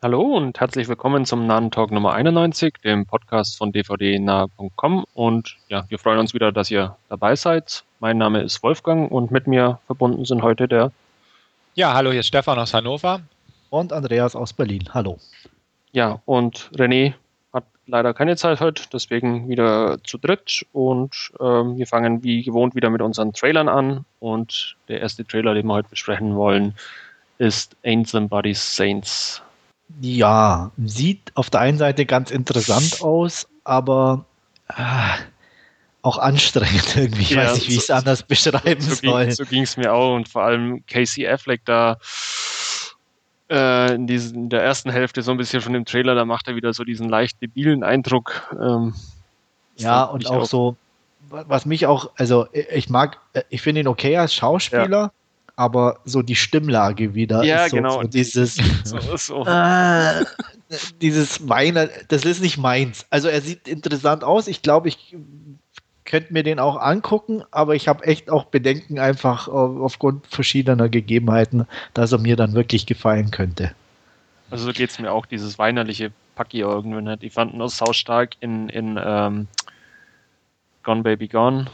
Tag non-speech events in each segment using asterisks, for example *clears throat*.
Hallo und herzlich willkommen zum Nahen Talk Nummer 91, dem Podcast von dvdnahe.com. Und ja, wir freuen uns wieder, dass ihr dabei seid. Mein Name ist Wolfgang und mit mir verbunden sind heute der. Ja, hallo, hier ist Stefan aus Hannover. Und Andreas aus Berlin. Hallo. Ja, und René hat leider keine Zeit heute, deswegen wieder zu dritt. Und ähm, wir fangen wie gewohnt wieder mit unseren Trailern an. Und der erste Trailer, den wir heute besprechen wollen, ist Ain't Somebody's Saints. Ja, sieht auf der einen Seite ganz interessant aus, aber äh, auch anstrengend irgendwie. Ich ja, weiß nicht, wie so, ich es anders beschreiben so, soll. Ging, so ging es mir auch und vor allem Casey Affleck da äh, in, diesen, in der ersten Hälfte so ein bisschen von dem Trailer, da macht er wieder so diesen leicht debilen Eindruck. Ähm, ja, und auch, auch so, was mich auch, also ich mag, ich finde ihn okay als Schauspieler, ja aber so die Stimmlage wieder. Ja, so, genau. So dieses, *laughs* so, so. *laughs* Äh, dieses Weiner, das ist nicht meins. Also er sieht interessant aus. Ich glaube, ich könnte mir den auch angucken, aber ich habe echt auch Bedenken einfach aufgrund verschiedener Gegebenheiten, dass er mir dann wirklich gefallen könnte. Also so geht es mir auch, dieses weinerliche Packi irgendwie nicht. Die fanden das saustark in, in ähm, Gone Baby Gone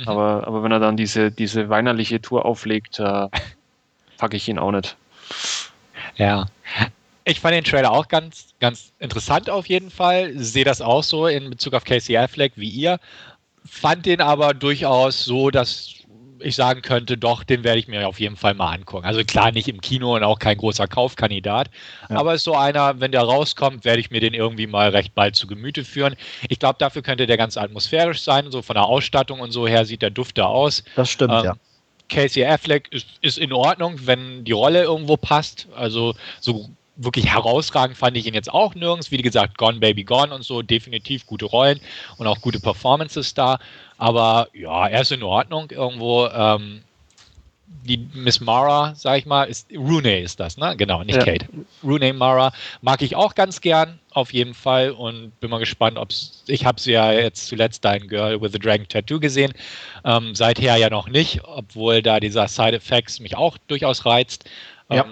Mhm. Aber, aber wenn er dann diese, diese weinerliche Tour auflegt, äh, *laughs* packe ich ihn auch nicht. Ja. Ich fand den Trailer auch ganz, ganz interessant auf jeden Fall. Sehe das auch so in Bezug auf Casey Affleck wie ihr. Fand den aber durchaus so, dass ich sagen könnte, doch, den werde ich mir auf jeden Fall mal angucken. Also klar, nicht im Kino und auch kein großer Kaufkandidat, ja. aber ist so einer, wenn der rauskommt, werde ich mir den irgendwie mal recht bald zu Gemüte führen. Ich glaube, dafür könnte der ganz atmosphärisch sein, so von der Ausstattung und so her sieht der Duft da aus. Das stimmt, ähm, ja. Casey Affleck ist, ist in Ordnung, wenn die Rolle irgendwo passt. Also so wirklich herausragend fand ich ihn jetzt auch nirgends. Wie gesagt, Gone Baby Gone und so, definitiv gute Rollen und auch gute Performances da. Aber ja, er ist in Ordnung irgendwo. Ähm, die Miss Mara, sag ich mal, ist Rooney ist das, ne? Genau, nicht ja. Kate. Rooney Mara mag ich auch ganz gern, auf jeden Fall. Und bin mal gespannt, ob Ich habe sie ja jetzt zuletzt da in Girl with the Dragon Tattoo gesehen. Ähm, seither ja noch nicht, obwohl da dieser Side Effects mich auch durchaus reizt. Ja.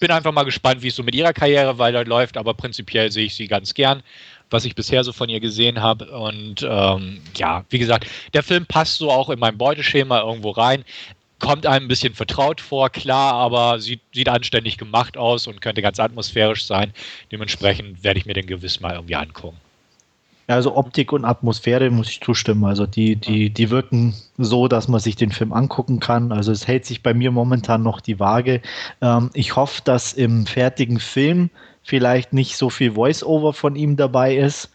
Bin einfach mal gespannt, wie es so mit ihrer Karriere weiterläuft, aber prinzipiell sehe ich sie ganz gern was ich bisher so von ihr gesehen habe. Und ähm, ja, wie gesagt, der Film passt so auch in mein Beuteschema irgendwo rein. Kommt einem ein bisschen vertraut vor, klar, aber sieht, sieht anständig gemacht aus und könnte ganz atmosphärisch sein. Dementsprechend werde ich mir den gewiss mal irgendwie angucken. Also Optik und Atmosphäre muss ich zustimmen. Also die, die, die wirken so, dass man sich den Film angucken kann. Also es hält sich bei mir momentan noch die Waage. Ähm, ich hoffe, dass im fertigen Film vielleicht nicht so viel Voice-Over von ihm dabei ist,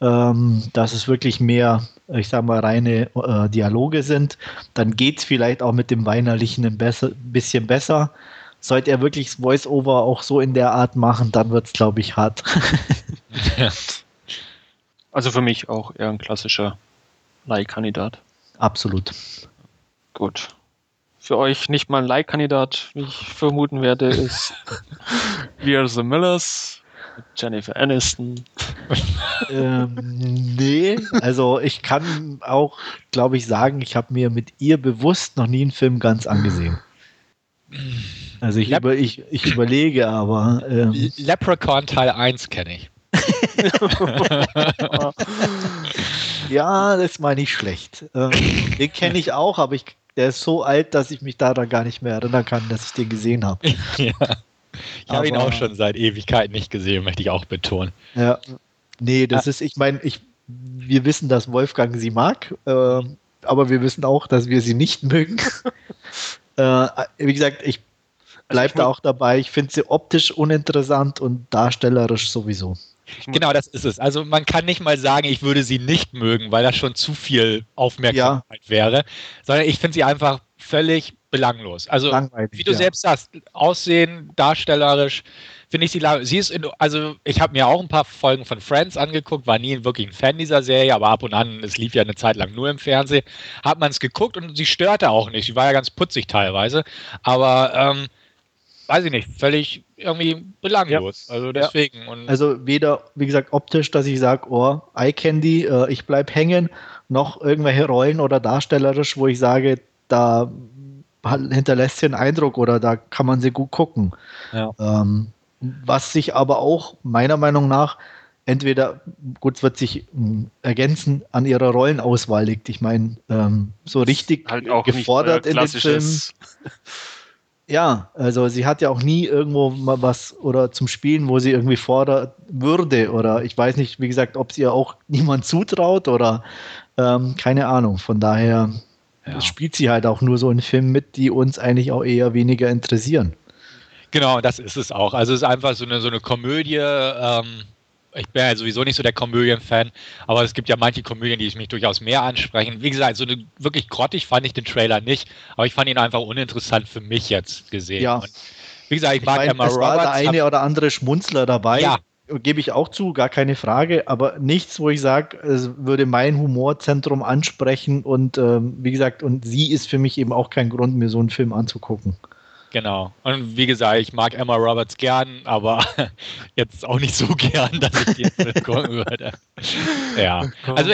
ähm, dass es wirklich mehr, ich sag mal, reine äh, Dialoge sind. Dann geht es vielleicht auch mit dem Weinerlichen ein besser, bisschen besser. Sollte er wirklich das Voice-Over auch so in der Art machen, dann wird es, glaube ich, hart. *laughs* Also für mich auch eher ein klassischer Leihkandidat. Absolut. Gut für euch nicht mal ein Leihkandidat, wie ich vermuten werde, ist *laughs* We Are the Millers Jennifer Aniston. ähm, nee, also ich kann auch, glaube ich, sagen, ich habe mir mit ihr bewusst noch nie einen Film ganz angesehen. Also ich, über, ich, ich überlege, aber. Ähm, Leprechaun Teil 1 kenne ich. *laughs* ja, das meine ich schlecht. Ähm, den kenne ich auch, aber ich der ist so alt, dass ich mich daran gar nicht mehr erinnern kann, dass ich den gesehen habe. *laughs* ja. Ich habe ihn auch schon seit Ewigkeiten nicht gesehen, möchte ich auch betonen. Ja. Nee, das ah. ist, ich meine, ich, wir wissen, dass Wolfgang sie mag, äh, aber wir wissen auch, dass wir sie nicht mögen. *laughs* äh, wie gesagt, ich bleibe also da auch dabei. Ich finde sie optisch uninteressant und darstellerisch sowieso. Genau, das ist es. Also man kann nicht mal sagen, ich würde sie nicht mögen, weil das schon zu viel Aufmerksamkeit ja. wäre, sondern ich finde sie einfach völlig belanglos. Also wie du ja. selbst sagst, Aussehen, darstellerisch, finde ich sie, sie ist, in, also ich habe mir auch ein paar Folgen von Friends angeguckt, war nie wirklich ein Fan dieser Serie, aber ab und an, es lief ja eine Zeit lang nur im Fernsehen, hat man es geguckt und sie störte auch nicht. Sie war ja ganz putzig teilweise, aber ähm, weiß ich nicht, völlig irgendwie belanglos. Ja. Also deswegen. Ja. also weder, wie gesagt, optisch, dass ich sage, oh, Eye Candy, äh, ich bleib hängen, noch irgendwelche Rollen oder darstellerisch, wo ich sage, da hinterlässt sie einen Eindruck oder da kann man sie gut gucken. Ja. Ähm, was sich aber auch meiner Meinung nach entweder, gut, es wird sich ähm, ergänzen, an ihrer Rollenauswahl liegt. Ich meine, ähm, so richtig halt auch gefordert in den Filmen. *laughs* Ja, also sie hat ja auch nie irgendwo mal was oder zum Spielen, wo sie irgendwie fordern würde. Oder ich weiß nicht, wie gesagt, ob sie ihr auch niemand zutraut oder ähm, keine Ahnung. Von daher ja. spielt sie halt auch nur so in Filmen mit, die uns eigentlich auch eher weniger interessieren. Genau, das ist es auch. Also es ist einfach so eine, so eine Komödie. Ähm, ich bin ja sowieso nicht so der Komödien-Fan, aber es gibt ja manche Komödien, die mich durchaus mehr ansprechen. Wie gesagt, so eine, wirklich grottig fand ich den Trailer nicht, aber ich fand ihn einfach uninteressant für mich jetzt gesehen. Ja. Und wie gesagt, ich, ich mag mein, Emma es Roberts. War der eine oder andere Schmunzler dabei. Ja. Gebe ich auch zu, gar keine Frage, aber nichts, wo ich sage, es würde mein Humorzentrum ansprechen und ähm, wie gesagt, und sie ist für mich eben auch kein Grund, mir so einen Film anzugucken. Genau. Und wie gesagt, ich mag Emma Roberts gern, aber *laughs* jetzt auch nicht so gern, dass ich die jetzt gucken würde. *laughs* Ja. Also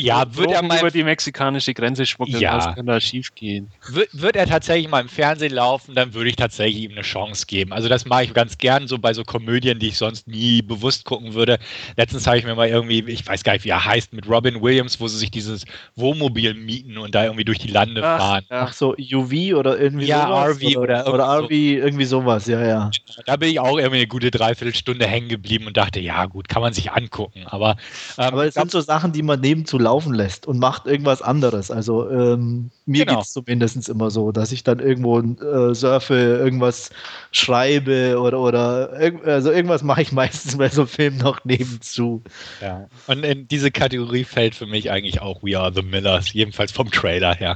ja, wird er mal über die mexikanische Grenze schmuggeln, ja. was kann da schief gehen? Wird, wird, er tatsächlich mal im Fernsehen laufen, dann würde ich tatsächlich ihm eine Chance geben. Also das mache ich ganz gern so bei so Komödien, die ich sonst nie bewusst gucken würde. Letztens habe ich mir mal irgendwie, ich weiß gar nicht, wie er heißt, mit Robin Williams, wo sie sich dieses Wohnmobil mieten und da irgendwie durch die Lande Ach, fahren. Ach so, UV oder irgendwie ja, sowas? RV oder, oder, oder RV, so. irgendwie sowas, ja, ja. Da bin ich auch irgendwie eine gute Dreiviertelstunde hängen geblieben und dachte, ja gut, kann man sich angucken. Aber, ähm, Aber es sind so Sachen, die man nebenzu laufen lässt und macht irgendwas anderes. Also ähm, mir genau. geht es zumindest immer so, dass ich dann irgendwo äh, surfe, irgendwas schreibe oder, oder irg also irgendwas mache ich *laughs* meistens bei so einem Film noch nebenzu. Ja. Und in diese Kategorie fällt für mich eigentlich auch We Are the Millers, jedenfalls vom Trailer her.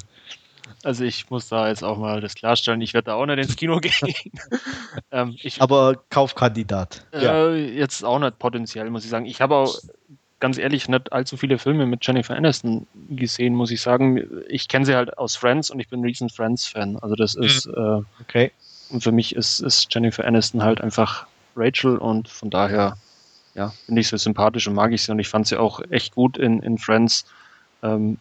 Also ich muss da jetzt auch mal das klarstellen, ich werde da auch nicht ins Kino *laughs* gehen. ähm, ich, Aber Kaufkandidat. Äh, ja. Jetzt auch nicht potenziell, muss ich sagen. Ich habe auch ganz ehrlich nicht allzu viele Filme mit Jennifer Aniston gesehen, muss ich sagen. Ich kenne sie halt aus Friends und ich bin ein riesen Friends-Fan. Also das mhm. ist äh, okay. Und für mich ist, ist Jennifer Aniston halt einfach Rachel und von daher ja, finde ich sie sympathisch und mag ich sie und ich fand sie auch echt gut in, in Friends. Ähm,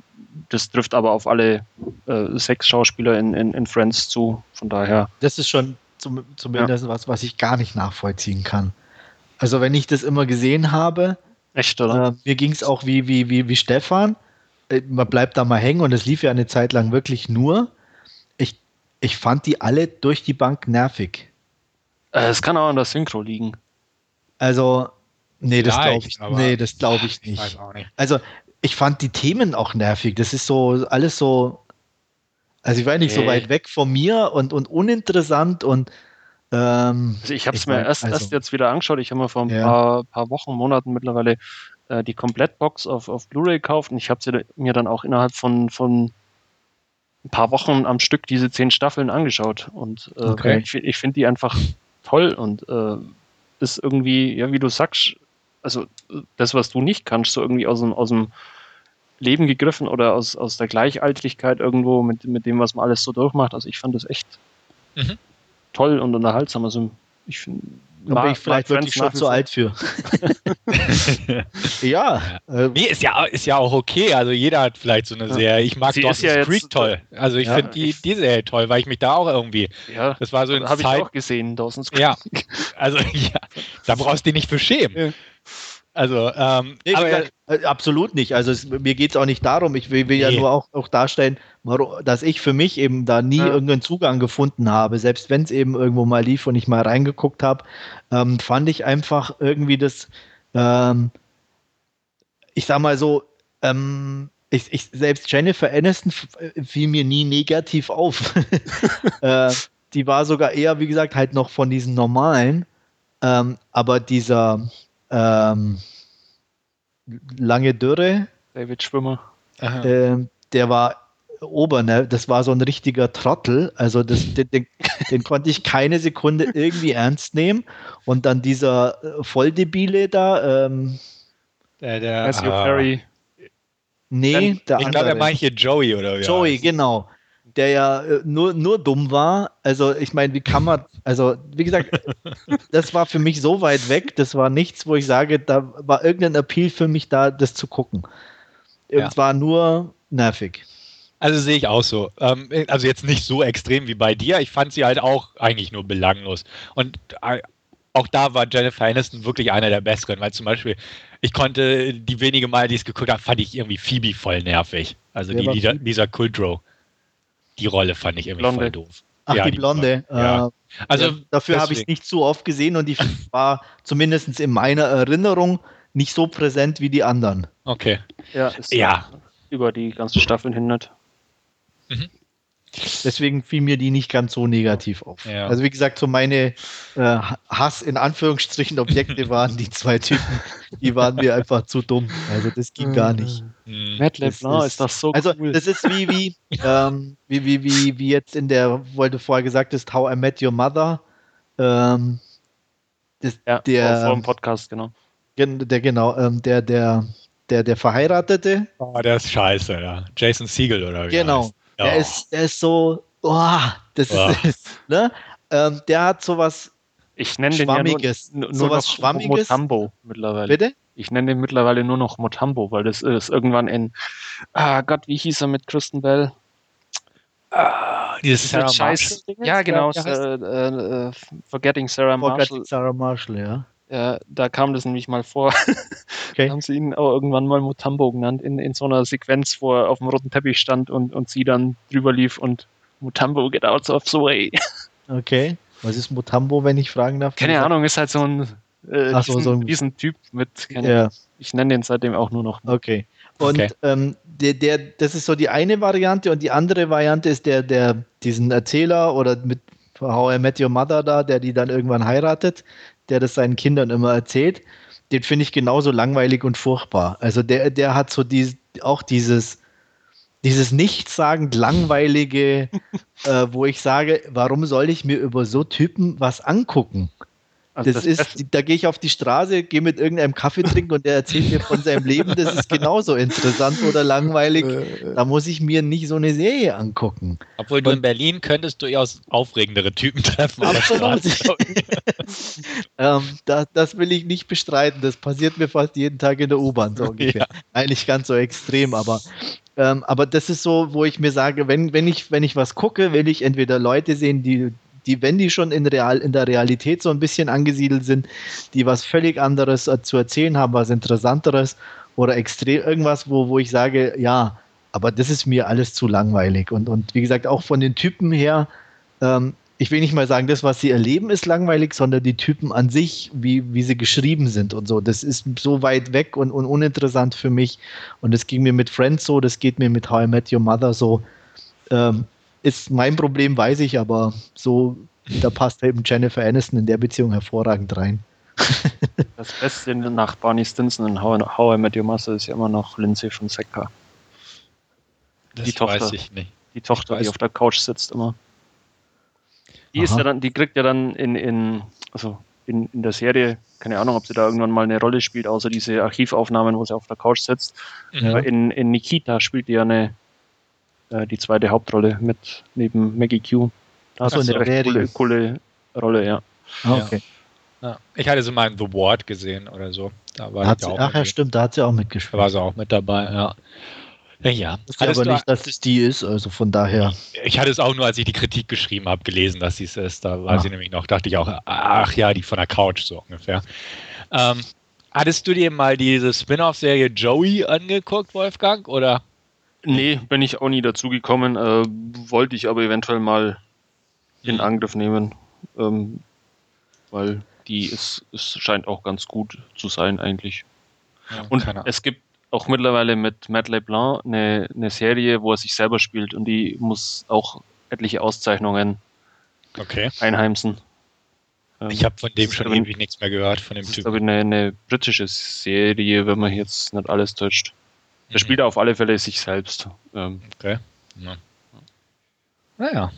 das trifft aber auf alle äh, sechs Schauspieler in, in, in Friends zu. Von daher. Das ist schon zum, zumindest ja. was, was ich gar nicht nachvollziehen kann. Also wenn ich das immer gesehen habe, Echt, oder? Äh, mir ging es auch wie, wie, wie, wie Stefan. Äh, man bleibt da mal hängen und es lief ja eine Zeit lang wirklich nur. Ich, ich fand die alle durch die Bank nervig. Äh, es kann auch an der Synchro liegen. Also, nee, das glaube ich, nee, das glaub ich nicht. Ich nicht. Also, ich fand die Themen auch nervig. Das ist so alles so. Also, ich war nicht nee. so weit weg von mir und, und uninteressant und ähm, also ich habe es mir mein, erst, also, erst jetzt wieder angeschaut. Ich habe mir vor ein ja. paar, paar, Wochen, Monaten mittlerweile äh, die Komplettbox auf, auf Blu-ray gekauft und ich habe sie mir dann auch innerhalb von, von ein paar Wochen am Stück diese zehn Staffeln angeschaut. Und äh, okay. ich, ich finde die einfach toll und äh, ist irgendwie, ja, wie du sagst, also das, was du nicht kannst, so irgendwie aus dem, aus dem Leben gegriffen oder aus, aus der Gleichaltrigkeit irgendwo mit, mit dem, was man alles so durchmacht. Also ich fand das echt mhm toll und unterhaltsam. Also ich finde. Da bin ich vielleicht wirklich schon zu alt für. *laughs* ja. Äh, nee, ist ja, ist ja auch okay. Also jeder hat vielleicht so eine ja. Serie. Ich mag Dawson's ja Creek toll. Also ich ja, finde die, die Serie toll, weil ich mich da auch irgendwie. Ja, das war so eine Habe ich auch gesehen, Dawson's Creek. Ja. Also *laughs* ja, da brauchst du dich nicht für schämen. Also, ähm, nee, aber, äh, absolut nicht. Also es, mir geht es auch nicht darum. Ich will, will nee. ja nur auch, auch darstellen, dass ich für mich eben da nie ja. irgendeinen Zugang gefunden habe. Selbst wenn es eben irgendwo mal lief und ich mal reingeguckt habe, ähm, fand ich einfach irgendwie das, ähm, ich sag mal so, ähm, ich, ich, selbst Jennifer Aniston fiel mir nie negativ auf. *laughs* äh, die war sogar eher, wie gesagt, halt noch von diesen normalen. Ähm, aber dieser, ähm, lange Dürre. David Schwimmer. Ähm, der war Ober, ne? das war so ein richtiger Trottel. Also das, den, den, *laughs* den, konnte ich keine Sekunde irgendwie ernst nehmen. Und dann dieser äh, Volldebile da. Ähm, der, der Matthew ah. Perry. Nee, dann, der ich glaube, er meint hier Joey oder wie Joey, genau der ja äh, nur, nur dumm war. Also, ich meine, wie kann man, also, wie gesagt, *laughs* das war für mich so weit weg, das war nichts, wo ich sage, da war irgendein Appeal für mich da, das zu gucken. Ja. Es war nur nervig. Also sehe ich auch so. Ähm, also jetzt nicht so extrem wie bei dir. Ich fand sie halt auch eigentlich nur belanglos. Und äh, auch da war Jennifer Aniston wirklich einer der besseren, weil zum Beispiel, ich konnte die wenige Mal, die ich es geguckt habe, fand ich irgendwie Phoebe voll nervig. Also die Lisa, Lisa Kudrow. Die Rolle fand ich irgendwie Blonde. voll doof. Ach, ja, die, die Blonde. Ja. Äh, also ja, dafür habe ich es nicht so oft gesehen und die *laughs* war zumindest in meiner Erinnerung nicht so präsent wie die anderen. Okay. Ja, ist ja. über die ganze Staffel hin nicht. Mhm. Deswegen fiel mir die nicht ganz so negativ auf. Ja. Also wie gesagt, so meine äh, Hass in Anführungsstrichen Objekte *laughs* waren die zwei Typen, die waren mir einfach zu dumm. Also das ging gar nicht. Mhm. Matt LeBlanc ist, ist das so Also cool. das ist wie wie, *laughs* ähm, wie, wie, wie, wie jetzt in der, weil du vorher gesagt hast, How I Met Your Mother. Ähm, das, ja, der, vor dem Podcast, genau. Der, genau, ähm, der, der, der, der Verheiratete. Oh, der ist scheiße, ja. Jason Siegel oder wie Genau. Heißt. Ja. Der, ist, der ist so, oh, das oh. ist, ne? Ähm, der hat sowas ich nenne den Schwammiges, ja nur, nur sowas noch Schwammiges. Motambo mittlerweile. Bitte? Ich nenne den mittlerweile nur noch Motambo, weil das ist irgendwann in, ah Gott, wie hieß er mit Kristen Bell? Ah, dieses Sarah Marshall. Ja, genau, äh, äh, Forgetting Sarah Marshall. Forgetting Sarah Marshall, ja. Ja, da kam das nämlich mal vor. *laughs* Okay. haben sie ihn auch irgendwann mal Mutambo genannt, in, in so einer Sequenz, wo er auf dem roten Teppich stand und, und sie dann drüber lief und Mutambo get out of the way. *laughs* Okay. Was ist Mutambo, wenn ich fragen darf? Keine Ahnung, ist halt so ein, äh, Ach so, so ein *laughs* Riesentyp mit, ja. ich nenne den seitdem auch nur noch. Okay. Und okay. Ähm, der, der, das ist so die eine Variante und die andere Variante ist der, der diesen Erzähler oder mit How I Met Your Mother da, der die dann irgendwann heiratet der das seinen Kindern immer erzählt, den finde ich genauso langweilig und furchtbar. Also der, der hat so die, auch dieses, dieses nichtssagend langweilige, *laughs* äh, wo ich sage, warum soll ich mir über so Typen was angucken? Also das, das, ist, da gehe ich auf die Straße, gehe mit irgendeinem Kaffee trinken und der erzählt mir von seinem Leben. Das ist genauso interessant oder langweilig. Da muss ich mir nicht so eine Serie angucken. Obwohl du und, in Berlin könntest durchaus aufregendere Typen treffen. Absolut. *laughs* ähm, das, das, will ich nicht bestreiten. Das passiert mir fast jeden Tag in der U-Bahn so *laughs* ungefähr. Ja. Eigentlich ganz so extrem, aber ähm, aber das ist so, wo ich mir sage, wenn, wenn, ich, wenn ich was gucke, will ich entweder Leute sehen, die, die, wenn die schon in, Real, in der Realität so ein bisschen angesiedelt sind, die was völlig anderes äh, zu erzählen haben, was Interessanteres oder extrem irgendwas, wo, wo ich sage, ja, aber das ist mir alles zu langweilig. Und, und wie gesagt, auch von den Typen her, ähm, ich will nicht mal sagen, das, was sie erleben, ist langweilig, sondern die Typen an sich, wie, wie sie geschrieben sind und so. Das ist so weit weg und, und uninteressant für mich. Und das ging mir mit Friends so, das geht mir mit How I Met Your Mother so. Ähm, ist mein Problem, weiß ich, aber so, da passt eben Jennifer Aniston in der Beziehung hervorragend rein. *laughs* das Beste nach Barney Stinson in How, How I Met Your Mother ist ja immer noch Lindsay von Secker. Das die Tochter, weiß ich nicht. Die Tochter, die auf der Couch sitzt immer. Die Aha. ist ja dann, die kriegt ja dann in, in also in, in der Serie, keine Ahnung, ob sie da irgendwann mal eine Rolle spielt, außer diese Archivaufnahmen, wo sie auf der Couch sitzt. Ja. Aber in, in Nikita spielt die ja eine, äh, die zweite Hauptrolle mit neben Maggie Q. Da Achso, in der recht coole, coole, Rolle, ja. Ah, okay. Ja. Ich hatte sie mal in The Ward gesehen oder so. Da war hat sie, auch ach ja, stimmt, da hat sie auch mitgespielt. Da war sie auch mit dabei, ja. Ja, ja. Ich aber nicht, dass es die ist, also von daher. Ich hatte es auch nur, als ich die Kritik geschrieben habe, gelesen, dass sie es ist. Da war ah. sie nämlich noch, dachte ich auch, ach ja, die von der Couch so ungefähr. Ähm, hattest du dir mal diese Spin-off-Serie Joey angeguckt, Wolfgang, oder? Nee, bin ich auch nie dazu gekommen. Äh, wollte ich aber eventuell mal in. Angriff nehmen, ähm, weil die ist, es scheint auch ganz gut zu sein eigentlich. Ja, und es gibt auch mittlerweile mit Matt LeBlanc eine, eine Serie, wo er sich selber spielt und die muss auch etliche Auszeichnungen okay. einheimsen. Ähm, ich habe von dem schon ewig nichts mehr gehört, von dem Typen. Das ist aber eine, eine britische Serie, wenn man jetzt nicht alles täuscht. Er spielt auf alle Fälle sich selbst. Ähm, okay. Ja. Naja.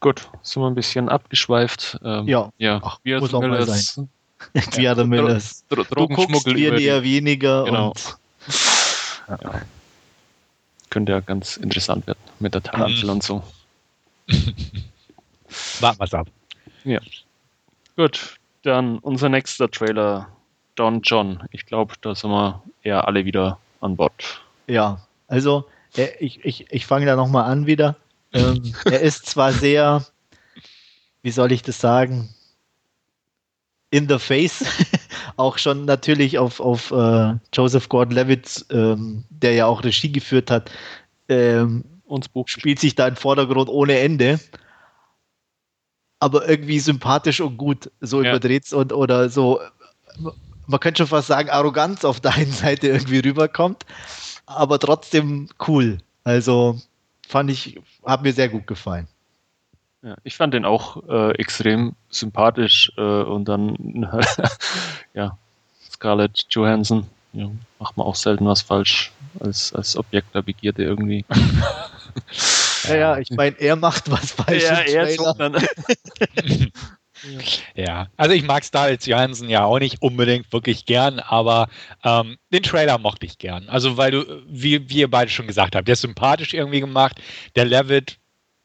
Gut, sind wir ein bisschen abgeschweift. Ähm, ja. ja. Ach, wir muss auch mal sein. Via the Millers. Dro Dro du guckst wir eher weniger. Genau. Und, ja. Könnte ja ganz interessant werden mit der Tarantel und so. *laughs* Warten wir es ab. Ja. Gut, dann unser nächster Trailer Don John. Ich glaube, da sind wir eher alle wieder an Bord. Ja, also äh, ich, ich, ich fange da nochmal an wieder. Ähm, *laughs* er ist zwar sehr, wie soll ich das sagen, in the face. *laughs* auch schon natürlich auf, auf äh, Joseph Gordon-Levitt, ähm, der ja auch Regie geführt hat, ähm, uns Buch spielt sich da im Vordergrund ohne Ende. Aber irgendwie sympathisch und gut, so ja. überdreht und oder so, man könnte schon fast sagen, Arroganz auf der einen Seite irgendwie rüberkommt, aber trotzdem cool. Also fand ich, hat mir sehr gut gefallen. Ja, ich fand den auch äh, extrem sympathisch äh, und dann, *laughs* ja, Scarlett Johansson, ja, macht man auch selten was falsch als, als Objekt der Begierde irgendwie. *laughs* ja, ja, ich meine, er macht was falsch. Ja, er *laughs* ja, also ich mag Scarlett Johansson ja auch nicht unbedingt wirklich gern, aber ähm, den Trailer mochte ich gern. Also weil du, wie, wie ihr beide schon gesagt habt, der ist sympathisch irgendwie gemacht, der Levitt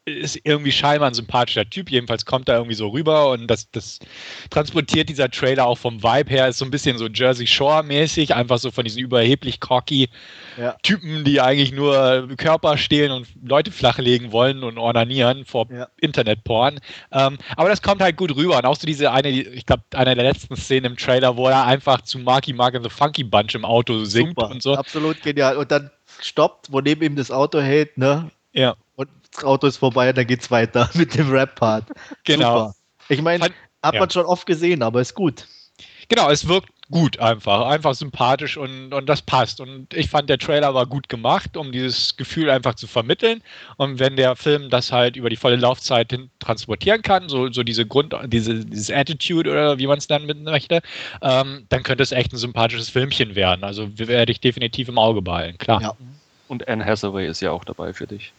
ist irgendwie scheinbar ein sympathischer Typ, jedenfalls kommt er irgendwie so rüber und das, das transportiert dieser Trailer auch vom Vibe her, ist so ein bisschen so Jersey Shore-mäßig, einfach so von diesen überheblich cocky ja. Typen, die eigentlich nur Körper stehlen und Leute flachlegen wollen und ornanieren vor ja. Internetporn. Ähm, aber das kommt halt gut rüber und auch so diese eine, ich glaube, eine der letzten Szenen im Trailer, wo er einfach zu Marky Mark and the Funky Bunch im Auto singt Super, und so. Absolut genial. Und dann stoppt, wo neben ihm das Auto hält, ne? Ja. Auto ist vorbei und dann geht's weiter *laughs* mit dem Rap-Part. Genau. Super. Ich meine, hat ja. man schon oft gesehen, aber ist gut. Genau, es wirkt gut einfach, einfach sympathisch und, und das passt. Und ich fand, der Trailer war gut gemacht, um dieses Gefühl einfach zu vermitteln. Und wenn der Film das halt über die volle Laufzeit hin transportieren kann, so, so diese Grund, diese, dieses Attitude oder wie man es nennen möchte, ähm, dann könnte es echt ein sympathisches Filmchen werden. Also werde ich definitiv im Auge behalten, klar. Ja. Und Anne Hathaway ist ja auch dabei für dich.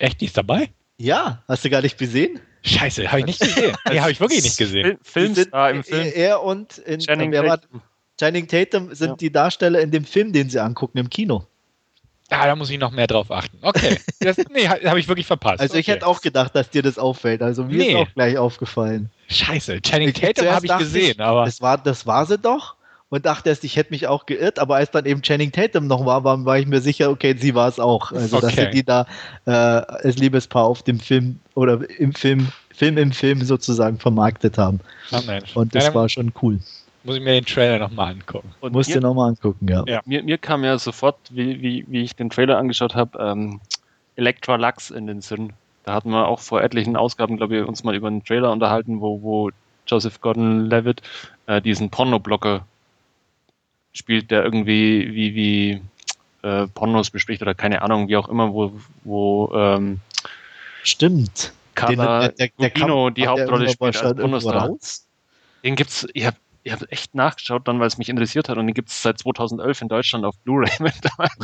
Echt, die ist dabei? Ja, hast du gar nicht gesehen? Scheiße, habe ich nicht gesehen. *laughs* nee, habe ich wirklich nicht gesehen. Film, Filmstar im Film. Er und in, Channing, Tatum. Channing Tatum sind ja. die Darsteller in dem Film, den sie angucken im Kino. Ja, da muss ich noch mehr drauf achten. Okay. *laughs* Das, nee, habe ich wirklich verpasst. Also ich okay. hätte auch gedacht, dass dir das auffällt. Also mir nee. ist auch gleich aufgefallen. Scheiße, Channing Tatum habe ich gesehen, ich, aber. Das war, das war sie doch und dachte erst, ich hätte mich auch geirrt, aber als dann eben Channing Tatum noch war, war, war ich mir sicher, okay, sie war es auch. Also, okay. dass sie die da äh, als Liebespaar auf dem Film oder im Film, Film im Film sozusagen vermarktet haben. Oh, und das ja, war schon cool. Muss ich mir den Trailer nochmal angucken. Und Musst du nochmal angucken, ja. ja. Mir, mir, kam ja sofort, wie, wie, wie ich den Trailer angeschaut habe, ähm, Electra Lux in den Sinn. Da hatten wir auch vor etlichen Ausgaben, glaube ich, uns mal über einen Trailer unterhalten, wo, wo Joseph Gordon-Levitt äh, diesen Pornoblocker spielt, der irgendwie wie, wie äh, Pornos bespricht oder keine Ahnung, wie auch immer, wo, wo ähm, Stimmt. Carla der, der, der die Hauptrolle spielt als Pornostar. Den gibt's, ich habe ich habe echt nachgeschaut dann, weil es mich interessiert hat und den gibt es seit 2011 in Deutschland auf Blu-ray *laughs*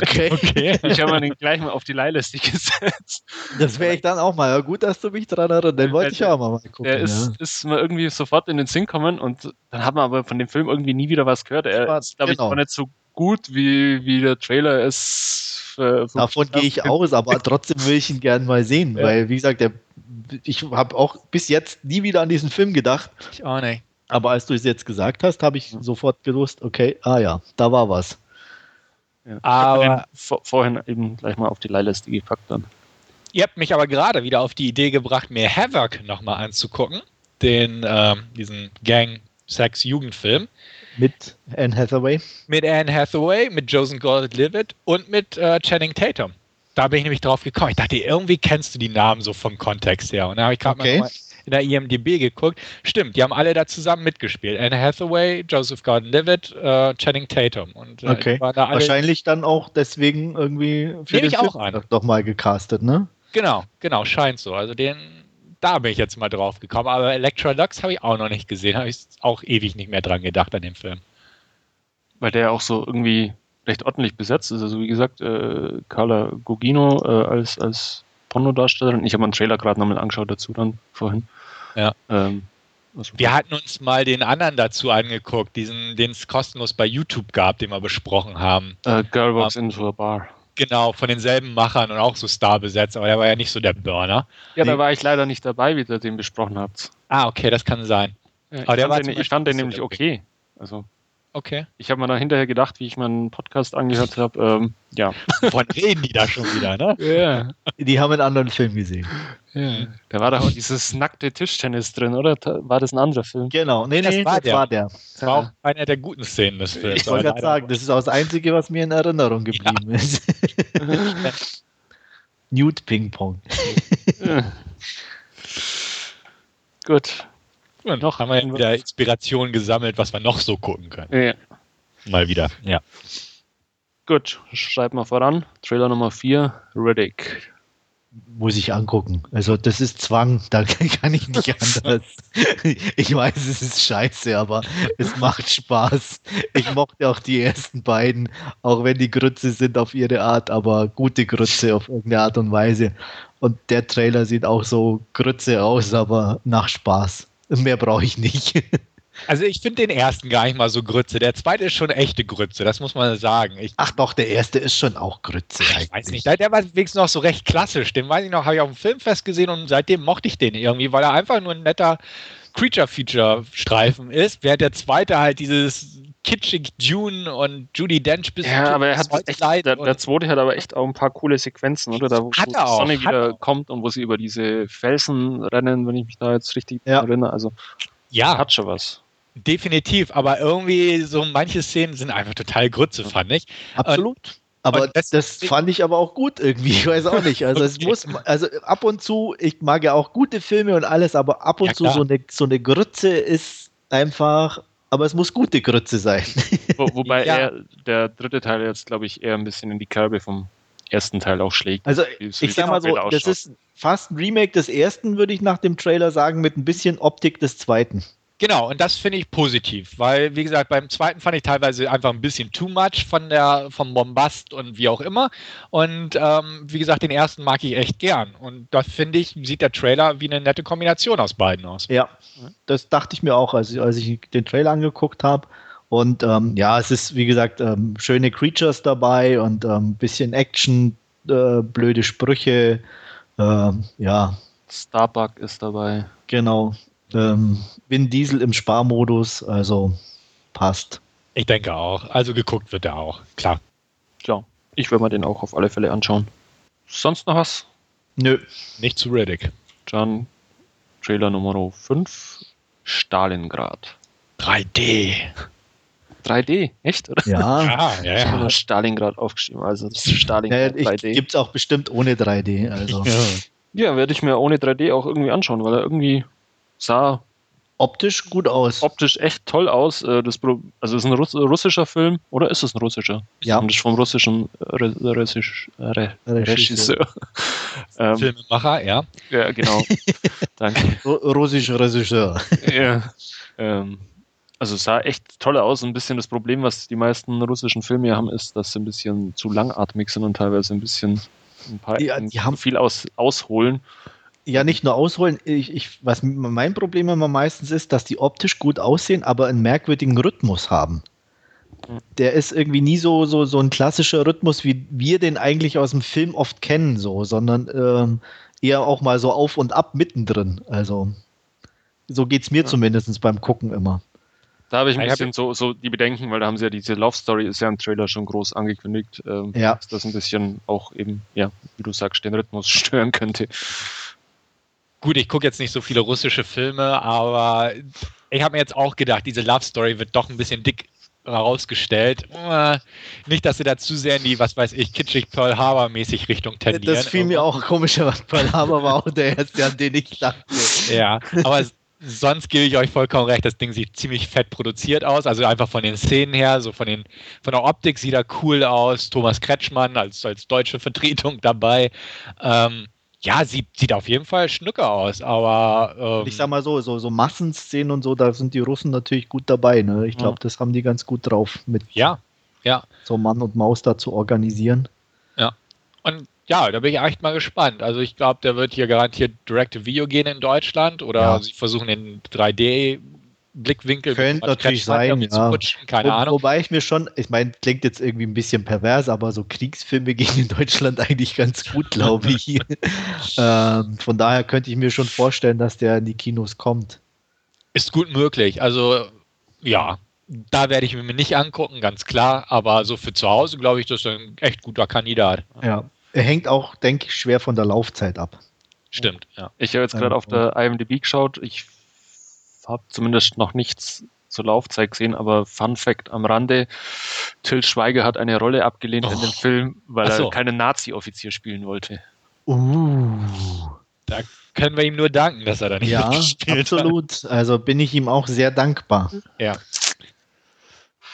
Okay. okay. *laughs* Ich habe mir den gleich mal auf die Leihliste gesetzt. Das wäre ich dann auch mal. Ja, gut, dass du mich dran erinnerst. Den wollte ich auch mal gucken. Der ist, ja. ist mir irgendwie sofort in den Sinn gekommen und dann hat man aber von dem Film irgendwie nie wieder was gehört. Er ist, glaube genau. ich, auch nicht so gut, wie, wie der Trailer ist. Für Davon gehe ich aus, aber *laughs* trotzdem will ich ihn gern mal sehen, ja. weil, wie gesagt, der, ich habe auch bis jetzt nie wieder an diesen Film gedacht. Ich auch nicht. Aber als du es jetzt gesagt hast, habe ich sofort gewusst, okay, ah ja, da war was. Ja, aber vor, vorhin eben gleich mal auf die Leihliste gepackt dann. Ihr habt mich aber gerade wieder auf die Idee gebracht, mir Havoc nochmal anzugucken. Den, ähm, diesen Gang-Sex-Jugendfilm. Mit Anne Hathaway. Mit Anne Hathaway, mit Joseph Gordon-Levitt und mit äh, Channing Tatum. Da bin ich nämlich drauf gekommen. Ich dachte, irgendwie kennst du die Namen so vom Kontext her. Und da habe ich gerade okay. mal in der IMDb geguckt. Stimmt, die haben alle da zusammen mitgespielt. Anne Hathaway, Joseph Gordon-Levitt, äh, Channing Tatum. Und, äh, okay. Da Wahrscheinlich dann auch deswegen irgendwie für den auch an. doch mal gecastet, ne? Genau, genau, scheint so. Also den, da bin ich jetzt mal drauf gekommen. Aber Electra Lux habe ich auch noch nicht gesehen. Habe ich auch ewig nicht mehr dran gedacht an den Film. Weil der auch so irgendwie recht ordentlich besetzt ist. Also wie gesagt, äh, Carla Gugino äh, als, als Pornodarstellerin. Ich habe mir einen Trailer gerade nochmal angeschaut dazu dann vorhin. Ja. Ähm, wir hatten uns mal den anderen dazu angeguckt, diesen, den es kostenlos bei YouTube gab, den wir besprochen haben. Uh, Girl Walks um, ähm, into a Bar. Genau, von denselben Machern und auch so Star besetzt, aber der war ja nicht so der Burner. Ja, da war ich leider nicht dabei, wie ihr den besprochen habt. Ah, okay, das kann sein. Ja, aber ich, fand den, ich fand den nämlich okay. Also. Okay. Ich habe mir da hinterher gedacht, wie ich meinen Podcast angehört habe. Ähm, ja. *laughs* Von reden die da schon wieder, ne? ja. Die haben einen anderen Film gesehen. ja. Da war da auch dieses nackte Tischtennis drin, oder? War das ein anderer Film? Genau, nee, Das nee, war das der. war der. Das war auch eine der guten Szenen des Films. Ich wollte gerade sagen, das ist auch das Einzige, was mir in Erinnerung geblieben ist. *laughs* Nude Ping Pong. Ja. Und noch haben wir ja wieder Inspiration gesammelt, was wir noch so gucken können. Ja. Mal wieder. Ja. Gut, schreib mal voran. Trailer Nummer 4, Riddick. Muss ich angucken. Also das ist Zwang, *laughs* da kann ich nicht anders. Ich weiß, es ist scheiße, aber es macht Spaß. Ich mochte auch die ersten beiden, auch wenn die Grütze sind auf ihre Art, aber gute Grütze auf irgendeine Art und Weise. Und der Trailer sieht auch so Grütze aus, aber nach Spaß. Mehr brauche ich nicht. Also ich finde den ersten gar nicht mal so Grütze. Der zweite ist schon echte Grütze, das muss man sagen. Ich, Ach doch, der erste ist schon auch Grütze. ich weiß nicht, der, der war wenigstens noch so recht klassisch. Den weiß ich noch, habe ich auf dem Filmfest gesehen und seitdem mochte ich den irgendwie, weil er einfach nur ein netter Creature-Feature-Streifen ist, während der zweite halt dieses kitschig Dune und Judy Dench bis Ja, aber er hat echt, der, und- der zweite hat aber echt auch ein paar coole Sequenzen, oder? Da, wo, Hat wo er die auch, Sonne hat wieder er auch. kommt und wo sie über diese Felsen rennen, wenn ich mich da jetzt richtig Ja. erinnere. Also ja, hat schon was. definitiv, aber irgendwie so manche Szenen sind einfach total Grütze, fand ich. Absolut. Aber und das- das, fand ich aber auch gut irgendwie. *laughs* Ich weiß auch nicht. Also es muss, also ab und zu, ich mag ja auch gute Filme und alles, aber ab und Ja, zu so eine, so eine Grütze ist einfach, aber es muss gute Grütze sein. Wo, wobei *laughs* Ja. er, der dritte Teil jetzt, glaube ich, eher ein bisschen in die Kerbe vom ersten Teil auch schlägt. Also wie ich sag mal so, das ist fast ein Remake des ersten, würde ich nach dem Trailer sagen, mit ein bisschen Optik des zweiten. Genau, und das finde ich positiv, weil, wie gesagt, beim zweiten fand ich teilweise einfach ein bisschen too much von der, vom Bombast und wie auch immer. Und ähm, wie gesagt, den ersten mag ich echt gern. Und da finde ich, sieht der Trailer wie eine nette Kombination aus beiden aus. Ja, das dachte ich mir auch, als ich, als ich den Trailer angeguckt habe. Und ähm, ja, es ist, wie gesagt, ähm, schöne Creatures dabei und ein ähm, bisschen Action, äh, blöde Sprüche. Ähm, ja, Starbuck ist dabei. genau. Ähm, Vin Diesel im Sparmodus, also passt. Ich denke auch. Also geguckt wird er auch, klar. Ja, ich würde mir den auch auf alle Fälle anschauen. Sonst noch was? Nö. Nicht zu Riddick. Dann Trailer Nummer 5, Stalingrad. 3D. 3D, echt? Oder? Ja. Ja, *laughs* ja, Ich habe ja. nur Stalingrad aufgeschrieben, also ja Stalingrad ich, 3D. Gibt es auch bestimmt ohne 3D. Also *laughs* Ja, werde ich mir ohne 3D auch irgendwie anschauen, weil er irgendwie sah optisch gut aus. optisch echt toll aus. Äh, Das, also es ist ein Russ russischer Film, oder ist es ein russischer? Ja. Ist vom russischen äh, Re Russisch, äh, Re Regisseur. Regisseur. *laughs* ähm, Filmemacher, ja. ja, genau. *laughs* Danke. Ru- Russischer Regisseur. *laughs* ja. ähm, also es sah echt toll aus. Ein bisschen das Problem, was die meisten russischen Filme haben, ist, dass sie ein bisschen zu langatmig sind und teilweise ein bisschen ein paar Ja, die haben- viel aus, ausholen. Ja, nicht nur ausholen. Ich, ich, was mein Problem immer meistens ist, dass die optisch gut aussehen, aber einen merkwürdigen Rhythmus haben. Der ist irgendwie nie so, so, so ein klassischer Rhythmus, wie wir den eigentlich aus dem Film oft kennen, so, sondern ähm, eher auch mal so auf und ab mittendrin. Also so geht es mir Ja. zumindest beim Gucken immer. Da habe ich ein Ich bisschen so, so die Bedenken, weil da haben sie ja diese Love Story, ist ja im Trailer schon groß angekündigt, ähm, Ja. dass das ein bisschen auch eben, ja, wie du sagst, den Rhythmus *laughs* stören könnte. Gut, ich gucke jetzt nicht so viele russische Filme, aber ich habe mir jetzt auch gedacht, diese Love Story wird doch ein bisschen dick herausgestellt. Äh, Nicht, dass sie da zu sehr in die, was weiß ich, kitschig Pearl Harbor mäßig Richtung tendieren. Das fiel mir auch komischer, was Pearl Harbor war auch der erste, an den ich dachte. Ja, aber sonst gebe ich euch vollkommen recht, das Ding sieht ziemlich fett produziert aus, also einfach von den Szenen her, so von, den, von der Optik sieht er cool aus, Thomas Kretschmann als, als deutsche Vertretung dabei. Ähm, ja, sieht, sieht auf jeden Fall schnucker aus, aber ähm, Ich sag mal so, so, so Massenszenen und so, da sind die Russen natürlich gut dabei. Ne? Ich glaube, Ja. das haben die ganz gut drauf, mit ja, ja. so Mann und Maus da zu organisieren. Und ja, da bin ich echt mal gespannt. Also ich glaube, der wird hier garantiert Direct-to-Video gehen in Deutschland oder Ja. sie versuchen den 3D-Blickwinkel Könnte natürlich sein, ja. keine Wo, Ahnung. Wobei ich mir schon, ich meine, klingt jetzt irgendwie ein bisschen pervers, aber so Kriegsfilme *laughs* gehen in Deutschland eigentlich ganz gut, glaube ich. *laughs* ähm, von daher könnte ich mir schon vorstellen, dass der in die Kinos kommt. Ist gut möglich. Also ja, da werde ich mir nicht angucken, ganz klar. Aber so für zu Hause, glaube ich, das ist ein echt guter Kandidat. Ja, er hängt auch, denke ich, schwer von der Laufzeit ab. Stimmt, ja. Ich habe jetzt gerade auf der IMDb geschaut. Ich habe zumindest noch nichts zur Laufzeit gesehen, aber Fun Fact am Rande: Till Schweiger hat eine Rolle abgelehnt oh. in dem Film, weil so. er keinen Nazi-Offizier spielen wollte. Uh. Da können wir ihm nur danken, dass er da nicht ja, absolut. Hat. Also bin ich ihm auch sehr dankbar. Ja.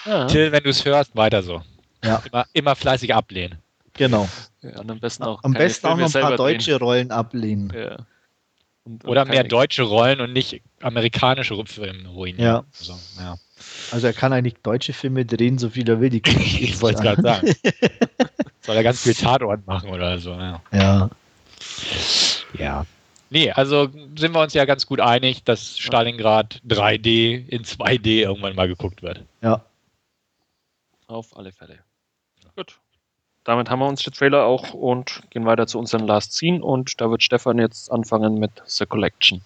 ja. Till, wenn du es hörst, weiter so. Ja. Immer, immer fleißig ablehnen. Genau. Ja, am besten auch, am besten auch noch ein paar deutsche drehen. Rollen ablehnen. Ja. Und, Oder mehr deutsche Rollen und nicht amerikanische Filme ruinieren. Ja. Also, ja. Also er kann eigentlich deutsche Filme drehen, so viel er will. Die *laughs* ich wollte gerade sagen. *laughs* Soll er ganz viel Tatort machen oder so. Ja. ja. Ja. Nee, also sind wir uns ja ganz gut einig, dass Stalingrad 3D in 2D irgendwann mal geguckt wird. Ja. Auf alle Fälle. Gut damit haben wir unsere Trailer auch und gehen weiter zu unseren Last Scene und da wird Stefan jetzt anfangen mit The Collection.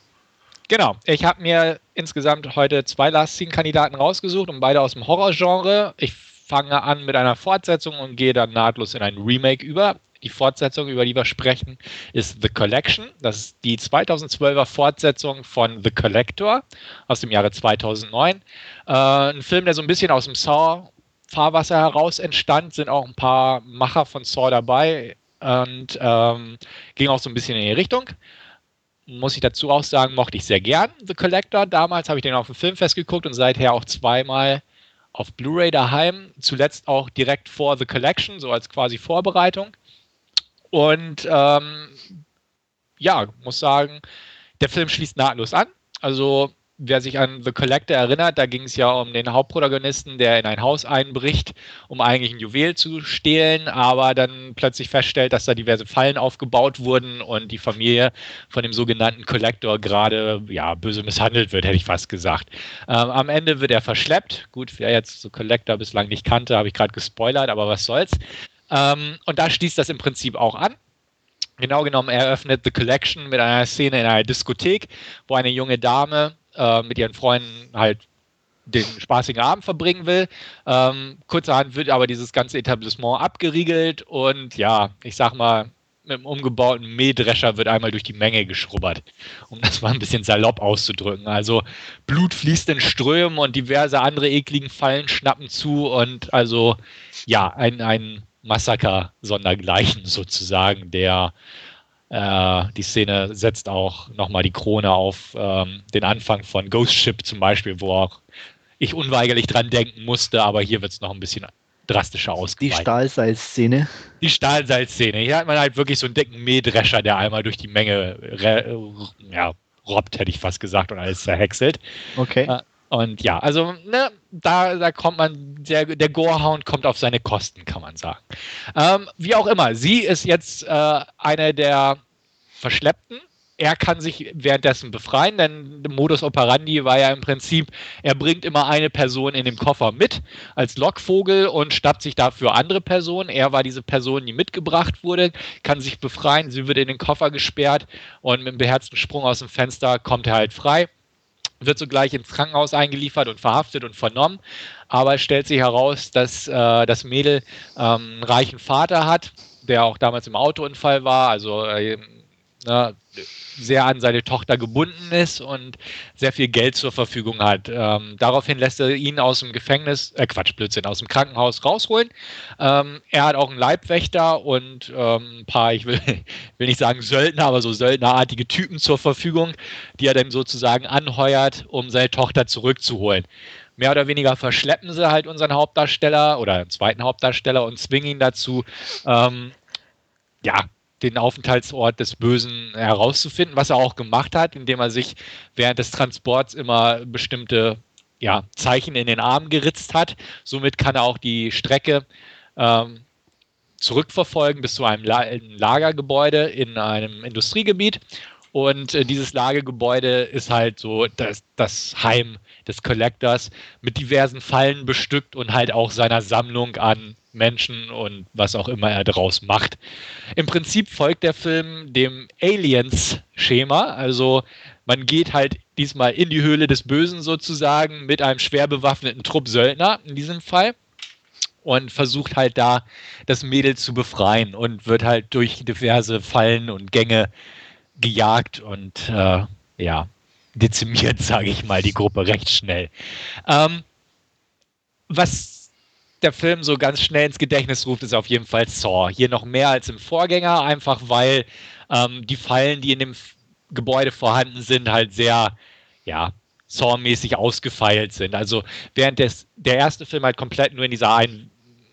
Genau, ich habe mir insgesamt heute zwei Last Scene-Kandidaten rausgesucht und beide aus dem Horrorgenre. Ich fange an mit einer Fortsetzung und gehe dann nahtlos in ein Remake über. Die Fortsetzung, über die wir sprechen, ist The Collection. Das ist die 2012er Fortsetzung von The Collector aus dem Jahre 2009. Äh, ein Film, der so ein bisschen aus dem Saw Fahrwasser heraus entstand, sind auch ein paar Macher von Saw dabei und ähm, ging auch so ein bisschen in die Richtung. Muss ich dazu auch sagen, mochte ich sehr gern The Collector. Damals habe ich den auf dem Filmfest geguckt und seither auch zweimal auf Blu-ray daheim. Zuletzt auch direkt vor The Collection, so als quasi Vorbereitung. Und ähm, ja, muss sagen, der Film schließt nahtlos an. Also wer sich an The Collector erinnert, da ging es ja um den Hauptprotagonisten, der in ein Haus einbricht, um eigentlich ein Juwel zu stehlen, aber dann plötzlich feststellt, dass da diverse Fallen aufgebaut wurden und die Familie von dem sogenannten Collector gerade ja, böse misshandelt wird, hätte ich fast gesagt. Ähm, am Ende wird er verschleppt. Gut, wer jetzt so Collector bislang nicht kannte, habe ich gerade gespoilert, aber was soll's. Ähm, und da schließt das im Prinzip auch an. Genau genommen eröffnet The Collection mit einer Szene in einer Diskothek, wo eine junge Dame äh, mit ihren Freunden halt den spaßigen Abend verbringen will. Ähm, kurzerhand wird aber dieses ganze Etablissement abgeriegelt und ja, ich sag mal, mit einem umgebauten Mähdrescher wird einmal durch die Menge geschrubbert, um das mal ein bisschen salopp auszudrücken. Also Blut fließt in Strömen und diverse andere ekligen Fallen schnappen zu und also ja, ein, ein Massaker sondergleichen sozusagen, der äh, die Szene setzt auch nochmal die Krone auf ähm, den Anfang von Ghost Ship zum Beispiel, wo auch ich unweigerlich dran denken musste, aber hier wird es noch ein bisschen drastischer ausgeweitet. Die Stahlseilszene. Die Stahlseilszene. Hier hat man halt wirklich so einen dicken Mähdrescher, der einmal durch die Menge ja, robbt, hätte ich fast gesagt, und alles zerhäckselt. Okay. Äh, und ja, also ne, da, da kommt man, der, der Gorehound kommt auf seine Kosten, kann man sagen. Ähm, wie auch immer, sie ist jetzt äh, eine der Verschleppten. Er kann sich währenddessen befreien, denn der Modus operandi war ja im Prinzip, er bringt immer eine Person in dem Koffer mit als Lockvogel und schnappt sich dafür andere Personen. Er war diese Person, die mitgebracht wurde, kann sich befreien, sie wird in den Koffer gesperrt und mit einem beherzten Sprung aus dem Fenster kommt er halt frei wird sogleich ins Krankenhaus eingeliefert und verhaftet und vernommen. Aber es stellt sich heraus, dass äh, das Mädel ähm, einen reichen Vater hat, der auch damals im Autounfall war, also äh, ne, sehr an seine Tochter gebunden ist und sehr viel Geld zur Verfügung hat. Ähm, daraufhin lässt er ihn aus dem Gefängnis, äh Quatsch, Blödsinn, aus dem Krankenhaus rausholen. Ähm, er hat auch einen Leibwächter und ähm, ein paar, ich will, *laughs* will nicht sagen Söldner, aber so söldnerartige Typen zur Verfügung, die er dann sozusagen anheuert, um seine Tochter zurückzuholen mehr oder weniger verschleppen sie halt unseren Hauptdarsteller oder zweiten Hauptdarsteller und zwingen ihn dazu, ähm, ja, den Aufenthaltsort des Bösen herauszufinden, was er auch gemacht hat, indem er sich während des Transports immer bestimmte ja, Zeichen in den Arm geritzt hat. Somit kann er auch die Strecke ähm, zurückverfolgen bis zu einem La Lagergebäude in einem Industriegebiet. Und äh, dieses Lagergebäude ist halt so das, das Heim des Collectors mit diversen Fallen bestückt und halt auch seiner Sammlung an Menschen und was auch immer er daraus macht. Im Prinzip folgt der Film dem Aliens-Schema, also Man geht halt diesmal in die Höhle des Bösen sozusagen mit einem schwer bewaffneten Trupp Söldner in diesem Fall und versucht halt da das Mädel zu befreien und wird halt durch diverse Fallen und Gänge gejagt und äh, ja, dezimiert, *laughs* sage ich mal, die Gruppe recht schnell. Ähm, was der Film so ganz schnell ins Gedächtnis ruft, ist auf jeden Fall Saw. Hier noch mehr als im Vorgänger, einfach weil ähm, die Fallen, die in dem Gebäude vorhanden sind, halt sehr, ja, Saw-mäßig ausgefeilt sind. Also während des, der erste Film halt komplett nur in dieser einen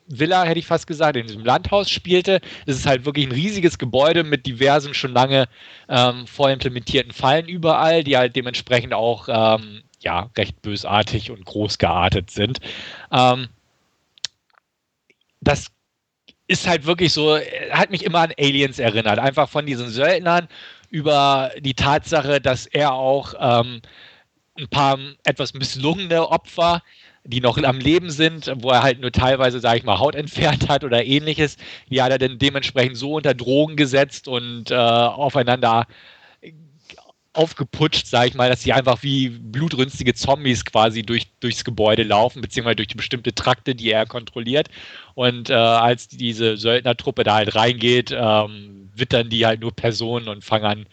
Villa, hätte ich fast gesagt, in diesem Landhaus spielte. Es ist halt wirklich ein riesiges Gebäude mit diversen, schon lange ähm, vorimplementierten Fallen überall, die halt dementsprechend auch ähm, ja, recht bösartig und groß geartet sind. Ähm, das ist halt wirklich so, hat mich immer an Aliens erinnert. Einfach von diesen Söldnern über die Tatsache, dass er auch ähm, ein paar etwas misslungene Opfer die noch am Leben sind, wo er halt nur teilweise, sage ich mal, Haut entfernt hat oder ähnliches, die hat er dann dementsprechend so unter Drogen gesetzt und äh, aufeinander aufgeputscht, sage ich mal, dass sie einfach wie blutrünstige Zombies quasi durch, durchs Gebäude laufen, beziehungsweise durch die bestimmte Trakte, die er kontrolliert. Und äh, als diese Söldnertruppe da halt reingeht, ähm, wittern die halt nur Personen und fangen an,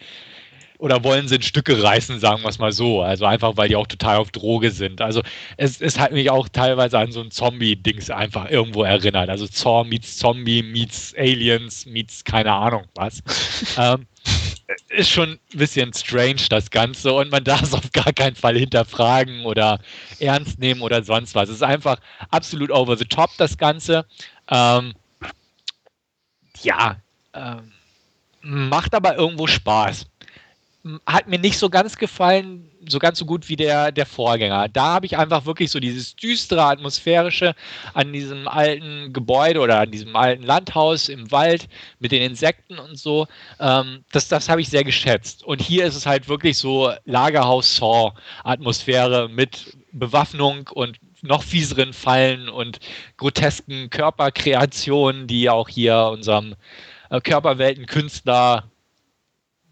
oder wollen sie in Stücke reißen, sagen wir es mal so. Also einfach, weil die auch total auf Droge sind. Also es, es hat mich auch teilweise an so ein Zombie-Dings einfach irgendwo erinnert. Also Zor meets Zombie meets Aliens meets keine Ahnung was. *laughs* ähm, ist schon ein bisschen strange, das Ganze. Und man *laughs* darf es auf gar keinen Fall hinterfragen oder ernst nehmen oder sonst was. Es ist einfach absolut over the top, das Ganze. Ähm, ja, ähm, macht aber irgendwo Spaß hat mir nicht so ganz gefallen, so ganz so gut wie der, der Vorgänger. Da habe ich einfach wirklich so dieses düstere, atmosphärische an diesem alten Gebäude oder an diesem alten Landhaus im Wald mit den Insekten und so. Ähm, das das habe ich sehr geschätzt. Und hier ist es halt wirklich so Lagerhaus-Saw-Atmosphäre mit Bewaffnung und noch fieseren Fallen und grotesken Körperkreationen, die auch hier unserem äh, Körperweltenkünstler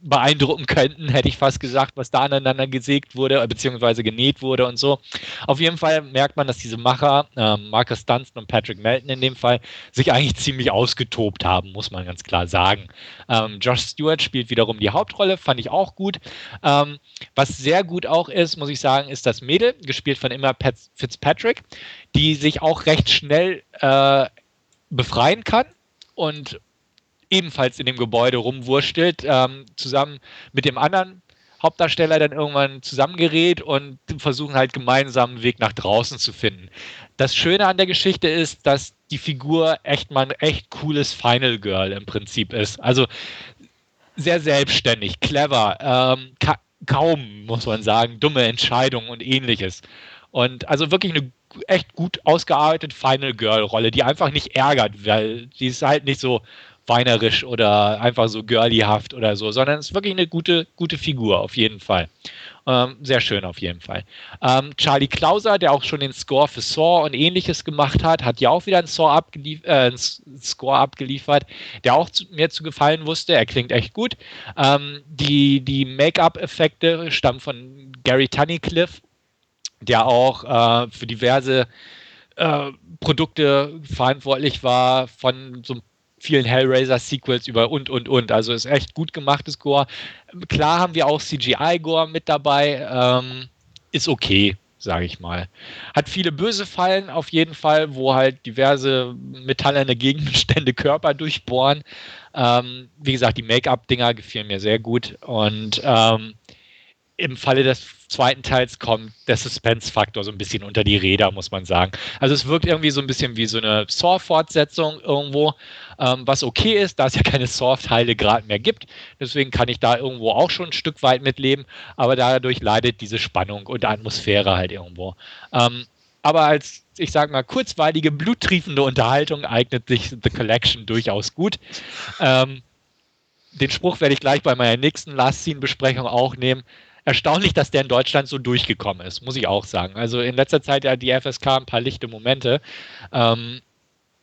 beeindrucken könnten, hätte ich fast gesagt, was da aneinander gesägt wurde, beziehungsweise genäht wurde und so. Auf jeden Fall merkt man, dass diese Macher, äh, Marcus Dunstan und Patrick Melton in dem Fall, sich eigentlich ziemlich ausgetobt haben, muss man ganz klar sagen. Ähm, Josh Stewart spielt wiederum die Hauptrolle, fand ich auch gut. Ähm, was sehr gut auch ist, muss ich sagen, ist das Mädel, gespielt von Emma Fitzpatrick, die sich auch recht schnell äh, befreien kann und ebenfalls in dem Gebäude rumwurschtelt, ähm, zusammen mit dem anderen Hauptdarsteller dann irgendwann zusammengerät und versuchen halt gemeinsam einen Weg nach draußen zu finden. Das Schöne an der Geschichte ist, dass die Figur echt mal ein echt cooles Final Girl im Prinzip ist. Also sehr selbstständig, clever, ähm, ka kaum, muss man sagen, dumme Entscheidungen und ähnliches. Und also wirklich eine echt gut ausgearbeitete Final Girl Rolle, die einfach nicht ärgert, weil die ist halt nicht so weinerisch oder einfach so girlyhaft oder so, sondern ist wirklich eine gute, gute Figur auf jeden Fall. Ähm, sehr schön auf jeden Fall. Ähm, Charlie Klauser, der auch schon den Score für Saw und ähnliches gemacht hat, hat ja auch wieder einen, Saw abgelief äh, einen Score abgeliefert, der auch zu, mir zu gefallen wusste. Er klingt echt gut. Ähm, die die Make-up-Effekte stammen von Gary Tunnicliffe, der auch äh, für diverse äh, Produkte verantwortlich war, von so einem vielen Hellraiser-Sequels über und, und, und. Also ist echt gut gemachtes Gore. Klar haben wir auch CGI-Gore mit dabei. Ähm, ist okay, sage ich mal. Hat viele böse Fallen auf jeden Fall, wo halt diverse metallene Gegenstände *laughs* Körper durchbohren. Ähm, wie gesagt, die Make-up-Dinger gefielen mir sehr gut. Und ähm, im Falle des zweiten Teils kommt der Suspense-Faktor so ein bisschen unter die Räder, muss man sagen. Also es wirkt irgendwie so ein bisschen wie so eine Saw-Fortsetzung irgendwo, ähm, was okay ist, da es ja keine Saw-Teile gerade mehr gibt. Deswegen kann ich da irgendwo auch schon ein Stück weit mitleben, aber dadurch leidet diese Spannung und Atmosphäre halt irgendwo. Ähm, aber als, ich sag mal, kurzweilige, bluttriefende Unterhaltung eignet sich The Collection durchaus gut. Ähm, den Spruch werde ich gleich bei meiner nächsten Last Scene-Besprechung auch nehmen erstaunlich, dass der in Deutschland so durchgekommen ist, muss ich auch sagen. Also in letzter Zeit ja die FSK ein paar lichte Momente. Ähm,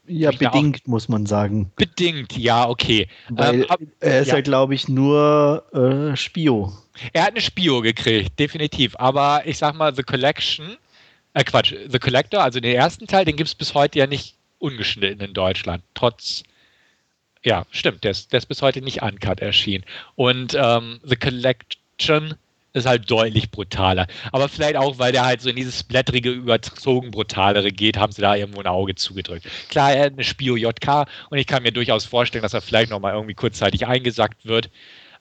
ja, bedingt, auch, muss man sagen. Bedingt, ja, okay. Weil ähm, er ist ja, ja glaube ich, nur äh, Spio. Er hat eine Spio gekriegt, definitiv. Aber ich sag mal, The Collection, äh Quatsch, The Collector, also den ersten Teil, den gibt es bis heute ja nicht ungeschnitten in Deutschland. Trotz, ja, stimmt, der ist, der ist bis heute nicht uncut erschienen. Und ähm, The Collection ist halt deutlich brutaler. Aber vielleicht auch, weil der halt so in dieses blättrige, überzogen brutalere geht, haben sie da irgendwo ein Auge zugedrückt. Klar, er hat eine Spio JK und ich kann mir durchaus vorstellen, dass er vielleicht nochmal irgendwie kurzzeitig eingesackt wird.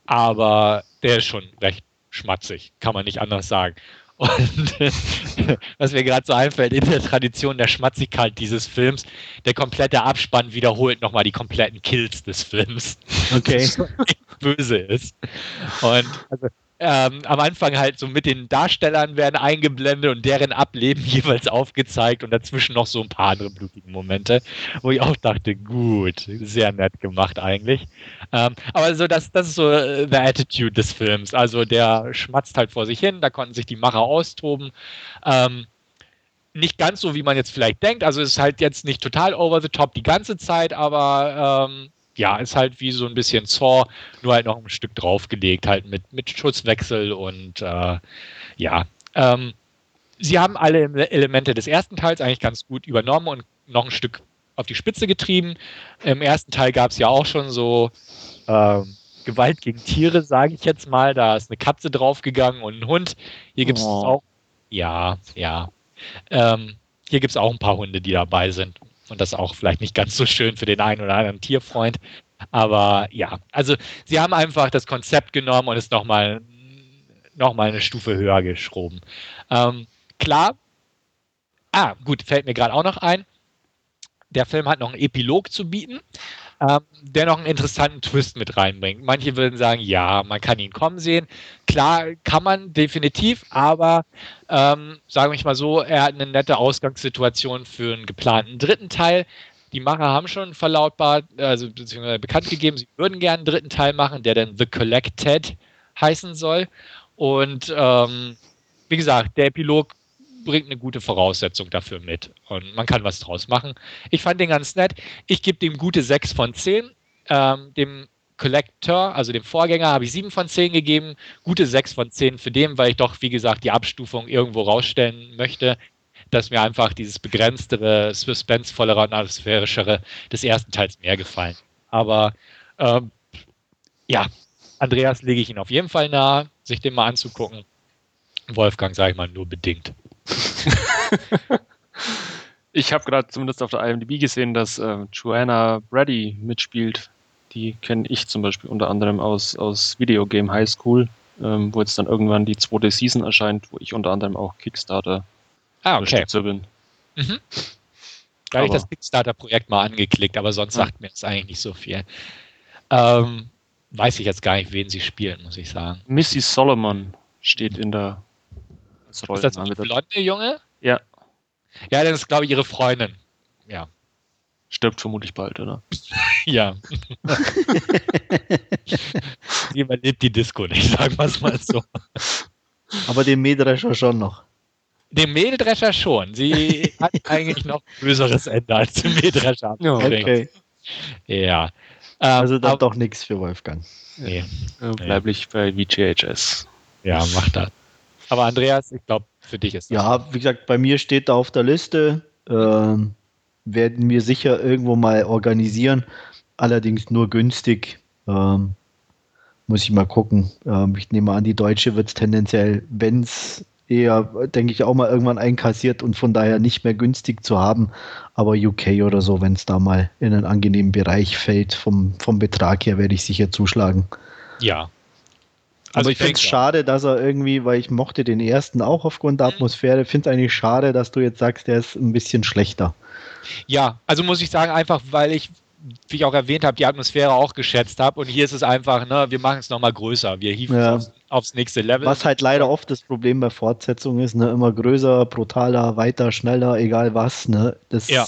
Aber der ist schon recht schmatzig, kann man nicht anders sagen. Und *laughs* was mir gerade so einfällt, in der Tradition der Schmatzigkeit dieses Films, der komplette Abspann wiederholt nochmal die kompletten Kills des Films. Okay. *laughs* böse ist. Und also, ähm, am Anfang halt so mit den Darstellern werden eingeblendet und deren Ableben *laughs* jeweils aufgezeigt und dazwischen noch so ein paar andere blutige Momente, wo ich auch dachte, gut, sehr nett gemacht eigentlich. Ähm, aber so das, das ist so äh, the attitude des Films. Also der schmatzt halt vor sich hin, da konnten sich die Macher austoben. Ähm, nicht ganz so, wie man jetzt vielleicht denkt. Also es ist halt jetzt nicht total over the top die ganze Zeit, aber ähm, ja, ist halt wie so ein bisschen Saw, nur halt noch ein Stück draufgelegt, halt mit, mit Schutzwechsel und äh, ja. Ähm, sie haben alle Elemente des ersten Teils eigentlich ganz gut übernommen und noch ein Stück auf die Spitze getrieben. Im ersten Teil gab es ja auch schon so ähm, Gewalt gegen Tiere, sage ich jetzt mal. Da ist eine Katze draufgegangen und ein Hund. Hier gibt es oh. auch. Ja, ja. Ähm, hier gibt es auch ein paar Hunde, die dabei sind. Und das auch vielleicht nicht ganz so schön für den einen oder anderen Tierfreund. Aber ja, also sie haben einfach das Konzept genommen und es nochmal noch mal eine Stufe höher geschoben. Ähm, klar, ah, gut, fällt mir gerade auch noch ein. Der Film hat noch einen Epilog zu bieten ähm, der noch einen interessanten Twist mit reinbringt. Manche würden sagen, ja, man kann ihn kommen sehen. Klar, kann man definitiv, aber ähm, sagen wir mal so, er hat eine nette Ausgangssituation für einen geplanten dritten Teil. Die Macher haben schon verlautbart, also beziehungsweise bekannt gegeben, sie würden gerne einen dritten Teil machen, der dann The Collected heißen soll. Und ähm, wie gesagt, der Epilog bringt eine gute Voraussetzung dafür mit. Und man kann was draus machen. Ich fand den ganz nett. Ich gebe dem gute 6 von 10. Ähm, dem Collector, also dem Vorgänger, habe ich 7 von 10 gegeben. Gute 6 von 10 für den, weil ich doch, wie gesagt, die Abstufung irgendwo rausstellen möchte, dass mir einfach dieses begrenztere, suspensevollere und atmosphärischere des ersten Teils mehr gefallen. Aber ähm, ja, Andreas lege ich ihn auf jeden Fall nahe, sich den mal anzugucken. Wolfgang, sage ich mal, nur bedingt. *laughs* ich habe gerade zumindest auf der IMDb gesehen, dass äh, Joanna Brady mitspielt. Die kenne ich zum Beispiel unter anderem aus, aus Videogame High School, ähm, wo jetzt dann irgendwann die zweite Season erscheint, wo ich unter anderem auch Kickstarter ah, okay. bin. Mhm. Da habe ich das Kickstarter-Projekt mal angeklickt, aber sonst sagt mir das eigentlich nicht so viel. Ähm, weiß ich jetzt gar nicht, wen sie spielen, muss ich sagen. Missy Solomon steht in der ist das die blonde Junge? Ja. Ja, das ist, glaube ich, ihre Freundin. Ja. Stirbt vermutlich bald, oder? *laughs* ja. *laughs* Sie überlebt die Disco nicht, sagen wir es mal so. Aber den Mähdrescher schon noch. Den Mähdrescher schon. Sie *laughs* hat eigentlich noch ein böseres Ende als den Mähdrescher. Ja, okay. Ja. Ähm, also dann doch nichts für Wolfgang. Nee. Ja, bleib ich bei VGHS. Ja, mach das. Aber Andreas, ich glaube, für dich ist das. Ja, wie gesagt, bei mir steht da auf der Liste. Ähm, werden wir sicher irgendwo mal organisieren. Allerdings nur günstig. Ähm, muss ich mal gucken. Ähm, ich nehme an, die Deutsche wird es tendenziell, wenn es eher, denke ich, auch mal irgendwann einkassiert und von daher nicht mehr günstig zu haben. Aber UK oder so, wenn es da mal in einen angenehmen Bereich fällt, vom, vom Betrag her, werde ich sicher zuschlagen. Ja, also Aber ich, ich finde es schade, dass er irgendwie, weil ich mochte den ersten auch aufgrund der mhm. Atmosphäre, finde es eigentlich schade, dass du jetzt sagst, der ist ein bisschen schlechter. Ja, also muss ich sagen, einfach weil ich, wie ich auch erwähnt habe, die Atmosphäre auch geschätzt habe und hier ist es einfach, ne, wir machen es nochmal größer, wir hieven ja. es aufs, aufs, nächste Level. Was halt leider oft das Problem bei Fortsetzungen ist, ne, immer größer, brutaler, weiter, schneller, egal was, ne, das ja.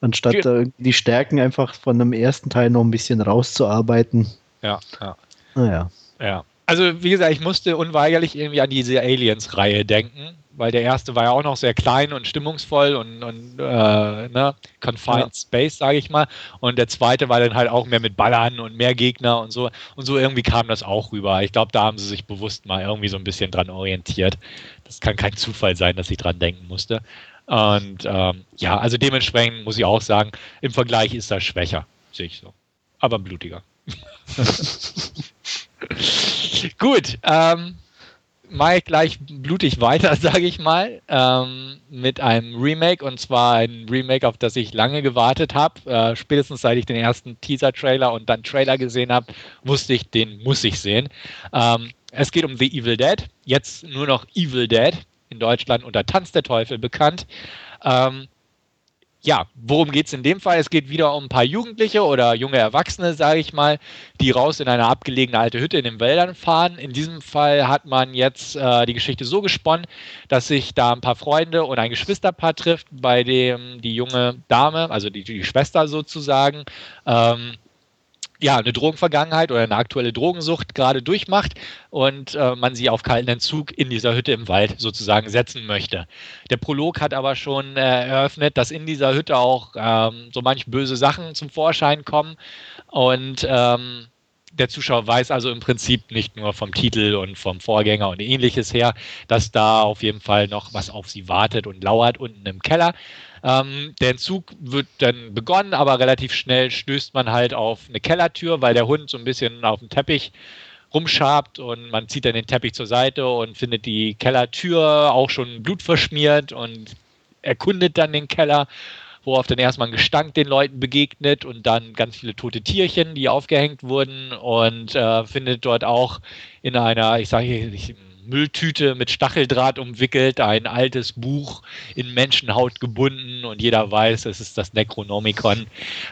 anstatt da die Stärken einfach von dem ersten Teil noch ein bisschen rauszuarbeiten. Ja, ja. Naja. Ja. Also, wie gesagt, ich musste unweigerlich irgendwie an diese Aliens-Reihe denken, weil der erste war ja auch noch sehr klein und stimmungsvoll und, und äh, ne, Confined ja. Space, sage ich mal. Und der zweite war dann halt auch mehr mit Ballern und mehr Gegner und so. Und so irgendwie kam das auch rüber. Ich glaube, da haben sie sich bewusst mal irgendwie so ein bisschen dran orientiert. Das kann kein Zufall sein, dass ich dran denken musste. Und ähm, ja, also dementsprechend muss ich auch sagen, im Vergleich ist das schwächer, sehe ich so. Aber blutiger. *laughs* *laughs* *laughs* Gut, ähm, ich gleich blutig weiter, *laughs* sage ich mal, ähm, mit einem Remake und zwar ein Remake, auf das ich lange gewartet habe. Äh, spätestens seit ich den ersten Teaser-Trailer und dann Trailer gesehen habe, wusste ich, den muss ich sehen. Ähm, es geht um The Evil Dead, jetzt nur noch Evil Dead, in Deutschland unter Tanz der Teufel bekannt. Ähm, ja, worum geht es in dem Fall? Es geht wieder um ein paar Jugendliche oder junge Erwachsene, sage ich mal, die raus in eine abgelegene alte Hütte in den Wäldern fahren. In diesem Fall hat man jetzt äh, die Geschichte so gesponnen, dass sich da ein paar Freunde und ein Geschwisterpaar trifft, bei dem die junge Dame, also die, die Schwester sozusagen, ähm, ja, eine Drogenvergangenheit oder eine aktuelle Drogensucht gerade durchmacht und äh, man sie auf kalten Entzug in dieser Hütte im Wald sozusagen setzen möchte. Der Prolog hat aber schon äh, eröffnet, dass in dieser Hütte auch ähm, so manch böse Sachen zum Vorschein kommen und ähm, der Zuschauer weiß also im Prinzip nicht nur vom Titel und vom Vorgänger und ähnliches her, dass da auf jeden Fall noch was auf sie wartet und lauert unten im Keller. Ähm, der Entzug wird dann begonnen, aber relativ schnell stößt man halt auf eine Kellertür, weil der Hund so ein bisschen auf dem Teppich rumschabt und man zieht dann den Teppich zur Seite und findet die Kellertür auch schon blutverschmiert und erkundet dann den Keller, worauf dann erstmal ein Gestank den Leuten begegnet und dann ganz viele tote Tierchen, die aufgehängt wurden und äh, findet dort auch in einer, ich sage ich, Mülltüte mit Stacheldraht umwickelt, ein altes Buch in Menschenhaut gebunden und jeder weiß, es ist das Necronomicon,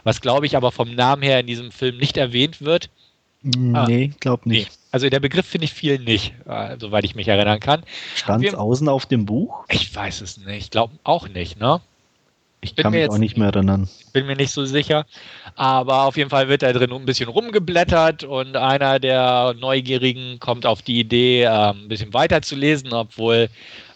was glaube ich aber vom Namen her in diesem Film nicht erwähnt wird. Nee, ah, glaub nicht. Nee. Also der Begriff finde ich viel nicht, äh, soweit ich mich erinnern kann. Stand es außen auf dem Buch? Ich weiß es nicht. Ich glaube auch nicht, ne? Ich kann mich jetzt, auch nicht mehr erinnern. Bin mir nicht so sicher. Aber auf jeden Fall wird da drin ein bisschen rumgeblättert und einer der Neugierigen kommt auf die Idee, ähm, ein bisschen weiter zu lesen, obwohl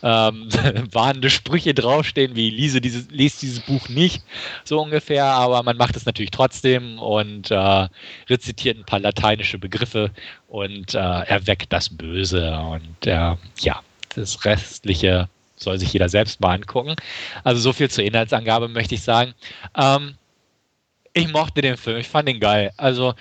ähm, *laughs* warnende Sprüche draufstehen, wie lese dieses, lese dieses Buch nicht, so ungefähr. Aber man macht es natürlich trotzdem und äh, rezitiert ein paar lateinische Begriffe und äh, erweckt das Böse. Und äh, ja, das restliche soll sich jeder selbst mal angucken. Also so viel zur Inhaltsangabe möchte ich sagen. Ähm, ich mochte den Film, ich fand ihn geil. Also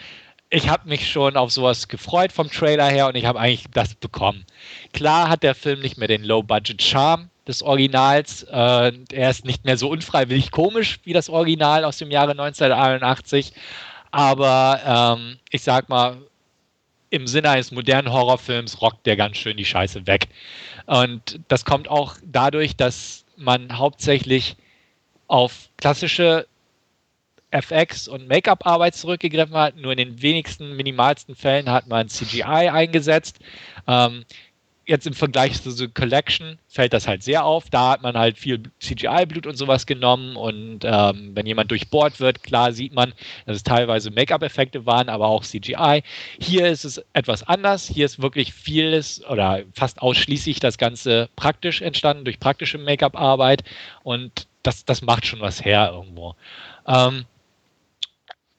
ich habe mich schon auf sowas gefreut vom Trailer her und ich habe eigentlich das bekommen. Klar hat der Film nicht mehr den Low-Budget-Charme des Originals. Äh, er ist nicht mehr so unfreiwillig komisch wie das Original aus dem Jahre 1981. Aber ähm, ich sag mal, im Sinne eines modernen Horrorfilms rockt der ganz schön die Scheiße weg. Und das kommt auch dadurch, dass man hauptsächlich auf klassische FX und Make-up-Arbeit zurückgegriffen hat. Nur in den wenigsten, minimalsten Fällen hat man CGI eingesetzt. Ähm, jetzt im Vergleich zu The Collection fällt das halt sehr auf. Da hat man halt viel CGI-Blut und sowas genommen und ähm, wenn jemand durchbohrt wird, klar sieht man, dass es teilweise Make-up-Effekte waren, aber auch CGI. Hier ist es etwas anders. Hier ist wirklich vieles oder fast ausschließlich das Ganze praktisch entstanden durch praktische Make-up-Arbeit und das, das macht schon was her irgendwo. Ähm,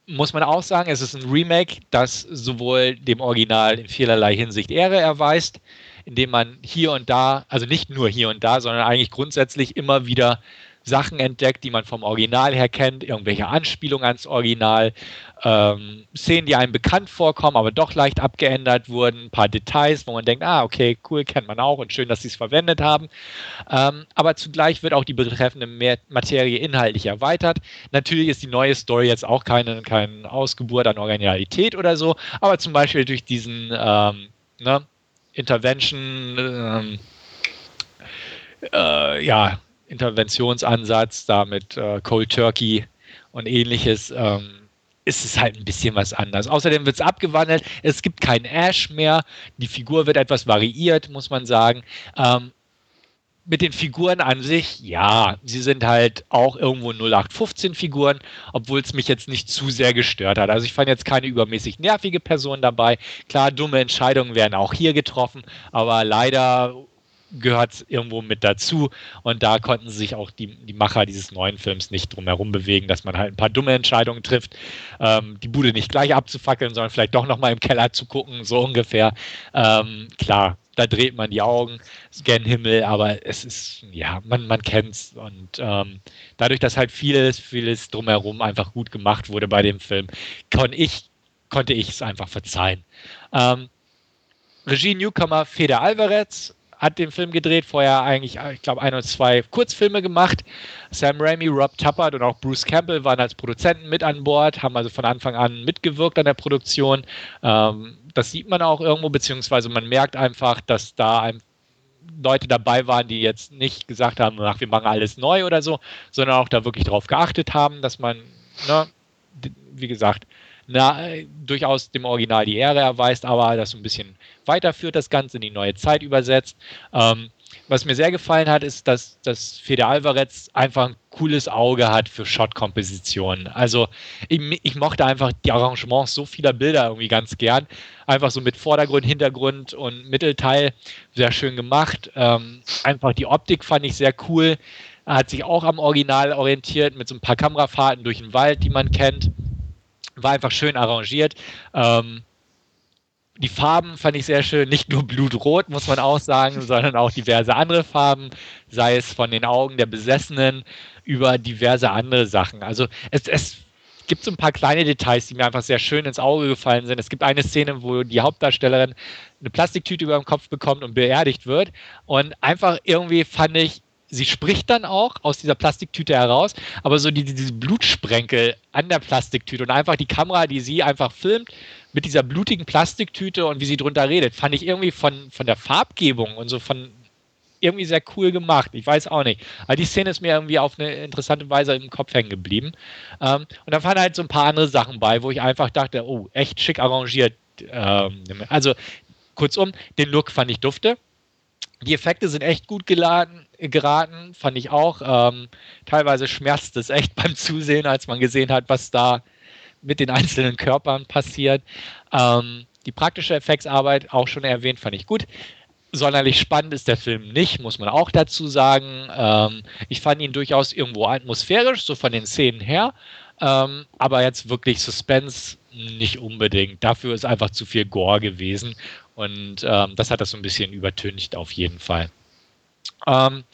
muss man auch sagen, es ist ein Remake, das sowohl dem Original in vielerlei Hinsicht Ehre erweist, indem man hier und da, also nicht nur hier und da, sondern eigentlich grundsätzlich immer wieder Sachen entdeckt, die man vom Original her kennt, irgendwelche Anspielungen ans Original, ähm, Szenen, die einem bekannt vorkommen, aber doch leicht abgeändert wurden, ein paar Details, wo man denkt, ah, okay, cool, kennt man auch und schön, dass sie es verwendet haben. Ähm, aber zugleich wird auch die betreffende Materie inhaltlich erweitert. Natürlich ist die neue Story jetzt auch keine, keine Ausgeburt an Originalität oder so, aber zum Beispiel durch diesen ähm, ne, Intervention, ähm, äh, ja, Interventionsansatz da mit äh, Cold Turkey und ähnliches, ähm, ist es halt ein bisschen was anders. Außerdem wird es abgewandelt, es gibt keinen Ash mehr, die Figur wird etwas variiert, muss man sagen. Ähm, mit den Figuren an sich, ja, sie sind halt auch irgendwo 0815 Figuren, obwohl es mich jetzt nicht zu sehr gestört hat. Also ich fand jetzt keine übermäßig nervige Person dabei. Klar, dumme Entscheidungen werden auch hier getroffen, aber leider gehört es irgendwo mit dazu. Und da konnten sich auch die, die Macher dieses neuen Films nicht drum herum bewegen, dass man halt ein paar dumme Entscheidungen trifft, ähm, die Bude nicht gleich abzufackeln, sondern vielleicht doch nochmal im Keller zu gucken, so ungefähr. Ähm, klar, da dreht man die Augen, gen Himmel, aber es ist, ja, man, man kennt es. Und ähm, dadurch, dass halt vieles, vieles drumherum einfach gut gemacht wurde bei dem Film, kon ich, konnte ich es einfach verzeihen. Ähm, Regie Newcomer Feder Alvarez hat den Film gedreht, vorher eigentlich, ich glaube, ein oder zwei Kurzfilme gemacht. Sam Raimi, Rob Tappert und auch Bruce Campbell waren als Produzenten mit an Bord, haben also von Anfang an mitgewirkt an der Produktion. Ähm, das sieht man auch irgendwo, beziehungsweise man merkt einfach, dass da ein Leute dabei waren, die jetzt nicht gesagt haben, ach, wir machen alles neu oder so, sondern auch da wirklich darauf geachtet haben, dass man, ne, wie gesagt, na, durchaus dem Original die Ehre erweist, aber das so ein bisschen weiterführt, das Ganze in die neue Zeit übersetzt. Ähm, was mir sehr gefallen hat, ist, dass, dass Fede Alvarez einfach ein cooles Auge hat für Shot-Kompositionen. Also ich, ich, mochte einfach die Arrangements so vieler Bilder irgendwie ganz gern. Einfach so mit Vordergrund, Hintergrund und Mittelteil sehr schön gemacht. Ähm, einfach die Optik fand ich sehr cool. Hat sich auch am Original orientiert mit so ein paar Kamerafahrten durch den Wald, die man kennt. War einfach schön arrangiert. Ähm, die Farben fand ich sehr schön, nicht nur blutrot, muss man auch sagen, *laughs* sondern auch diverse andere Farben, sei es von den Augen der Besessenen über diverse andere Sachen. Also es, es gibt so ein paar kleine Details, die mir einfach sehr schön ins Auge gefallen sind. Es gibt eine Szene, wo die Hauptdarstellerin eine Plastiktüte über dem Kopf bekommt und beerdigt wird. Und einfach irgendwie fand ich, sie spricht dann auch aus dieser Plastiktüte heraus, aber so die, diese Blutsprenkel an der Plastiktüte und einfach die Kamera, die sie einfach filmt mit dieser blutigen Plastiktüte und wie sie drunter redet, fand ich irgendwie von, von der Farbgebung und so von irgendwie sehr cool gemacht. Ich weiß auch nicht. Aber die Szene ist mir irgendwie auf eine interessante Weise im Kopf hängen geblieben. Ähm, und da waren halt so ein paar andere Sachen bei, wo ich einfach dachte, oh, echt schick arrangiert. Ähm, also kurzum, den Look fand ich dufte. Die Effekte sind echt gut geladen, geraten, fand ich auch. Ähm, teilweise schmerzt es echt *laughs* beim Zusehen, als man gesehen hat, was da mit den einzelnen Körpern passiert. Ähm, die praktische Effektsarbeit, auch schon erwähnt, fand ich gut. Sonderlich spannend ist der Film nicht, muss man auch dazu sagen. Ähm, ich fand ihn durchaus irgendwo atmosphärisch, so von den Szenen her. Ähm, aber jetzt wirklich Suspense nicht unbedingt. Dafür ist einfach zu viel Gore gewesen. Und ähm, das hat das so ein bisschen übertüncht auf jeden Fall. Ähm,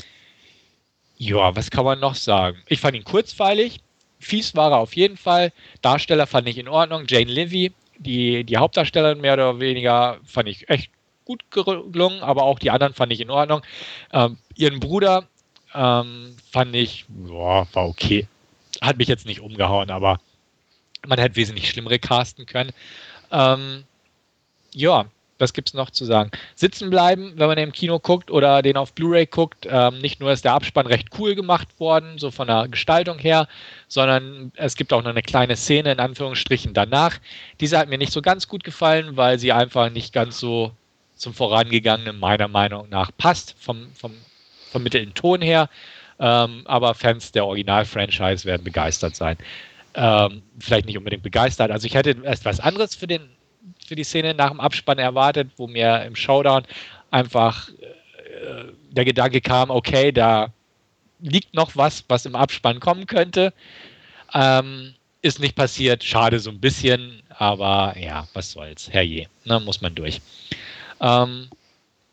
ja, was kann man noch sagen? Ich fand ihn kurzweilig. Fies war er auf jeden Fall. Darsteller fand ich in Ordnung. Jane Levy, die, die Hauptdarstellerin mehr oder weniger, fand ich echt gut gelungen, aber auch die anderen fand ich in Ordnung. Ähm, ihren Bruder ähm, fand ich, boah, war okay. Hat mich jetzt nicht umgehauen, aber man hätte wesentlich schlimmere casten können. Ähm, ja, was gibt es noch zu sagen? Sitzen bleiben, wenn man im Kino guckt oder den auf Blu-ray guckt. Ähm, nicht nur ist der Abspann recht cool gemacht worden, so von der Gestaltung her, sondern es gibt auch noch eine kleine Szene in Anführungsstrichen danach. Diese hat mir nicht so ganz gut gefallen, weil sie einfach nicht ganz so zum vorangegangenen meiner Meinung nach passt, vom, vom vermittelten Ton her. Ähm, aber Fans der Original-Franchise werden begeistert sein. Ähm, vielleicht nicht unbedingt begeistert. Also ich hätte erst was anderes für den für die Szene nach dem Abspann erwartet, wo mir im Showdown einfach äh, der Gedanke kam, okay, da liegt noch was, was im Abspann kommen könnte. Ähm, ist nicht passiert, schade so ein bisschen, aber ja, was soll's, herrje, ne, muss man durch. Ähm,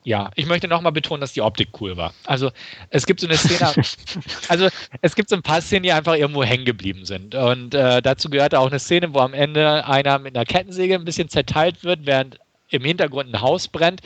ja, ich möchte nochmal betonen, dass die Optik cool war. Also es gibt so eine Szene, *laughs* also es gibt so ein paar Szenen, die einfach irgendwo hängen geblieben sind. Und äh, dazu gehörte auch eine Szene, wo am Ende einer mit einer Kettensäge ein bisschen zerteilt wird, während im Hintergrund ein Haus brennt.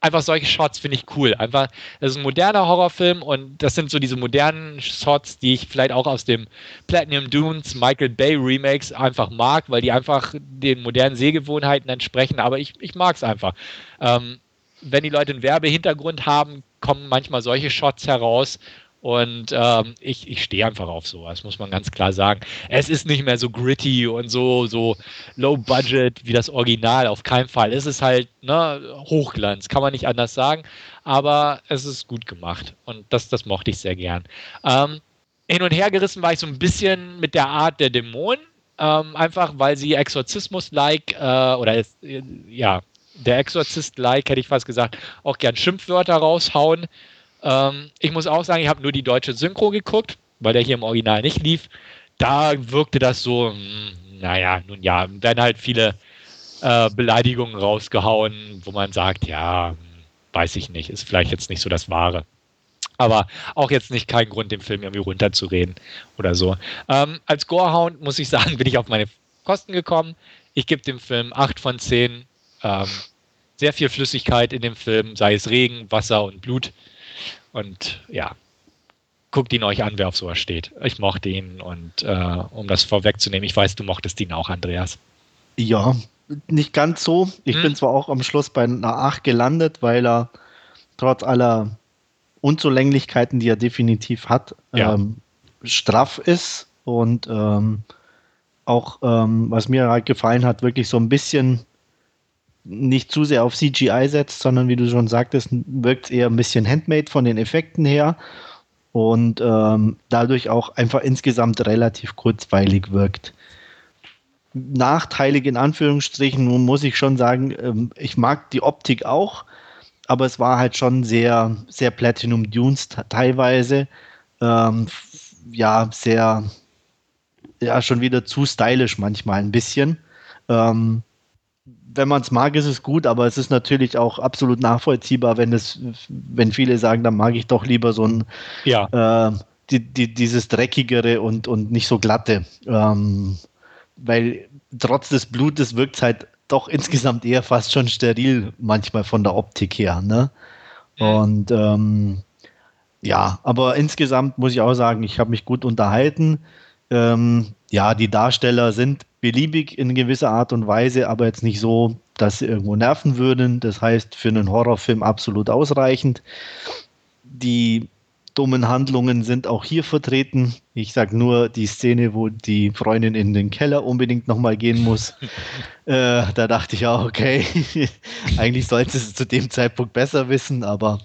Einfach solche Shots finde ich cool. Einfach, das ist ein moderner Horrorfilm und das sind so diese modernen Shots, die ich vielleicht auch aus dem Platinum Dunes Michael Bay Remakes einfach mag, weil die einfach den modernen Sehgewohnheiten entsprechen. Aber ich, ich mag es einfach. Ähm, wenn die Leute einen Werbehintergrund haben, kommen manchmal solche Shots heraus Und ähm, ich, ich stehe einfach auf sowas, muss man ganz klar sagen. Es ist nicht mehr so gritty und so, so low budget wie das Original, auf keinen Fall. Es ist halt ne, Hochglanz, kann man nicht anders sagen. Aber es ist gut gemacht und das, das mochte ich sehr gern. Ähm, hin und her gerissen war ich so ein bisschen mit der Art der Dämonen. Ähm, einfach weil sie Exorzismus-like äh, oder äh, ja, der Exorzist-like, hätte ich fast gesagt, auch gern Schimpfwörter raushauen. Ähm, ich muss auch sagen, ich habe nur die deutsche Synchro geguckt, weil der hier im Original nicht lief. Da wirkte das so, mh, hm, naja, nun ja, dann halt viele äh, Beleidigungen rausgehauen, wo man sagt, ja, weiß ich nicht, ist vielleicht jetzt nicht so das Wahre. Aber auch jetzt nicht kein Grund, den Film irgendwie runterzureden oder so. Ähm, als Gorehound muss ich sagen, *laughs* bin ich auf meine Kosten gekommen. Ich gebe dem Film 8 von 10. Ähm, sehr viel Flüssigkeit in dem Film, sei es Regen, Wasser und Blut. Und ja, guckt ihn euch an, wer auf sowas steht. Ich mochte ihn und äh, um das vorwegzunehmen, ich weiß, du mochtest ihn auch, Andreas. Ja, nicht ganz so. Ich hm. bin zwar auch am Schluss bei einer 8 gelandet, weil er trotz aller Unzulänglichkeiten, die er definitiv hat, ja. ähm, straff ist und ähm, auch, ähm, was mir halt gefallen hat, wirklich so ein bisschen nicht zu sehr auf CGI setzt, sondern wie du schon sagtest, wirkt es eher ein bisschen handmade von den Effekten her und ähm, dadurch auch einfach insgesamt relativ kurzweilig wirkt. Nachteilig in Anführungsstrichen muss ich schon sagen, ähm, ich mag die Optik auch, aber es war halt schon sehr, sehr Platinum Dunes teilweise. Ähm, ja, sehr, ja, schon wieder zu stylisch manchmal ein bisschen. Ähm, wenn man es mag, ist es gut, aber es ist natürlich auch absolut nachvollziehbar, wenn es, wenn viele sagen, dann mag ich doch lieber so ein ja. äh, die, die, dieses dreckigere und, und nicht so glatte. Ähm, weil trotz des Blutes wirkt es halt doch insgesamt eher fast schon steril, manchmal von der Optik her. Ne? Mhm. Und ähm, ja, aber insgesamt muss ich auch sagen, ich habe mich gut unterhalten. Ähm, ja, die Darsteller sind beliebig in gewisser Art und Weise, aber jetzt nicht so, dass sie irgendwo nerven würden. Das heißt, für einen Horrorfilm absolut ausreichend. Die dummen Handlungen sind auch hier vertreten. Ich sage nur die Szene, wo die Freundin in den Keller unbedingt nochmal gehen muss. *laughs* äh, da dachte ich auch, okay, *laughs* eigentlich sollte es zu dem Zeitpunkt besser wissen, aber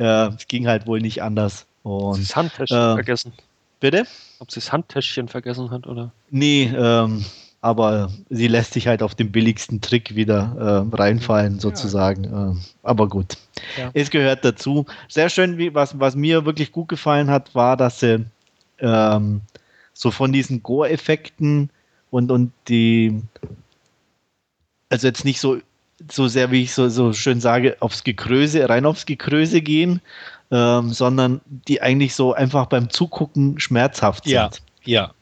äh, es ging halt wohl nicht anders. Und, das Handtäschchen äh, vergessen. Bitte? Ob sie das Handtäschchen vergessen hat, oder? Nee, ähm, aber sie lässt sich halt auf den billigsten Trick wieder äh, reinfallen, sozusagen. Ja. Äh, aber gut, ja. es gehört dazu. Sehr schön, wie, was, was mir wirklich gut gefallen hat, war, dass sie ähm, so von diesen Gore-Effekten und, und die, also jetzt nicht so, so sehr, wie ich so, so schön sage, aufs Gekröse, rein aufs Gekröse gehen, ähm, sondern die eigentlich so einfach beim Zugucken schmerzhaft sind. Ja, ja.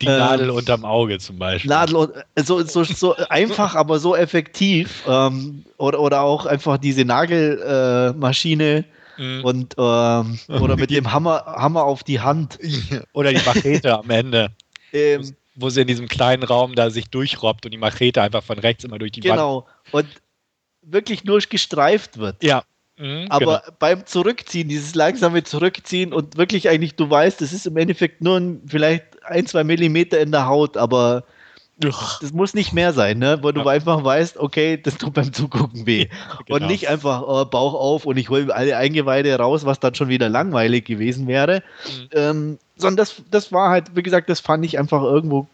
Die ähm, Nadel unterm Auge zum Beispiel. Nadel, so, so, so *laughs* einfach, aber so effektiv. Ähm, oder, oder auch einfach diese Nagelmaschine. Äh, mhm. Und ähm, oder mit *laughs* dem Hammer, Hammer auf die Hand. *laughs* Oder die Machete am Ende. Ähm, wo sie in diesem kleinen Raum da sich durchrobbt und die Machete einfach von rechts immer durch die genau. Wand. Genau. Und wirklich nur gestreift wird. Ja. Mhm, aber genau. beim Zurückziehen, dieses langsame Zurückziehen und wirklich eigentlich, du weißt, es ist im Endeffekt nur ein, vielleicht ein, zwei Millimeter in der Haut, aber das muss nicht mehr sein, ne? Weil du ja. einfach weißt, okay, das tut beim Zugucken weh. *laughs* genau. Und nicht einfach oh, Bauch auf und ich hole alle Eingeweide raus, was dann schon wieder langweilig gewesen wäre. Mhm. Ähm, sondern das, das war halt, wie gesagt, das fand ich einfach irgendwo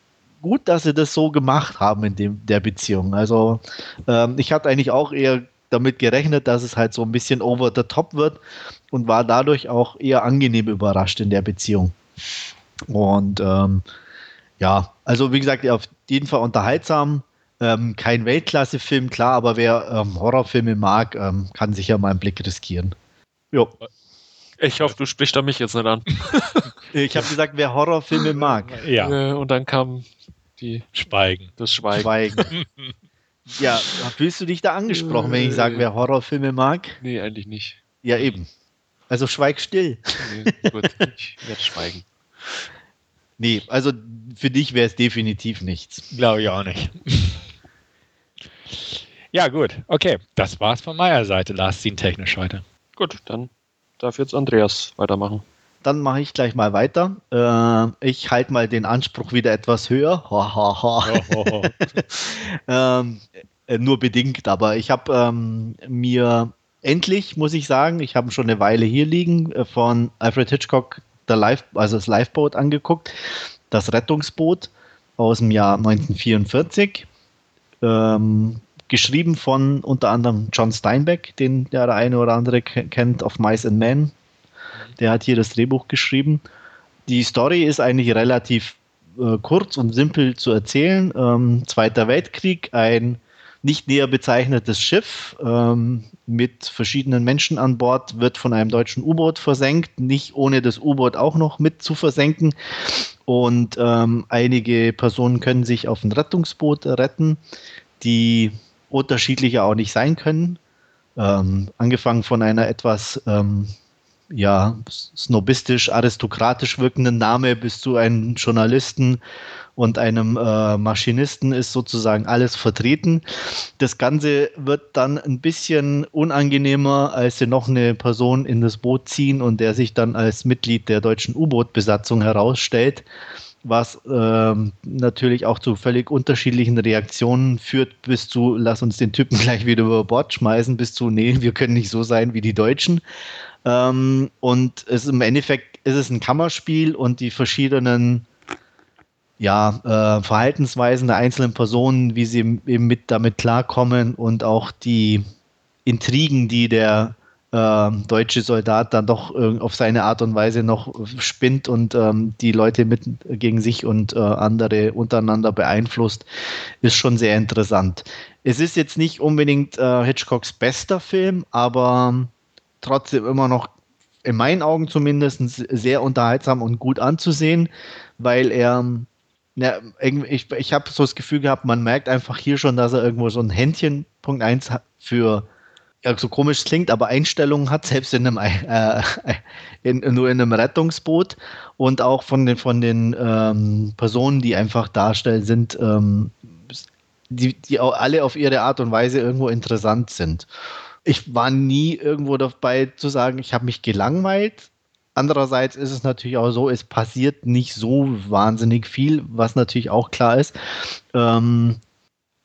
gut, dass sie das so gemacht haben in dem, der Beziehung. Also ähm, ich hatte eigentlich auch eher damit gerechnet, dass es halt so ein bisschen over the top wird und war dadurch auch eher angenehm überrascht in der Beziehung. Und ähm, ja, also wie gesagt, auf jeden Fall unterhaltsam. Ähm, kein Weltklasse-Film, klar, aber wer ähm, Horrorfilme mag, ähm, kann sicher mal einen Blick riskieren. Jo. Ich hoffe, du sprichst da mich jetzt nicht an. *laughs* ich habe gesagt, wer Horrorfilme mag. Ja. Äh, und dann kam die Schweigen. Das Schweigen. Schweigen. *laughs* Ja, fühlst du dich da angesprochen, wenn ich sage, wer Horrorfilme mag? Nee, eigentlich nicht. Ja, eben. Also schweig still. Nee, gut, ich werde schweigen. Nee, also für dich wäre es definitiv nichts. Glaube ich auch nicht. ja, gut. Okay, das war's von meiner Seite, Last Scene technisch heute. Gut, dann darf jetzt Andreas weitermachen. Dann mache ich gleich mal weiter. Äh, ich halte mal den Anspruch wieder etwas höher. *laughs* ähm, äh, nur bedingt, aber ich habe ähm, mir endlich, muss ich sagen, ich habe schon eine Weile hier liegen, äh, von Alfred Hitchcock der Live, also das Lifeboat angeguckt, das Rettungsboot aus dem Jahr 1944. Ähm, geschrieben von unter anderem John Steinbeck, den der eine oder andere kennt, auf Mice and Men. Der hat hier das Drehbuch geschrieben. Die Story ist eigentlich relativ äh, kurz und simpel zu erzählen. Ähm, Zweiter Weltkrieg, ein nicht näher bezeichnetes Schiff ähm, mit verschiedenen Menschen an Bord wird von einem deutschen U-Boot versenkt, nicht ohne das U-Boot auch noch mit zu versenken. Und ähm, einige Personen können sich auf ein Rettungsboot retten, die unterschiedlicher auch nicht sein können. Ähm, angefangen von einer etwas ähm, ja, snobistisch, aristokratisch wirkenden Name bis zu einem Journalisten und einem äh, Maschinisten ist sozusagen alles vertreten. Das Ganze wird dann ein bisschen unangenehmer, als sie noch eine Person in das Boot ziehen und der sich dann als Mitglied der deutschen U-Boot-Besatzung herausstellt was ähm, natürlich auch zu völlig unterschiedlichen Reaktionen führt, bis zu, lass uns den Typen *laughs* gleich wieder über Bord schmeißen, bis zu, nee, wir können nicht so sein wie die Deutschen. Ähm, und es im Endeffekt ist es ein Kammerspiel und die verschiedenen ja, äh, Verhaltensweisen der einzelnen Personen, wie sie eben mit damit klarkommen und auch die Intrigen, die der äh, deutsche Soldat dann doch äh, auf seine Art und Weise noch spinnt und ähm, die Leute mit gegen sich und äh, andere untereinander beeinflusst, ist schon sehr interessant. Es ist jetzt nicht unbedingt äh, Hitchcocks bester Film, aber trotzdem immer noch in meinen Augen zumindest sehr unterhaltsam und gut anzusehen, weil er ja, ich, ich habe so das Gefühl gehabt, man merkt einfach hier schon, dass er irgendwo so ein Händchen, Punkt 1, für, ja, so komisch klingt, aber Einstellungen hat, selbst in einem, *laughs* äh, in, nur in einem Rettungsboot und auch von den, von den ähm, Personen, die einfach darstellen, sind, ähm, die, die alle auf ihre Art und Weise irgendwo interessant sind. Ich war nie irgendwo dabei zu sagen, ich habe mich gelangweilt, Andererseits ist es natürlich auch so, es passiert nicht so wahnsinnig viel, was natürlich auch klar ist. Ähm,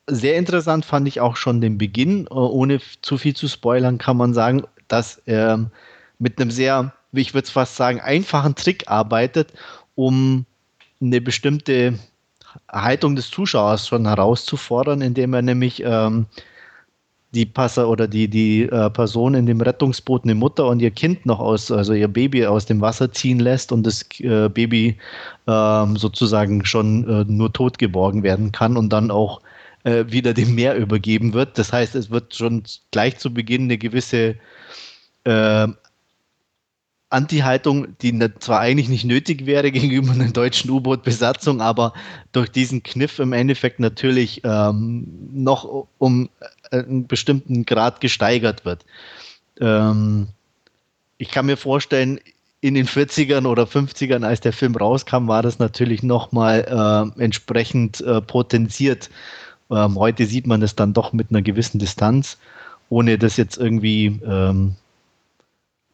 sehr interessant fand ich auch schon den Beginn, äh, ohne zu viel zu spoilern, kann man sagen, dass er mit einem sehr, wie ich würde es fast sagen, einfachen Trick arbeitet, um eine bestimmte Haltung des Zuschauers schon herauszufordern, indem er nämlich ähm, die Passer oder die, die äh, Person in dem Rettungsboot eine Mutter und ihr Kind noch aus, also ihr Baby aus dem Wasser ziehen lässt und das äh, Baby äh, sozusagen schon äh, nur tot geborgen werden kann und dann auch äh, wieder dem Meer übergeben wird. Das heißt, es wird schon gleich zu Beginn eine gewisse äh, Anti-Haltung, die zwar eigentlich nicht nötig wäre *laughs* gegenüber einer deutschen U-Boot-Besatzung, aber durch diesen Kniff im Endeffekt natürlich ähm, noch um einen bestimmten Grad gesteigert wird. Ähm, ich kann mir vorstellen, in den 40ern oder 50ern, als der Film rauskam, war das natürlich nochmal äh, entsprechend äh, potenziert. Ähm, heute sieht man es dann doch mit einer gewissen Distanz, ohne das jetzt irgendwie ähm,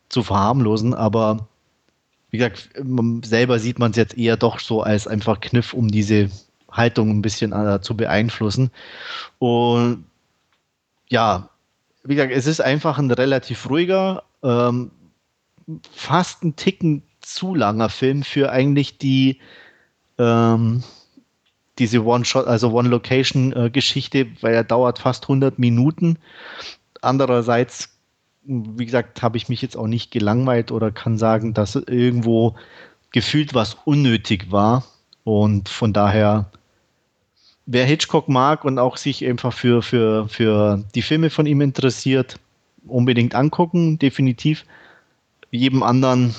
zu verharmlosen, aber wie gesagt, selber sieht man es jetzt eher doch so als einfach Kniff, um diese Haltung ein bisschen äh, zu beeinflussen. Und ja, wie gesagt, es ist einfach ein relativ ruhiger, ähm, fast ein Ticken zu langer Film für eigentlich die ähm, diese One-Shot, also One-Location-Geschichte, weil er dauert fast 100 Minuten. Andererseits, wie gesagt, habe ich mich jetzt auch nicht gelangweilt oder kann sagen, dass irgendwo gefühlt was unnötig war. Und von daher wer Hitchcock mag und auch sich einfach für, für, für die Filme von ihm interessiert, unbedingt angucken, definitiv. Jedem anderen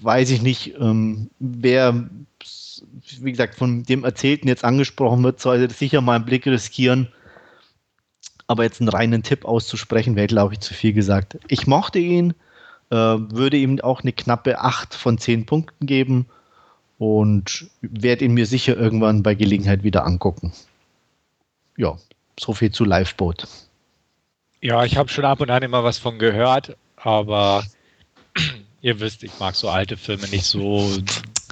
weiß ich nicht, ähm, wer, wie gesagt, von dem Erzählten jetzt angesprochen wird, sollte sicher mal einen Blick riskieren. Aber jetzt einen reinen Tipp auszusprechen, wäre, glaube ich, zu viel gesagt. Ich mochte ihn, äh, würde ihm auch eine knappe 8 von 10 Punkten geben und werde ihn mir sicher irgendwann bei Gelegenheit wieder angucken. Ja, so viel zu Liveboat. Ja, ich habe schon ab und an immer was von gehört, aber *clears throat* ihr wisst, ich mag so alte Filme nicht so.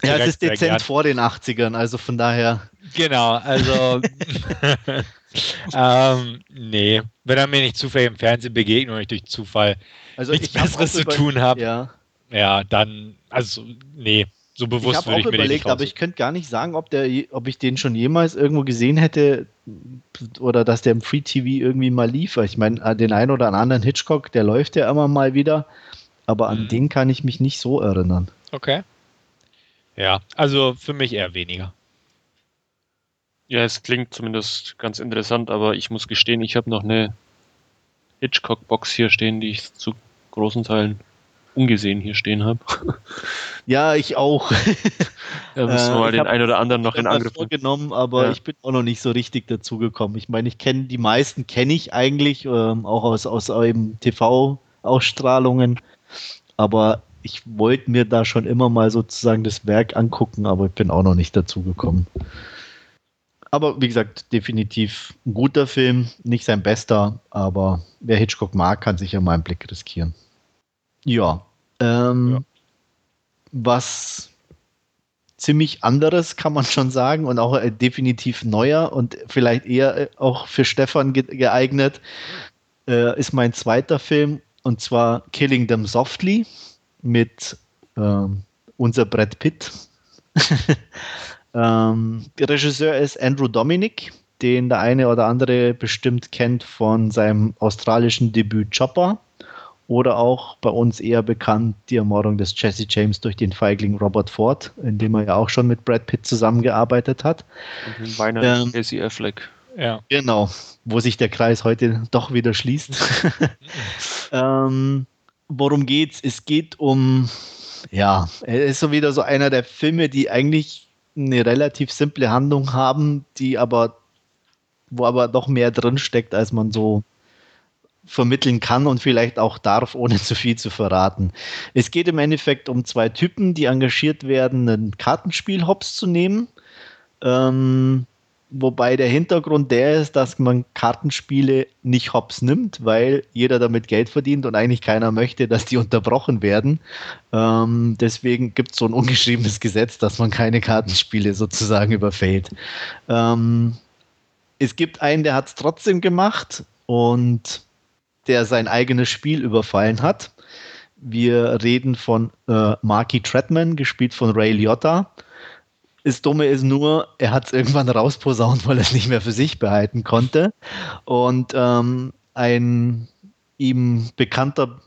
Ja, es ist dezent vor den 80ern, also von daher. Genau, also. *laughs* *laughs* ähm, nee, wenn er mir nicht zufällig im Fernsehen begegnet und ich durch Zufall also nichts Besseres zu tun habe, ja. ja, dann, also, nee, so bewusst ich würde ich mir überlegt, aber ich könnte gar nicht sagen, ob, der, ob ich den schon jemals irgendwo gesehen hätte oder dass der im Free TV irgendwie mal lief. Ich meine, äh, den einen oder anderen Hitchcock, der läuft ja immer mal wieder, aber an mhm. den kann ich mich nicht so erinnern. Okay. Ja, also für mich eher weniger. Ja, es klingt zumindest ganz interessant, aber ich muss gestehen, ich habe noch eine Hitchcock-Box hier stehen, die ich zu großen Teilen ungesehen hier stehen habe. *laughs* Ja, ich auch. *laughs* da müssen wir äh, mal den einen oder anderen noch in Angriff nehmen. vorgenommen, aber ja. ich bin auch noch nicht so richtig dazu gekommen. Ich meine, ich kenne die meisten kenne ich eigentlich, ähm, auch aus, aus eben TV-Ausstrahlungen, aber ich wollte mir da schon immer mal sozusagen das Werk angucken, aber ich bin auch noch nicht dazu gekommen. Aber wie gesagt, definitiv ein guter Film, nicht sein bester, aber wer Hitchcock mag, kann sich ja mal einen Blick riskieren. Ja. Ähm, ja. Was ziemlich anderes, kann man schon sagen, und auch äh, definitiv neuer und vielleicht eher äh, auch für Stefan ge geeignet, äh, ist mein zweiter Film, und zwar Killing Them Softly mit ähm, unser Brad Pitt. *laughs* ähm, Regisseur ist Andrew Dominic, den der eine oder andere bestimmt kennt von seinem australischen Debüt Chopper oder auch bei uns eher bekannt die Ermordung des Jesse James durch den Feigling Robert Ford, in dem er ja auch schon mit Brad Pitt zusammengearbeitet hat. Und meiner ähm, Casey Affleck. Ja. Genau, wo sich der Kreis heute doch wieder schließt. *laughs* ähm, worum geht's? Es geht um, ja, er ist so wieder so einer der Filme, die eigentlich eine relativ simple Handlung haben, die aber, wo aber doch mehr drin steckt, als man so vermitteln kann und vielleicht auch darf, ohne *laughs* zu viel zu verraten. Es geht im Endeffekt um zwei Typen, die engagiert werden, ein Kartenspiel hops zu nehmen. Ähm, wobei der Hintergrund der ist, dass man Kartenspiele nicht hops nimmt, weil jeder damit Geld verdient und eigentlich keiner möchte, dass die *laughs* unterbrochen werden. Ähm, deswegen gibt es so ein ungeschriebenes Gesetz, dass man keine Kartenspiele sozusagen überfällt. Ähm, es gibt einen, der hat es trotzdem gemacht und der sein eigenes Spiel überfallen hat. Wir reden von äh, Marky Tretman, gespielt von Ray Liotta. Das Dumme ist nur, er hat es irgendwann rausposaunt, weil er es nicht mehr für sich behalten konnte. Und ähm, ein ihm bekannter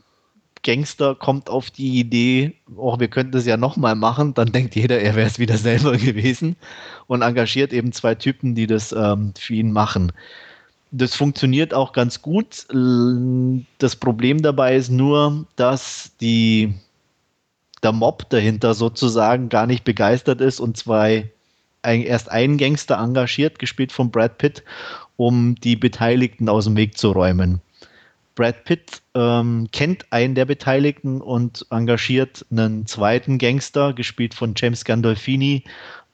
Gangster kommt auf die Idee, oh, wir könnten das ja nochmal machen, dann denkt jeder, er wäre es wieder selber *laughs* gewesen und engagiert eben zwei Typen, die das ähm, für ihn machen das funktioniert auch ganz gut. Das Problem dabei ist nur, dass die, der Mob dahinter sozusagen gar nicht begeistert ist und zwei erst einen Gangster engagiert, gespielt von Brad Pitt, um die Beteiligten aus dem Weg zu räumen. Brad Pitt ähm, kennt einen der Beteiligten und engagiert einen zweiten Gangster, gespielt von James Gandolfini,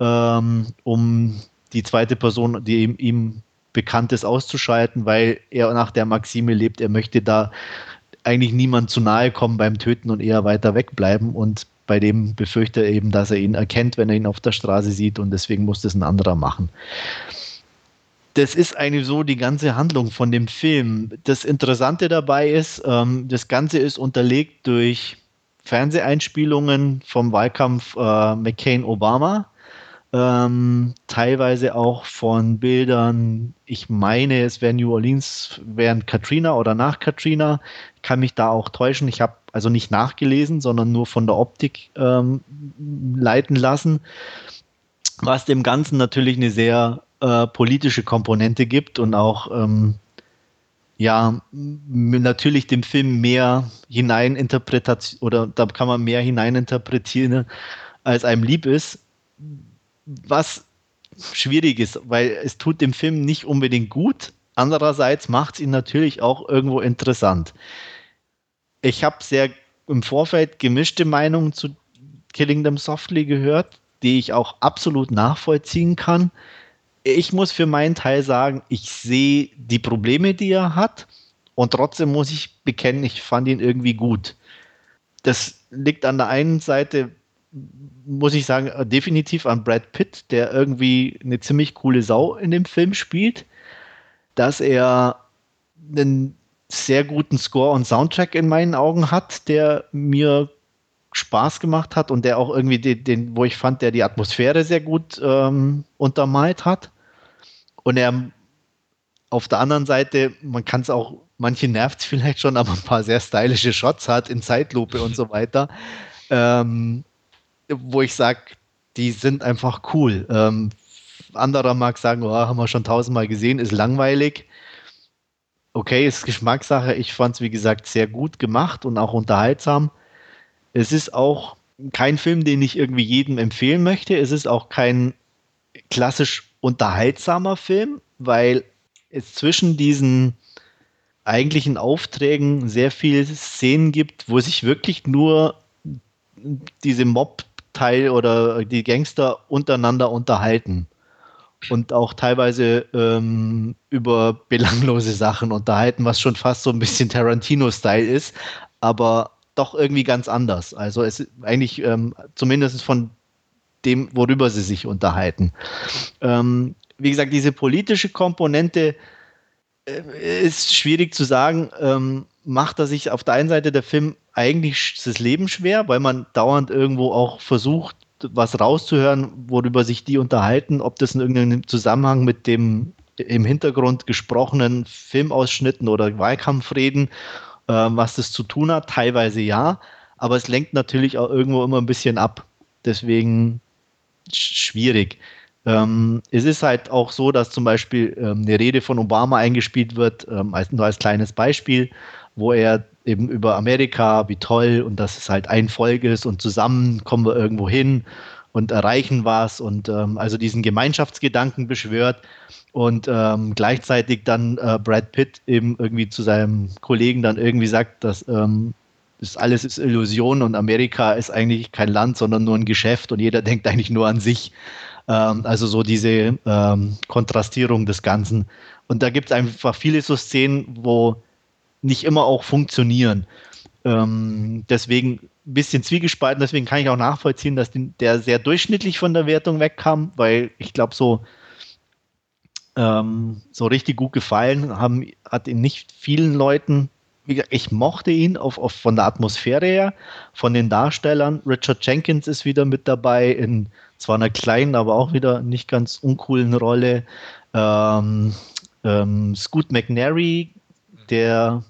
ähm, um die zweite Person, die ihm, ihm Bekanntes auszuschalten, weil er nach der Maxime lebt, er möchte da eigentlich niemand zu nahe kommen beim Töten und eher weiter wegbleiben und bei dem befürchtet er eben, dass er ihn erkennt, wenn er ihn auf der Straße sieht und deswegen muss das ein anderer machen. Das ist eigentlich so die ganze Handlung von dem Film. Das Interessante dabei ist, ähm, das Ganze ist unterlegt durch Fernseheinspielungen vom Wahlkampf äh, McCain-Obama ähm, teilweise auch von Bildern, ich meine, es wäre New Orleans während Katrina oder nach Katrina, kann mich da auch täuschen. Ich habe also nicht nachgelesen, sondern nur von der Optik ähm, leiten lassen, was dem Ganzen natürlich eine sehr äh, politische Komponente gibt und auch ähm, ja, natürlich dem Film mehr hineininterpretieren oder da kann man mehr hineininterpretieren, als einem lieb ist was schwierig ist, weil es tut dem Film nicht unbedingt gut. Andererseits macht es ihn natürlich auch irgendwo interessant. Ich habe sehr im Vorfeld gemischte Meinungen zu Killing Them Softly gehört, die ich auch absolut nachvollziehen kann. Ich muss für meinen Teil sagen, ich sehe die Probleme, die er hat, und trotzdem muss ich bekennen, ich fand ihn irgendwie gut. Das liegt an der einen Seite, muss ich sagen, definitiv an Brad Pitt, der irgendwie eine ziemlich coole Sau in dem Film spielt, dass er einen sehr guten Score und Soundtrack in meinen Augen hat, der mir Spaß gemacht hat und der auch irgendwie den, den wo ich fand, der die Atmosphäre sehr gut ähm, untermalt hat. Und er auf der anderen Seite, man kann es auch, manche nervt es *laughs* vielleicht schon, aber ein paar sehr stylische Shots hat in Zeitlupe und so weiter, ähm, wo ich sage, die sind einfach cool. Ähm, anderer mag sagen, oh, haben wir schon tausendmal gesehen, ist langweilig. Okay, ist Geschmackssache. Ich fand es, wie gesagt, sehr gut gemacht und auch unterhaltsam. Es ist auch kein Film, den ich irgendwie jedem empfehlen möchte. Es ist auch kein klassisch unterhaltsamer Film, weil es zwischen diesen eigentlichen Aufträgen sehr viele Szenen gibt, wo sich wirklich nur diese Mob-Teil oder die Gangster untereinander unterhalten und auch teilweise ähm, über belanglose Sachen unterhalten, was schon fast so ein bisschen Tarantino-Style ist, aber doch irgendwie ganz anders. Also es ist eigentlich ähm, zumindest von dem, worüber sie sich unterhalten. Ähm, wie gesagt, diese politische Komponente äh, ist schwierig zu sagen. Ähm, macht er sich auf der einen Seite der Film eigentlich das Leben schwer, weil man dauernd irgendwo auch versucht, was rauszuhören, worüber sich die unterhalten, ob das in irgendeinem Zusammenhang mit dem im Hintergrund gesprochenen Filmausschnitten oder Wahlkampfreden, äh, was das zu tun hat. Teilweise ja, aber es lenkt natürlich auch irgendwo immer ein bisschen ab. Deswegen schwierig. Ähm, es ist halt auch so, dass zum Beispiel ähm, eine Rede von Obama eingespielt wird, ähm, als, nur als kleines Beispiel, wo er eben über Amerika, wie toll und dass es halt ein Volk ist und zusammen kommen wir irgendwo hin und erreichen was und ähm, also diesen Gemeinschaftsgedanken beschwört und ähm, gleichzeitig dann äh, Brad Pitt eben irgendwie zu seinem Kollegen dann irgendwie sagt, dass ähm, das alles ist Illusion und Amerika ist eigentlich kein Land, sondern nur ein Geschäft und jeder *laughs* denkt eigentlich nur an sich. Ähm, also so diese ähm, Kontrastierung des Ganzen. Und da gibt es einfach viele so Szenen, wo nicht immer auch funktionieren. Ähm, deswegen ein bisschen zwiegespalten, deswegen kann ich auch nachvollziehen, dass der sehr durchschnittlich von der Wertung wegkam, weil ich glaube, so, ähm, so richtig gut gefallen haben, hat ihn nicht vielen Leuten. Ich mochte ihn auf, auf, von der Atmosphäre her, von den Darstellern. Richard Jenkins ist wieder mit dabei in zwar einer kleinen, aber auch wieder nicht ganz uncoolen Rolle. Ähm, ähm, Scoot McNary, der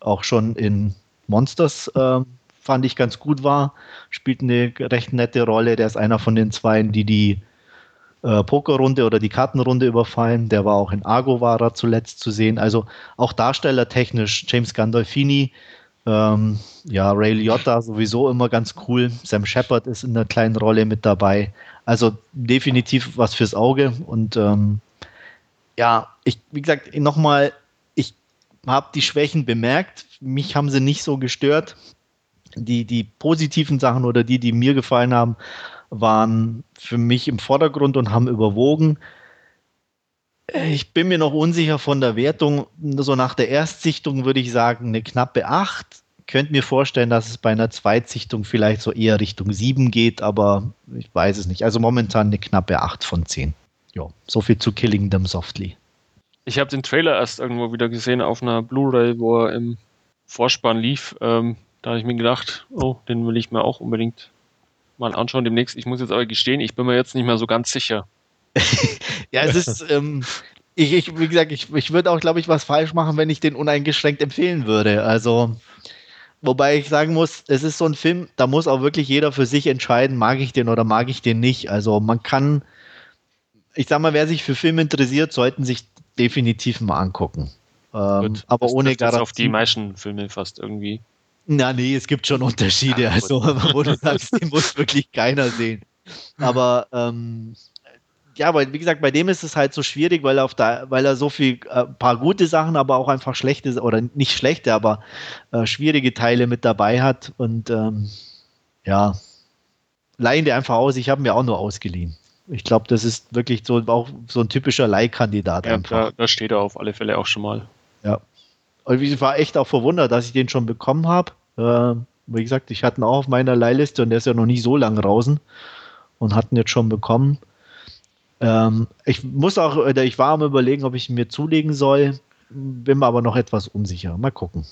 auch schon in Monsters äh, fand ich ganz gut war, spielt eine recht nette Rolle. Der ist einer von den zwei, die die äh, Pokerrunde oder die Kartenrunde überfallen. Der war auch in Argo war er zuletzt zu sehen. Also auch darstellertechnisch James Gandolfini, ähm, ja, Ray Liotta sowieso immer ganz cool. Sam Shepard ist in einer kleinen Rolle mit dabei. Also definitiv was fürs Auge. Und ähm, ja, ich, wie gesagt, nochmal, habe die Schwächen bemerkt. Mich haben sie nicht so gestört. Die, die positiven Sachen oder die, die mir gefallen haben, waren für mich im Vordergrund und haben überwogen. Ich bin mir noch unsicher von der Wertung. So nach der Erstsichtung würde ich sagen, eine knappe 8. Könnte mir vorstellen, dass es bei einer Zweitsichtung vielleicht so eher Richtung 7 geht, aber ich weiß es nicht. Also momentan eine knappe 8 von 10. Ja, so viel zu Killing Them Softly. Ich habe den Trailer erst irgendwo wieder gesehen auf einer Blu-ray, wo er im Vorspann lief. Ähm, da habe ich mir gedacht, oh, den will ich mir auch unbedingt mal anschauen demnächst. Ich muss jetzt aber gestehen, ich bin mir jetzt nicht mehr so ganz sicher. *laughs* ja, es ist, ähm, ich, ich, wie gesagt, ich, ich würde auch, glaube ich, was falsch machen, wenn ich den uneingeschränkt empfehlen würde. Also, wobei ich sagen muss, es ist so ein Film, da muss auch wirklich jeder für sich entscheiden, mag ich den oder mag ich den nicht. Also, man kann, ich sag mal, wer sich für Film interessiert, sollten sich definitiv mal angucken. Ähm, aber das ohne Garantie. auf die meisten Filme fast irgendwie. Na, nee, es gibt schon Unterschiede. Ja, also, *laughs* wo du sagst, den muss wirklich keiner sehen. Aber ähm, ja, weil wie gesagt, bei dem ist es halt so schwierig, weil er auf da, weil er so viel äh, paar gute Sachen, aber auch einfach schlechte oder nicht schlechte, aber äh, schwierige Teile mit dabei hat und ähm, ja, leihen die einfach aus. Ich habe mir auch nur ausgeliehen. Ich glaube, das ist wirklich so auch so ein typischer Leihkandidat. Ja, da, da, steht er auf alle Fälle auch schon mal. Ja. Und ich war echt auch verwundert, dass ich den schon bekommen habe. Äh, wie gesagt, ich hatte ihn auch auf meiner Leihliste und der ist ja noch nicht so lang draußen und hatten jetzt schon bekommen. Ähm, ich muss auch, ich war am überlegen, ob ich ihn mir zulegen soll, bin mir aber noch etwas unsicher. Mal gucken.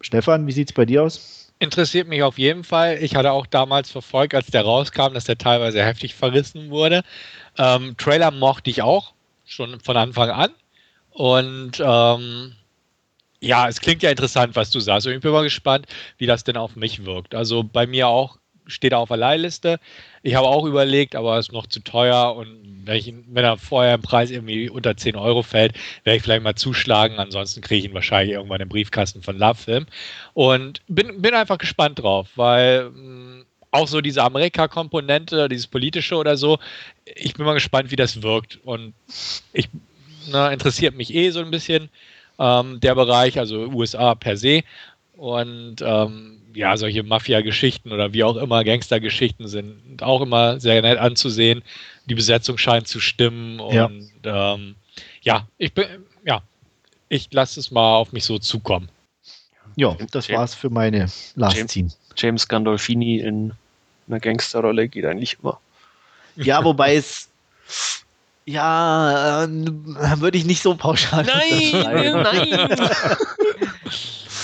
Stefan, wie sieht es bei dir aus? Interessiert mich auf jeden Fall. Ich hatte auch damals verfolgt, als der rauskam, dass der teilweise heftig verrissen wurde. Ähm, Trailer mochte ich auch, schon von Anfang an. Und ähm, ja, es klingt ja interessant, was du sagst. Und ich bin mal gespannt, wie das denn auf mich wirkt. Also bei mir auch steht er auf der Leihliste. Ich habe auch überlegt, aber es ist noch zu teuer und wenn, ich, wenn er vorher im Preis irgendwie unter 10 Euro fällt, werde ich vielleicht mal zuschlagen. Ansonsten kriege ich ihn wahrscheinlich irgendwann im Briefkasten von Love Film. Und bin, bin einfach gespannt drauf, weil mm, auch so diese Amerika-Komponente, dieses politische oder so, ich bin mal gespannt, wie das wirkt. Und ich na, interessiert mich eh so ein bisschen ähm, der Bereich, also USA per se. Und ähm, ja, solche Mafia-Geschichten oder wie auch immer Gangster-Geschichten sind auch immer sehr nett anzusehen. Die Besetzung scheint zu stimmen und ja, ähm, ja ich bin, ja, ich lasse es mal auf mich so zukommen. Ja, das James, war's für meine Last James, Scene. James Gandolfini in einer Gangsterrolle geht eigentlich immer. Ja, wobei es ja, äh, würde ich nicht so pauschal Nein, nein. *laughs* *laughs*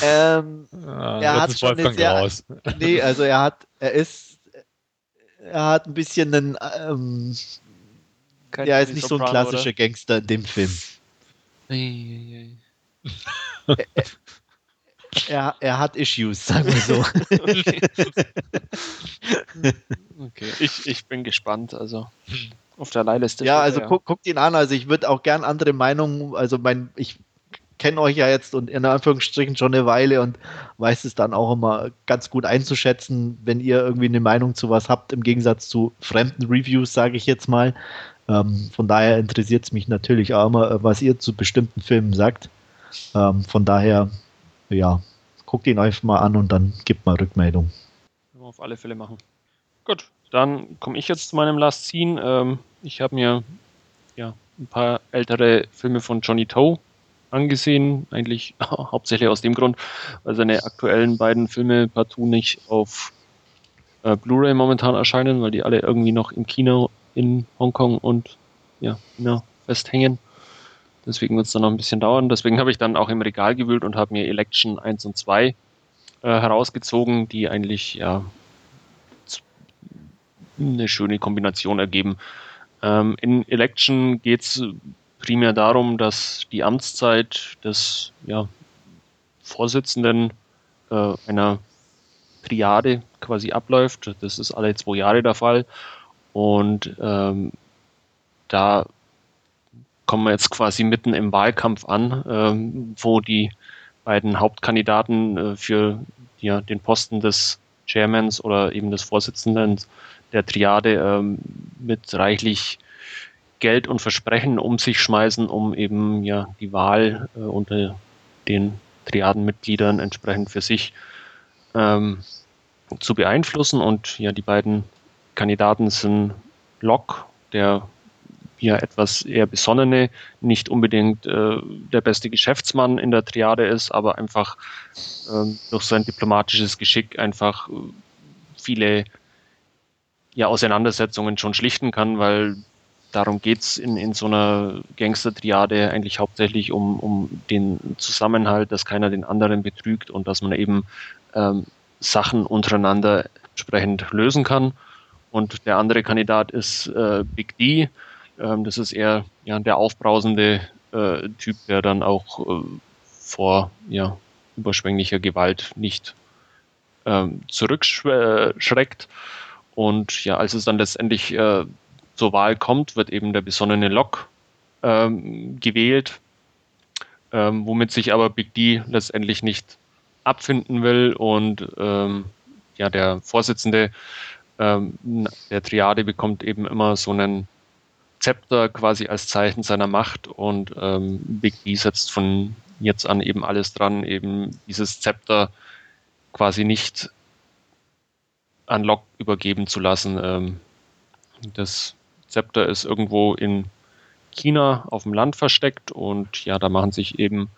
ähm, ja, er hat schon eine sehr, raus. nee, *laughs* also er hat, er ist, er hat ein bisschen einen, ähm, er ist nicht so ein klassischer oder? Gangster in dem Film. er, er, er, hat Issues, sagen wir so. okay. *laughs* okay. Ich, ich bin gespannt, also auf der Leihliste. Ja, also guckt, guckt ihn an. Also ich würde auch gern andere Meinungen, also mein, ich kenne euch ja jetzt und in Anführungsstrichen schon eine Weile und weiß es dann auch immer ganz gut einzuschätzen, wenn ihr irgendwie eine Meinung zu was habt, im Gegensatz zu fremden Reviews, sage ich jetzt mal. Ähm, von daher interessiert es mich natürlich auch immer, was ihr zu bestimmten Filmen sagt. Ähm, von daher, ja, guckt ihn euch mal an und dann gebt mal Rückmeldung. Auf alle Fälle machen. Gut, dann komme ich jetzt zu meinem Last Scene. Ähm, ich habe mir ja, ein paar ältere Filme von Johnny Toe angesehen, eigentlich *laughs* hauptsächlich aus dem Grund, weil seine aktuellen beiden Filme partout nicht auf äh, Blu-ray momentan erscheinen, weil die alle irgendwie noch im Kino in Hongkong und ja, China festhängen. Deswegen wird es dann noch ein bisschen dauern. Deswegen habe ich dann auch im Regal gewühlt und habe mir Election 1 und 2 äh, herausgezogen, die eigentlich ja eine schöne Kombination ergeben. Ähm, in Election geht es primär darum, dass die Amtszeit des ja, Vorsitzenden äh, einer Triade quasi abläuft. Das ist alle zwei Jahre der Fall. Und ähm, da kommen wir jetzt quasi mitten im Wahlkampf an, ähm, wo die beiden Hauptkandidaten äh, für ja, den Posten des Chairmans oder eben des Vorsitzenden der Triade ähm, mit reichlich Geld und Versprechen um sich schmeißen, um eben ja die Wahl äh, unter den Triadenmitgliedern entsprechend für sich ähm, zu beeinflussen. Und ja, die beiden Kandidaten sind Locke, der ja etwas eher besonnene, nicht unbedingt äh, der beste Geschäftsmann in der Triade ist, aber einfach äh, durch sein diplomatisches Geschick einfach äh, viele ja, Auseinandersetzungen schon schlichten kann, weil darum geht's in, in so einer Gangster-Triade eigentlich hauptsächlich um, um den Zusammenhalt, dass keiner den anderen betrügt und dass man eben ähm, Sachen untereinander entsprechend lösen kann. Und der andere Kandidat ist äh, Big D. Ähm, das ist eher ja, der aufbrausende äh, Typ, der dann auch äh, vor ja, überschwänglicher Gewalt nicht ähm, zurückschreckt. Und ja, als es dann letztendlich äh, zur Wahl kommt, wird eben der besonnene Lok ähm, gewählt, ähm, womit sich aber Big D letztendlich nicht abfinden will und ähm, ja, der Vorsitzende ähm, der Triade bekommt eben immer so einen Zepter quasi als Zeichen seiner Macht und ähm, Big D setzt von jetzt an eben alles dran, eben dieses Zepter quasi nicht an Locke übergeben zu lassen. Ähm, das Zepter ist irgendwo in China auf dem Land versteckt und ja, da machen sich eben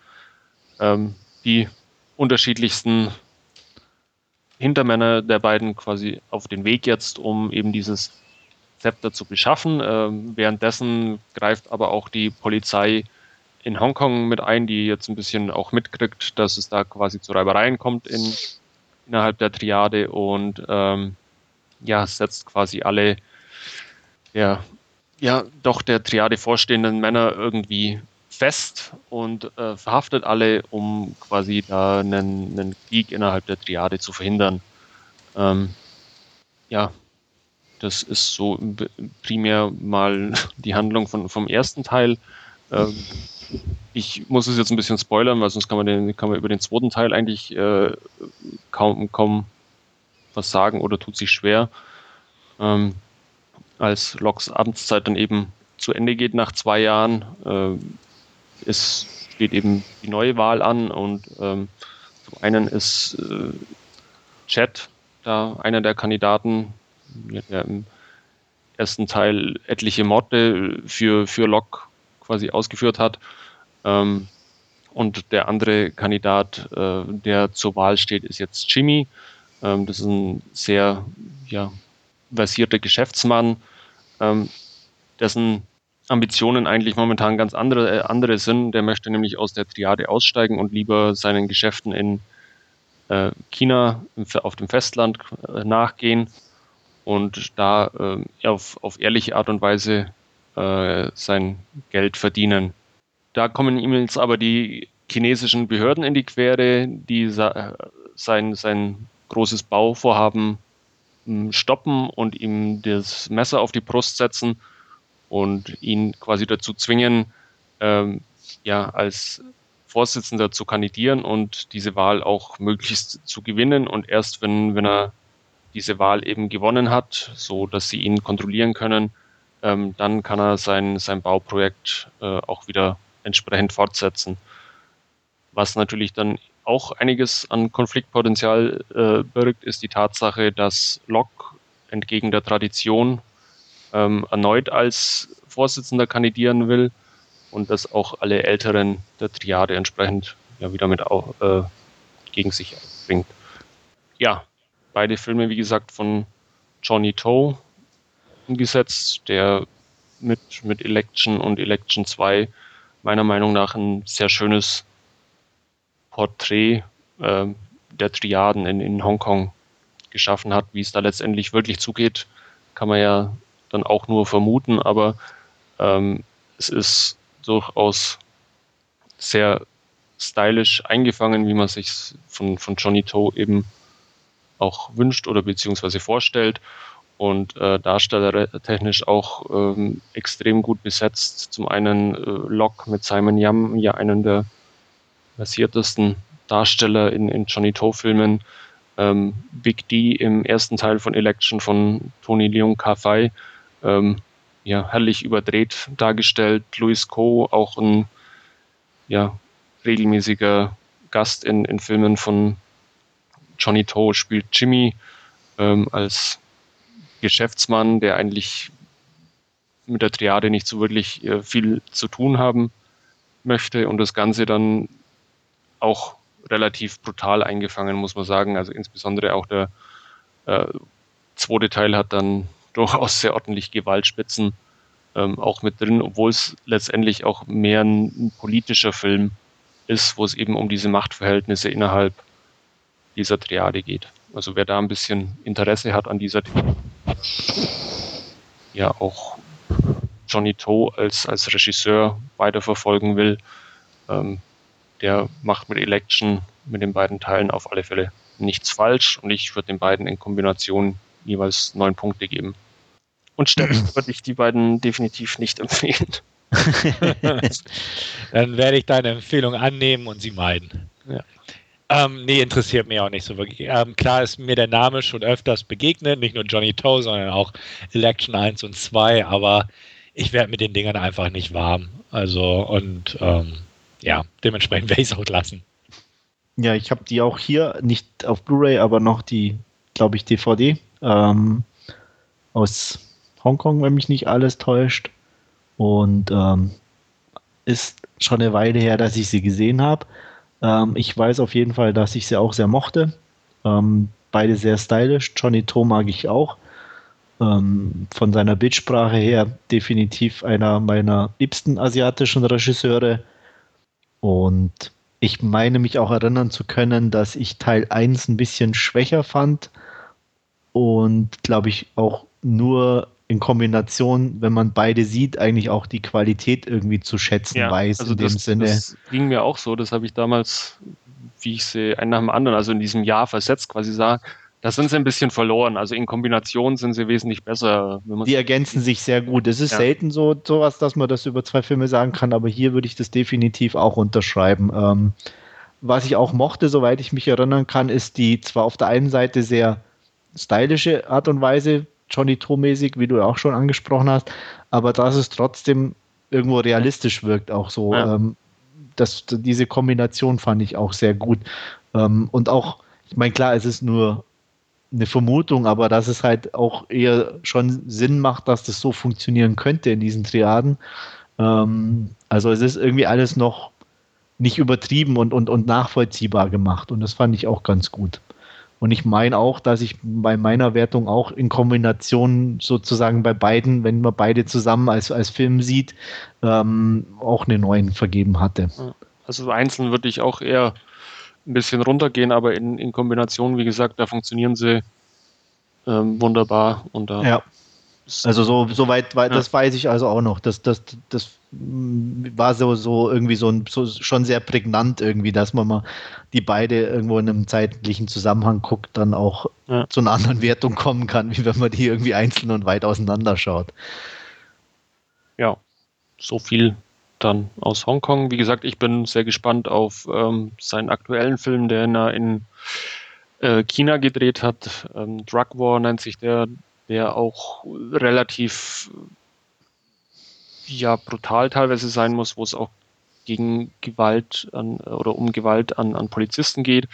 ähm, die unterschiedlichsten Hintermänner der beiden quasi auf den Weg jetzt, um eben dieses Zepter zu beschaffen. Ähm, währenddessen greift aber auch die Polizei in Hongkong mit ein, die jetzt ein bisschen auch mitkriegt, dass es da quasi zu Reibereien kommt in, innerhalb der Triade und ähm, ja, setzt quasi alle ja, ja, doch der Triade vorstehenden Männer irgendwie fest und äh, verhaftet alle, um quasi da einen, einen, Krieg innerhalb der Triade zu verhindern. Ähm, ja, das ist so primär mal *laughs* die Handlung von, vom ersten Teil. Ähm, ich muss es jetzt ein bisschen spoilern, weil sonst kann man, den, kann man über den zweiten Teil eigentlich äh, kaum, kaum was sagen oder tut sich schwer. Ähm, als Locks Amtszeit dann eben zu Ende geht nach zwei Jahren, äh, es steht eben die neue Wahl an und ähm, zum einen ist äh, Chad da einer der Kandidaten, der im ersten Teil etliche Morde für, für Locke quasi ausgeführt hat. Ähm, und der andere Kandidat, äh, der zur Wahl steht, ist jetzt Jimmy. Ähm, das ist ein sehr ja, versierter Geschäftsmann, ähm, dessen Ambitionen eigentlich momentan ganz andere, äh, andere sind. Der möchte nämlich aus der Triade aussteigen und lieber seinen Geschäften in äh, China auf dem Festland äh, nachgehen und da äh, auf, auf ehrliche Art und Weise äh, sein Geld verdienen. Da kommen ihm jetzt aber die chinesischen Behörden in die Quere, die sein, sein großes Bauvorhaben stoppen und ihm das Messer auf die Brust setzen und ihn quasi dazu zwingen, ähm, ja, als Vorsitzender zu kandidieren und diese Wahl auch möglichst zu gewinnen. Und erst wenn, wenn er diese Wahl eben gewonnen hat, so dass sie ihn kontrollieren können, ähm, dann kann er sein, sein Bauprojekt äh, auch wieder entsprechend fortsetzen. Was natürlich dann auch einiges an Konfliktpotenzial äh, birgt, ist die Tatsache, dass Locke entgegen der Tradition ähm, erneut als Vorsitzender kandidieren will und dass auch alle Älteren der Triade entsprechend ja wieder mit auch, äh, gegen sich bringt. Ja, beide Filme, wie gesagt, von Johnny Toe umgesetzt, der mit, mit Election und Election 2 meiner Meinung nach ein sehr schönes Porträt äh, der Triaden in, in Hongkong geschaffen hat. Wie es da letztendlich wirklich zugeht, kann man ja dann auch nur vermuten, aber ähm, es ist durchaus sehr stylisch eingefangen, wie man sich von, von Johnny Toe eben auch wünscht oder beziehungsweise vorstellt und äh, darstellertechnisch auch ähm, extrem gut besetzt. Zum einen äh, Locke mit Simon Yam, ja einen der versiertesten Darsteller in, in Johnny Toe-Filmen. Ähm, Big D im ersten Teil von Election von Tony Leung Ka-Fai ähm, ja, herrlich überdreht dargestellt. Louis Coe, auch ein ja, regelmäßiger Gast in, in Filmen von Johnny Toe, spielt Jimmy ähm, als Geschäftsmann, der eigentlich mit der Triade nicht so wirklich äh, viel zu tun haben möchte und das Ganze dann auch relativ brutal eingefangen, muss man sagen. Also insbesondere auch der äh, zweite Teil hat dann *laughs* durchaus sehr ordentlich Gewaltspitzen ähm, auch mit drin, obwohl es letztendlich auch mehr ein, ein, politischer Film ist, wo es eben um diese Machtverhältnisse innerhalb dieser Triade geht. Also wer da ein bisschen Interesse hat an dieser, ja auch Johnny Toe als, als Regisseur weiterverfolgen will, ähm, der macht mit Election, mit den beiden Teilen auf alle Fälle nichts falsch und ich würde den beiden in Kombination jeweils neun Punkte geben. Und Steffen *clears throat* würde ich die beiden definitiv nicht *laughs* empfehlen. *laughs* Dann werde ich deine Empfehlung annehmen und sie meiden. Ja. Ähm, nee, interessiert mich auch nicht so wirklich. Ähm, klar ist mir der Name schon öfters begegnet, nicht nur Johnny Toe, sondern auch Election 1 und 2, aber ich werde mit den Dingern einfach nicht warm. Also, und ähm, ja, dementsprechend werde ich es auch lassen. Ja, ich habe die auch hier, nicht auf Blu-ray, aber noch die, glaube ich, DVD ähm, aus Hongkong, wenn mich nicht alles täuscht. Und ähm, ist schon eine Weile her, dass ich sie gesehen habe. Ähm, ich weiß auf jeden Fall, dass ich sie auch sehr mochte. Ähm, beide sehr stylisch. Johnny To mag ich auch. Ähm, von seiner Bildsprache her definitiv einer meiner liebsten asiatischen Regisseure. Und ich meine mich auch erinnern zu können, dass ich Teil 1 ein bisschen schwächer fand und glaube ich auch nur in Kombination, wenn man beide sieht, eigentlich auch die Qualität irgendwie zu schätzen ja, weiß also in das, dem Sinne. Das ging mir auch so, das habe ich damals, wie ich sie ein nach dem anderen, also in diesem Jahr versetzt quasi sah, da sind sie ein bisschen verloren. Also in Kombination sind sie wesentlich besser. die ergänzen sich sehr gut. Es ist ja. selten so sowas, dass man das über zwei Filme sagen kann, aber hier würde ich das definitiv auch unterschreiben. Ähm, was ich auch mochte, soweit ich mich erinnern kann, ist die zwar auf der einen Seite sehr stylische Art und Weise, Johnny To-mäßig, wie du auch schon angesprochen hast, aber dass es trotzdem irgendwo realistisch wirkt, auch so. Ja. Ähm, das, diese Kombination fand ich auch sehr gut. Ähm, und auch, ich meine, klar, es ist nur eine Vermutung, aber dass es halt auch eher schon Sinn macht, dass das so funktionieren könnte in diesen Triaden. Ähm, also es ist irgendwie alles noch nicht übertrieben und, und, und nachvollziehbar gemacht und das fand ich auch ganz gut. Und ich meine auch, dass ich bei meiner Wertung auch in Kombination sozusagen bei beiden, wenn man beide zusammen als, als Film sieht, ähm, auch eine neuen vergeben hatte. Also einzeln würde ich auch eher ein bisschen runtergehen, aber in, in Kombination, wie gesagt, da funktionieren sie ähm, wunderbar. Und da ja. Also so, so weit, ja. das weiß ich also auch noch. Das, das, das war so, so irgendwie so, ein, so schon sehr prägnant irgendwie, dass man mal die beide irgendwo in einem zeitlichen Zusammenhang guckt, dann auch ja. zu einer anderen Wertung kommen kann, wie wenn man die irgendwie einzeln und weit auseinander schaut. Ja, so viel dann aus Hongkong. Wie gesagt, ich bin sehr gespannt auf ähm, seinen aktuellen Film, der in äh, China gedreht hat. Ähm, Drug War nennt sich der, der auch relativ ja brutal teilweise sein muss, wo es auch gegen Gewalt an, oder um Gewalt an, an Polizisten geht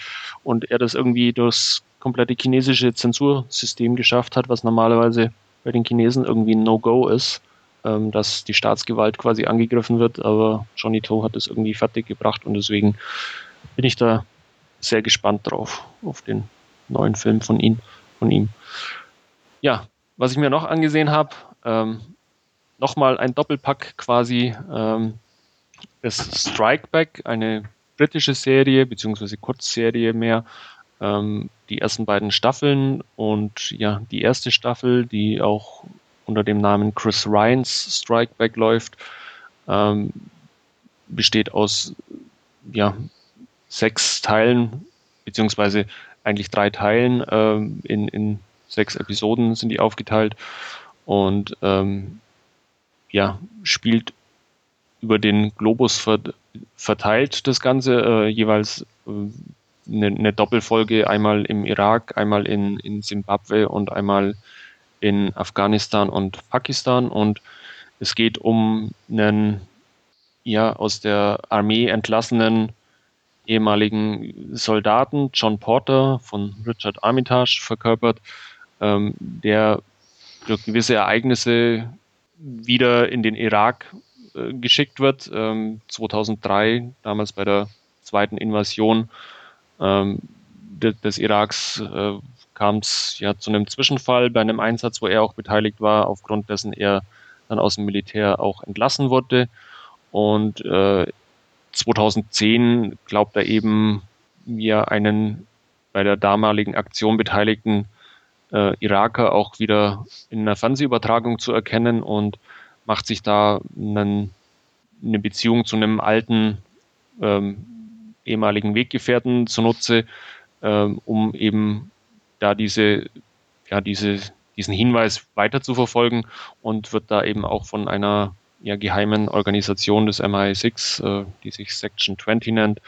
und er das irgendwie durchs komplette chinesische Zensursystem geschafft hat, was normalerweise bei den Chinesen irgendwie ein No-Go ist ähm, dass die Staatsgewalt quasi angegriffen wird, aber Johnny To hat es irgendwie fertig gebracht und deswegen bin ich da sehr gespannt drauf, auf den neuen Film von ihm. Von ihm. Ja, was ich mir noch angesehen habe, ähm, nochmal ein Doppelpack quasi, ähm, ist Strikeback, eine britische Serie, beziehungsweise Kurzserie mehr, ähm, die ersten beiden Staffeln und ja, die erste Staffel, die auch unter dem Namen Chris Ryans Strike Back läuft, ähm, besteht aus ja, sechs Teilen, beziehungsweise eigentlich drei Teilen. Ähm, in, in sechs Episoden sind die aufgeteilt und ähm, ja, spielt über den Globus verteilt das Ganze, äh, jeweils äh, eine, eine, Doppelfolge, einmal im Irak, einmal in, in Zimbabwe und einmal in Afghanistan und Pakistan und es geht um einen ja aus der Armee entlassenen ehemaligen Soldaten John Porter von Richard Armitage verkörpert, ähm, der durch gewisse Ereignisse wieder in den Irak äh, geschickt wird. Ähm, 2003, damals bei der zweiten Invasion ähm, des, des Iraks, äh, kam es ja zu einem Zwischenfall bei einem Einsatz, wo er auch beteiligt war, aufgrund dessen er dann aus dem Militär auch entlassen wurde. Und äh, 2010 glaubt er eben, ja, einen bei der damaligen Aktion beteiligten äh, Iraker auch wieder in einer Fernsehübertragung zu erkennen und macht sich da einen, eine Beziehung zu einem alten ähm, ehemaligen Weggefährten zunutze, ähm, um eben da diese, ja, diese, diesen Hinweis weiter zu verfolgen und wird da eben auch von einer ja, geheimen Organisation des MI6, äh, die sich Section 20 nennt,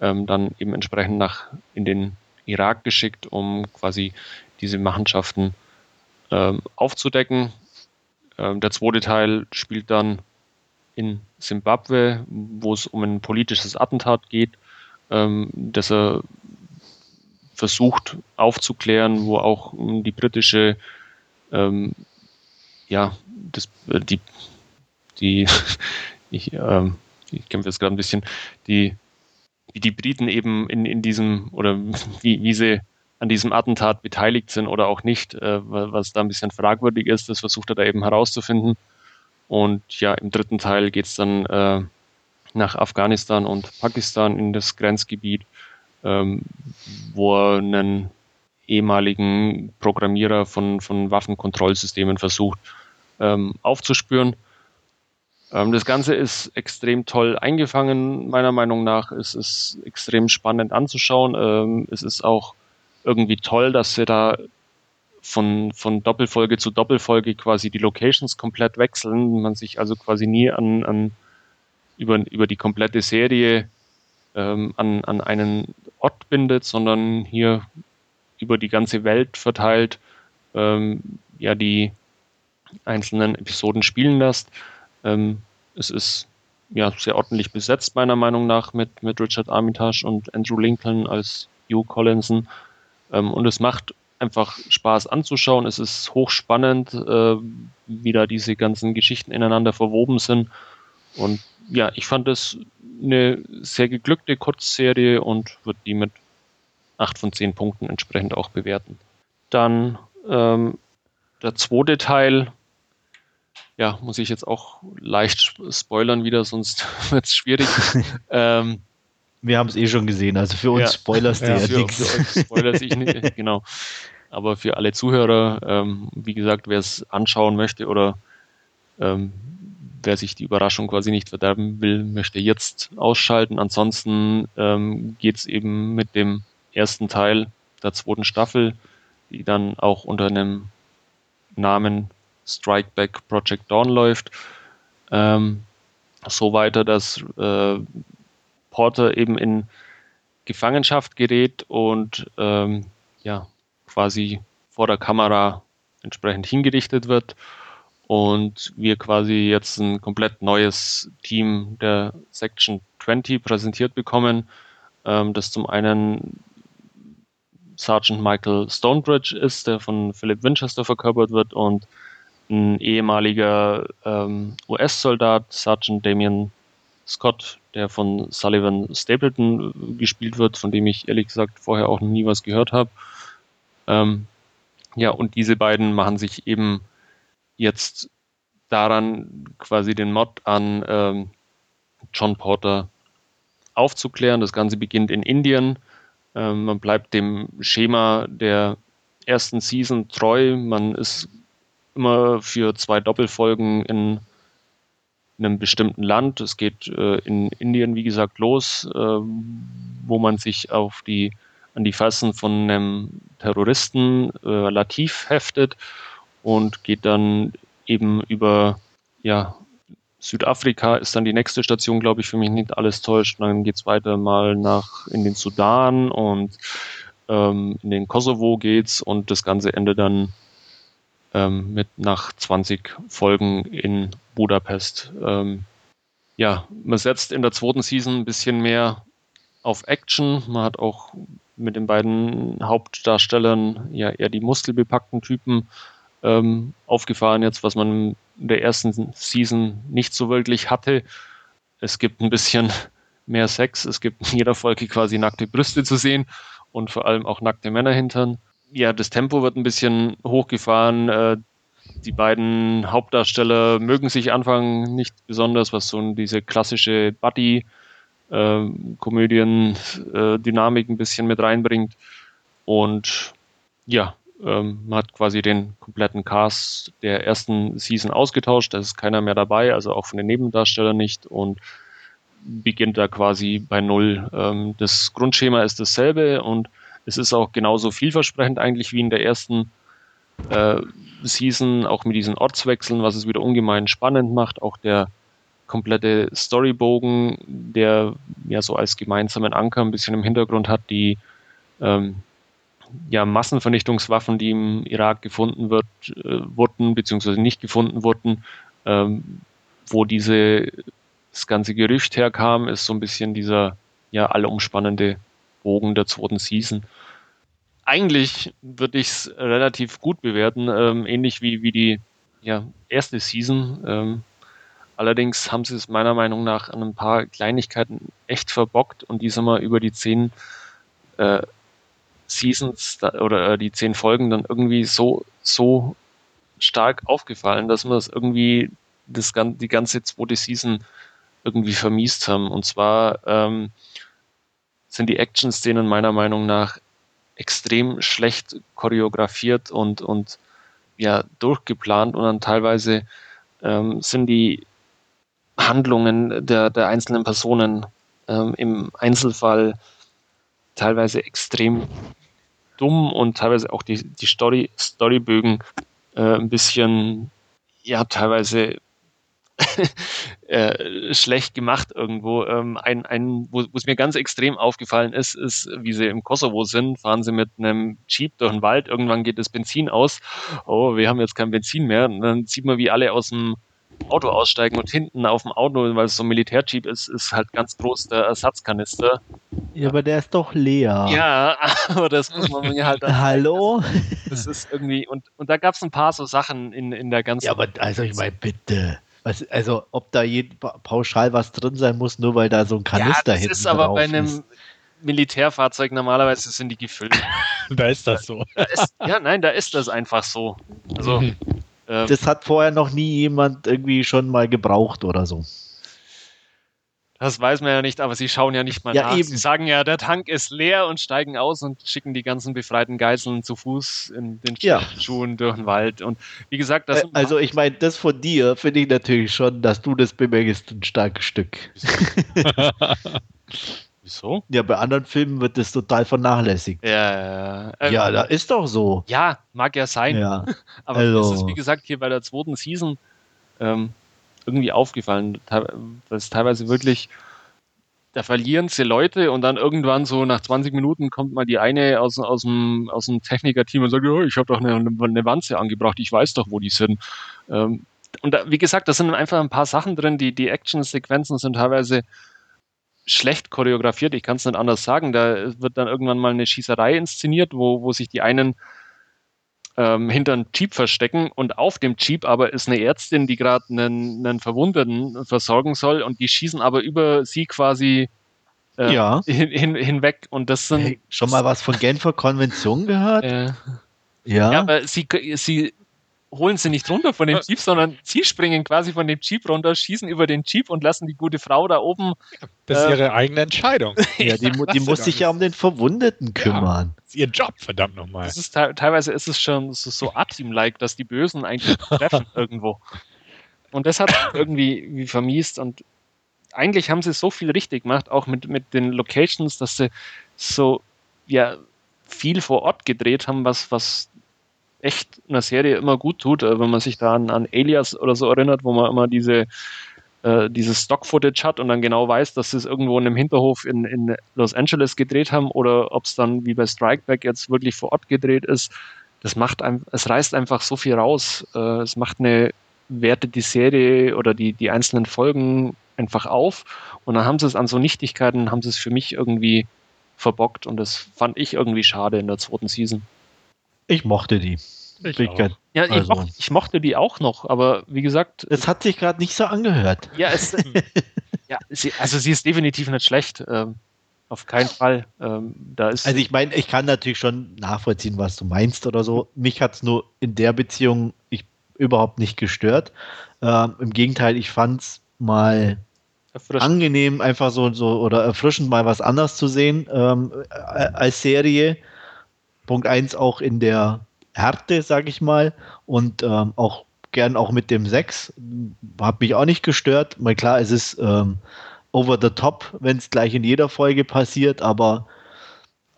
ähm, dann eben entsprechend nach in den Irak geschickt, um quasi diese Machenschaften ähm, aufzudecken. Ähm, der zweite Teil spielt dann in Simbabwe, wo es um ein politisches Attentat geht, ähm, das er versucht aufzuklären, wo auch die britische, ähm, ja, das, äh, die, die, *laughs* ich, ähm, ich kämpfe jetzt gerade ein bisschen, die, wie die Briten eben in, in diesem, oder *laughs* wie, wie sie an diesem Attentat beteiligt sind oder auch nicht, äh, was da ein bisschen fragwürdig ist. Das versucht er da eben herauszufinden. Und ja, im dritten Teil geht es dann äh, nach Afghanistan und Pakistan in das Grenzgebiet, ähm, wo er einen ehemaligen Programmierer von, von Waffenkontrollsystemen versucht ähm, aufzuspüren. Ähm, das Ganze ist extrem toll eingefangen, meiner Meinung nach. Es ist extrem spannend anzuschauen. Ähm, es ist auch irgendwie toll, dass wir da von, von Doppelfolge zu Doppelfolge quasi die Locations komplett wechseln. Man sich also quasi nie an, an über, über die komplette Serie ähm, an, an einen Ort bindet, sondern hier über die ganze Welt verteilt ähm, ja die einzelnen Episoden spielen lässt. Ähm, es ist ja sehr ordentlich besetzt, meiner Meinung nach, mit, mit Richard Armitage und Andrew Lincoln als Hugh Collinson. Ähm, und es macht einfach Spaß anzuschauen. Es ist hochspannend, äh, wie da diese ganzen Geschichten ineinander verwoben sind. Und ja, ich fand es eine sehr geglückte Kurzserie und würde die mit 8 von 10 Punkten entsprechend auch bewerten. Dann ähm, der zweite Teil, ja, muss ich jetzt auch leicht spoilern wieder, sonst *laughs* wird es schwierig. *laughs* ähm, Wir haben es eh schon gesehen, also für uns ja, spoilerst du ja, ja nichts. Spoilers ich nicht, *laughs* genau. Aber für alle Zuhörer, ähm, wie gesagt, wer es anschauen möchte oder ähm, wer sich die Überraschung quasi nicht verderben will, möchte jetzt ausschalten. Ansonsten ähm, geht es eben mit dem ersten Teil der zweiten Staffel, die dann auch unter einem Namen Strikeback Project Dawn läuft. Ähm, so weiter, dass äh, Porter eben in Gefangenschaft gerät und ähm, ja quasi vor der Kamera entsprechend hingerichtet wird und wir quasi jetzt ein komplett neues Team der Section 20 präsentiert bekommen, ähm, das zum einen Sergeant Michael Stonebridge ist, der von Philip Winchester verkörpert wird und ein ehemaliger ähm, US-Soldat, Sergeant Damien Scott, der von Sullivan Stapleton gespielt wird, von dem ich ehrlich gesagt vorher auch noch nie was gehört habe. Ähm, ja, und diese beiden machen sich eben jetzt daran, quasi den Mod an ähm, John Porter aufzuklären. Das Ganze beginnt in Indien. Ähm, man bleibt dem Schema der ersten Season treu. Man ist immer für zwei Doppelfolgen in einem bestimmten Land. Es geht äh, in Indien, wie gesagt, los, äh, wo man sich auf die, an die Fassen von einem Terroristen äh, Latif heftet und geht dann eben über ja, Südafrika ist dann die nächste Station, glaube ich, für mich nicht alles täuscht. Dann geht es weiter mal nach in den Sudan und ähm, in den Kosovo geht's und das Ganze endet dann ähm, mit nach 20 Folgen in Budapest. Ähm, ja, man setzt in der zweiten Season ein bisschen mehr auf Action. Man hat auch mit den beiden Hauptdarstellern ja eher die muskelbepackten Typen ähm, aufgefahren jetzt, was man in der ersten Season nicht so wirklich hatte. Es gibt ein bisschen *laughs* mehr Sex, es gibt in jeder Folge quasi nackte Brüste zu sehen und vor allem auch nackte Männer hintern. Ja, das Tempo wird ein bisschen hochgefahren. Äh, die beiden Hauptdarsteller mögen sich anfangen nicht besonders, was so diese klassische Buddy-Komödien-Dynamik äh, ein bisschen mit reinbringt. Und ja, ähm, man hat quasi den kompletten Cast der ersten Season ausgetauscht. Da ist keiner mehr dabei, also auch von den Nebendarstellern nicht und beginnt da quasi bei Null. Ähm, das Grundschema ist dasselbe und es ist auch genauso vielversprechend eigentlich wie in der ersten äh, Season, auch mit diesen Ortswechseln, was es wieder ungemein spannend macht. Auch der komplette Storybogen, der ja so als gemeinsamen Anker ein bisschen im Hintergrund hat, die ähm, ja, Massenvernichtungswaffen, die im Irak gefunden wird, äh, wurden, beziehungsweise nicht gefunden wurden, ähm, wo diese, das ganze Gerücht herkam, ist so ein bisschen dieser ja allumspannende Bogen der zweiten Season. Eigentlich würde ich es relativ gut bewerten, ähm, ähnlich wie, wie die ja, erste Season. Ähm, allerdings haben sie es meiner Meinung nach an ein paar Kleinigkeiten echt verbockt und die sind mal über die zehn äh, Seasons oder die zehn Folgen dann irgendwie so, so stark aufgefallen, dass wir es irgendwie das, die ganze zweite Season irgendwie vermiest haben. Und zwar ähm, sind die Action-Szenen meiner Meinung nach extrem schlecht choreografiert und, und ja, durchgeplant und dann teilweise ähm, sind die Handlungen der, der einzelnen Personen ähm, im Einzelfall teilweise extrem dumm und teilweise auch die, die Story, Storybögen äh, ein bisschen, ja, teilweise *laughs* äh, schlecht gemacht irgendwo. Ähm, ein, ein, wo es mir ganz extrem aufgefallen ist, ist, wie sie im Kosovo sind, fahren sie mit einem Jeep durch den Wald, irgendwann geht das Benzin aus. Oh, wir haben jetzt kein Benzin mehr. Und dann sieht man, wie alle aus dem Auto aussteigen und hinten auf dem Auto, weil es so ein Militärjeep ist, ist halt ganz groß der Ersatzkanister. Ja, aber der ist doch leer. Ja, *laughs* aber das muss man mir halt. Hallo? Das ist irgendwie, und, und da gab es ein paar so Sachen in, in der ganzen. Ja, aber also ich meine, bitte. Was, also, ob da pauschal was drin sein muss, nur weil da so ein Kanister ja, hinten ist. aber bei einem ist. Militärfahrzeug normalerweise sind die gefüllt. *laughs* da ist das so. Da ist, ja, nein, da ist das einfach so. Also. *laughs* ähm, das hat vorher noch nie jemand irgendwie schon mal gebraucht oder so. Das weiß man ja nicht, aber sie schauen ja nicht mal ja, nach. Eben. Sie sagen ja, der Tank ist leer und steigen aus und schicken die ganzen befreiten Geiseln zu Fuß in den ja. Schuhen durch den Wald. Und wie gesagt, das. Äh, also, ich meine, das von dir finde ich natürlich schon, dass du das bemängelst, ein starkes Stück. *laughs* *laughs* Wieso? Ja, bei anderen Filmen wird das total vernachlässigt. Ja, ja, ähm, ja. da ist doch so. Ja, mag ja sein. Ja. *laughs* Aber also. das ist, wie gesagt, hier bei der zweiten Season. Ähm, irgendwie aufgefallen. Das ist teilweise wirklich, da verlieren sie Leute und dann irgendwann so nach 20 Minuten kommt mal die eine aus, aus dem, aus dem Techniker-Team und sagt, ja, ich habe doch eine, eine Wanze angebracht, ich weiß doch, wo die sind. Ähm, und da, wie gesagt, da sind einfach ein paar Sachen drin, die, die Action-Sequenzen sind teilweise schlecht choreografiert, ich kann es nicht anders sagen. Da wird dann irgendwann mal eine Schießerei inszeniert, wo, wo sich die einen ähm, hinter einem Jeep verstecken und auf dem Jeep aber ist eine Ärztin, die gerade einen, einen Verwundeten versorgen soll und die schießen aber über sie quasi äh, ja. hin, hin, hinweg und das sind hey, schon mal was von Genfer Konvention gehört? Äh, ja. ja, aber sie, sie holen sie nicht runter von dem Jeep, sondern sie springen quasi von dem Jeep runter, schießen über den Jeep und lassen die gute Frau da oben. Das ist äh, ihre eigene Entscheidung. *laughs* ja, die, die muss sich ja um den Verwundeten kümmern. Ja, ist ihr Job, verdammt nochmal. Das ist, teilweise ist es schon so, so A-Team-like, dass die Bösen eigentlich *laughs* treffen irgendwo. Und das hat irgendwie wie vermiest und eigentlich haben sie so viel richtig gemacht, auch mit, mit den Locations, dass sie so ja viel vor Ort gedreht haben, was, was echt einer Serie immer gut tut, äh, wenn man sich da an, an Alias oder so erinnert, wo man immer diese äh, dieses Stock-Footage hat und dann genau weiß, dass sie es irgendwo in einem Hinterhof in, in Los Angeles gedreht haben oder ob es dann wie bei Strikeback jetzt wirklich vor Ort gedreht ist. Das macht einem, es reißt einfach so viel raus. Äh, es macht eine wertet die Serie oder die, die einzelnen Folgen einfach auf und dann haben sie es an so Nichtigkeiten, haben sie es für mich irgendwie verbockt und das fand ich irgendwie schade in der zweiten Season. Ich mochte die. Ich ja, also. ich, mochte, ich, mochte, die auch noch, aber wie gesagt. Es hat sich gerade nicht so angehört. Ja, es, *laughs* ja sie, also sie ist definitiv nicht schlecht. Ähm, auf keinen Fall. Ähm, da ist also ich meine, ich kann natürlich schon nachvollziehen, was du meinst oder so. Mich hat es nur in der Beziehung ich, überhaupt nicht gestört. Ähm, Im Gegenteil, ich fand es mal angenehm, einfach so, so oder erfrischend mal was anderes zu sehen ähm, äh, als Serie. Punkt 1 auch in der Härte, sage ich mal, und ähm, auch gern auch mit dem 6. Hat mich auch nicht gestört. Mal klar, es ist ähm, over the top, wenn es gleich in jeder Folge passiert, aber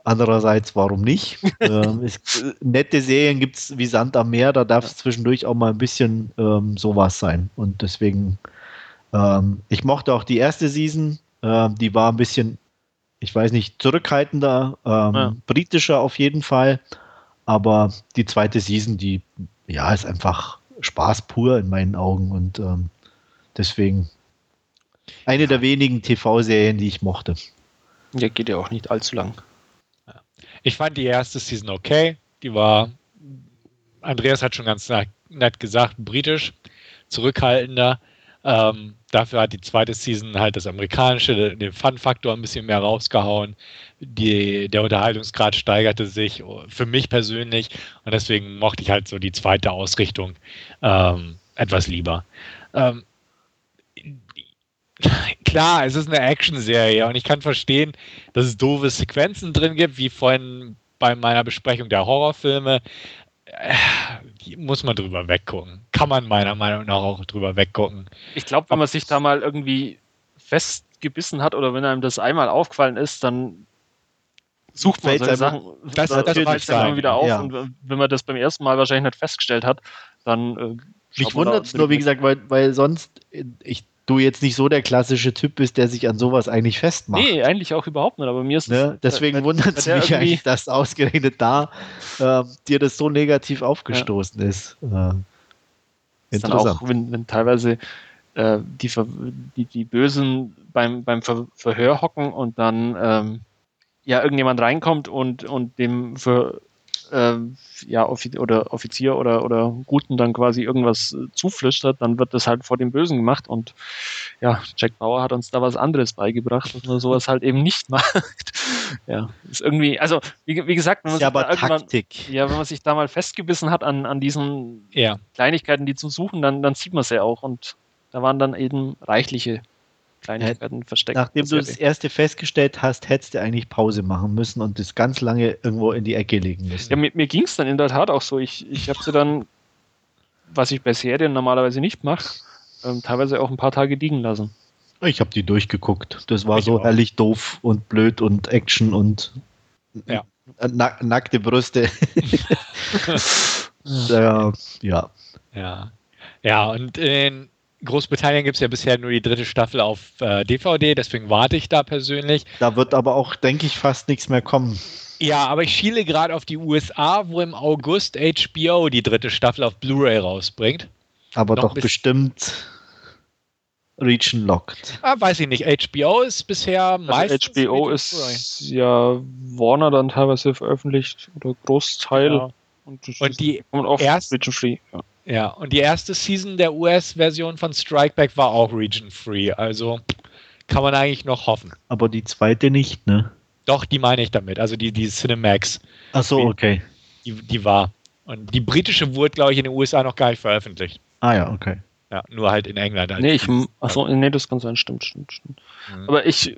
andererseits, warum nicht? *laughs* ähm, es, nette Serien gibt es wie Sand am Meer, da darf es zwischendurch auch mal ein bisschen ähm, sowas sein. Und deswegen, ähm, ich mochte auch die erste Season, äh, die war ein bisschen ich weiß nicht, zurückhaltender, ähm, ja. britischer auf jeden Fall. Aber die zweite Season, die ja, ist einfach Spaß pur in meinen Augen und ähm, deswegen eine der wenigen TV-Serien, die ich mochte. Ja, geht ja auch nicht allzu lang. Ich fand die erste Season okay. Die war, Andreas hat schon ganz nett gesagt, britisch, zurückhaltender. Ähm, dafür hat die zweite Season halt das amerikanische, den Fun-Faktor ein bisschen mehr rausgehauen. Die, der Unterhaltungsgrad steigerte sich für mich persönlich und deswegen mochte ich halt so die zweite Ausrichtung ähm, etwas lieber. Ähm, *laughs* klar, es ist eine Action-Serie und ich kann verstehen, dass es doofe Sequenzen drin gibt, wie vorhin bei meiner Besprechung der Horrorfilme. Äh, die muss man drüber weggucken. Kann man meiner Meinung nach auch drüber weggucken. Ich glaube, wenn man sich da mal irgendwie festgebissen hat oder wenn einem das einmal aufgefallen ist, dann sucht man solche Sachen das, das, das das immer wieder auf. Ja. Und wenn man das beim ersten Mal wahrscheinlich nicht festgestellt hat, dann. Äh, Mich wundert es nur, wie gesagt, weil, weil sonst, ich du jetzt nicht so der klassische Typ bist, der sich an sowas eigentlich festmacht. Nee, eigentlich auch überhaupt nicht, aber mir ist ne? Deswegen wundert es mich eigentlich, dass ausgerechnet da äh, dir das so negativ aufgestoßen ja. ist. Äh, ist dann auch, wenn, wenn teilweise äh, die, die, die Bösen beim, beim Ver Verhör hocken und dann ähm, ja irgendjemand reinkommt und, und dem Ver äh, ja, Offi oder Offizier oder, oder Guten dann quasi irgendwas äh, zuflüstert, dann wird das halt vor dem Bösen gemacht und ja, Jack Bauer hat uns da was anderes beigebracht, dass man sowas halt eben nicht *laughs* macht. ja, ist irgendwie, also wie, wie gesagt, wenn man, ja, sich aber Taktik. ja, wenn man sich da mal festgebissen hat an, an diesen ja. Kleinigkeiten, die zu suchen, dann, dann sieht man es ja auch und da waren dann eben reichliche Kleinigkeiten ja, versteckt. Nachdem du das erste festgestellt hast, hättest du eigentlich Pause machen müssen und das ganz lange irgendwo in die Ecke legen müssen. Ja, mir, mir ging es dann in der Tat auch so. Ich, ich habe sie dann, was ich bei Serien normalerweise nicht mache, ähm, teilweise auch ein paar Tage liegen lassen. Ich habe die durchgeguckt. Das war ich so auch. herrlich doof und blöd und Action und ja. nack nackte Brüste. *laughs* *laughs* ja, ja. Ja. Ja, und in Großbritannien gibt es ja bisher nur die dritte Staffel auf äh, DVD, deswegen warte ich da persönlich. Da wird aber auch, denke ich, fast nichts mehr kommen. Ja, aber ich schiele gerade auf die USA, wo im August HBO die dritte Staffel auf Blu-ray rausbringt. Aber Noch doch bestimmt Region Locked. Ah, weiß ich nicht. HBO ist bisher also meistens. HBO ist ja Warner dann teilweise veröffentlicht oder Großteil. Ja. Und, und die erste, Region Free. Ja. Ja, und die erste Season der US-Version von Strikeback war auch region-free, also kann man eigentlich noch hoffen. Aber die zweite nicht, ne? Doch, die meine ich damit, also die, die Cinemax. Ach so, okay. Die, die war. Und die britische wurde, glaube ich, in den USA noch gar nicht veröffentlicht. Ah ja, okay. Ja, nur halt in England. Halt. Nee, ich, achso, nee, das kann sein, stimmt, stimmt, stimmt. Mhm. Aber ich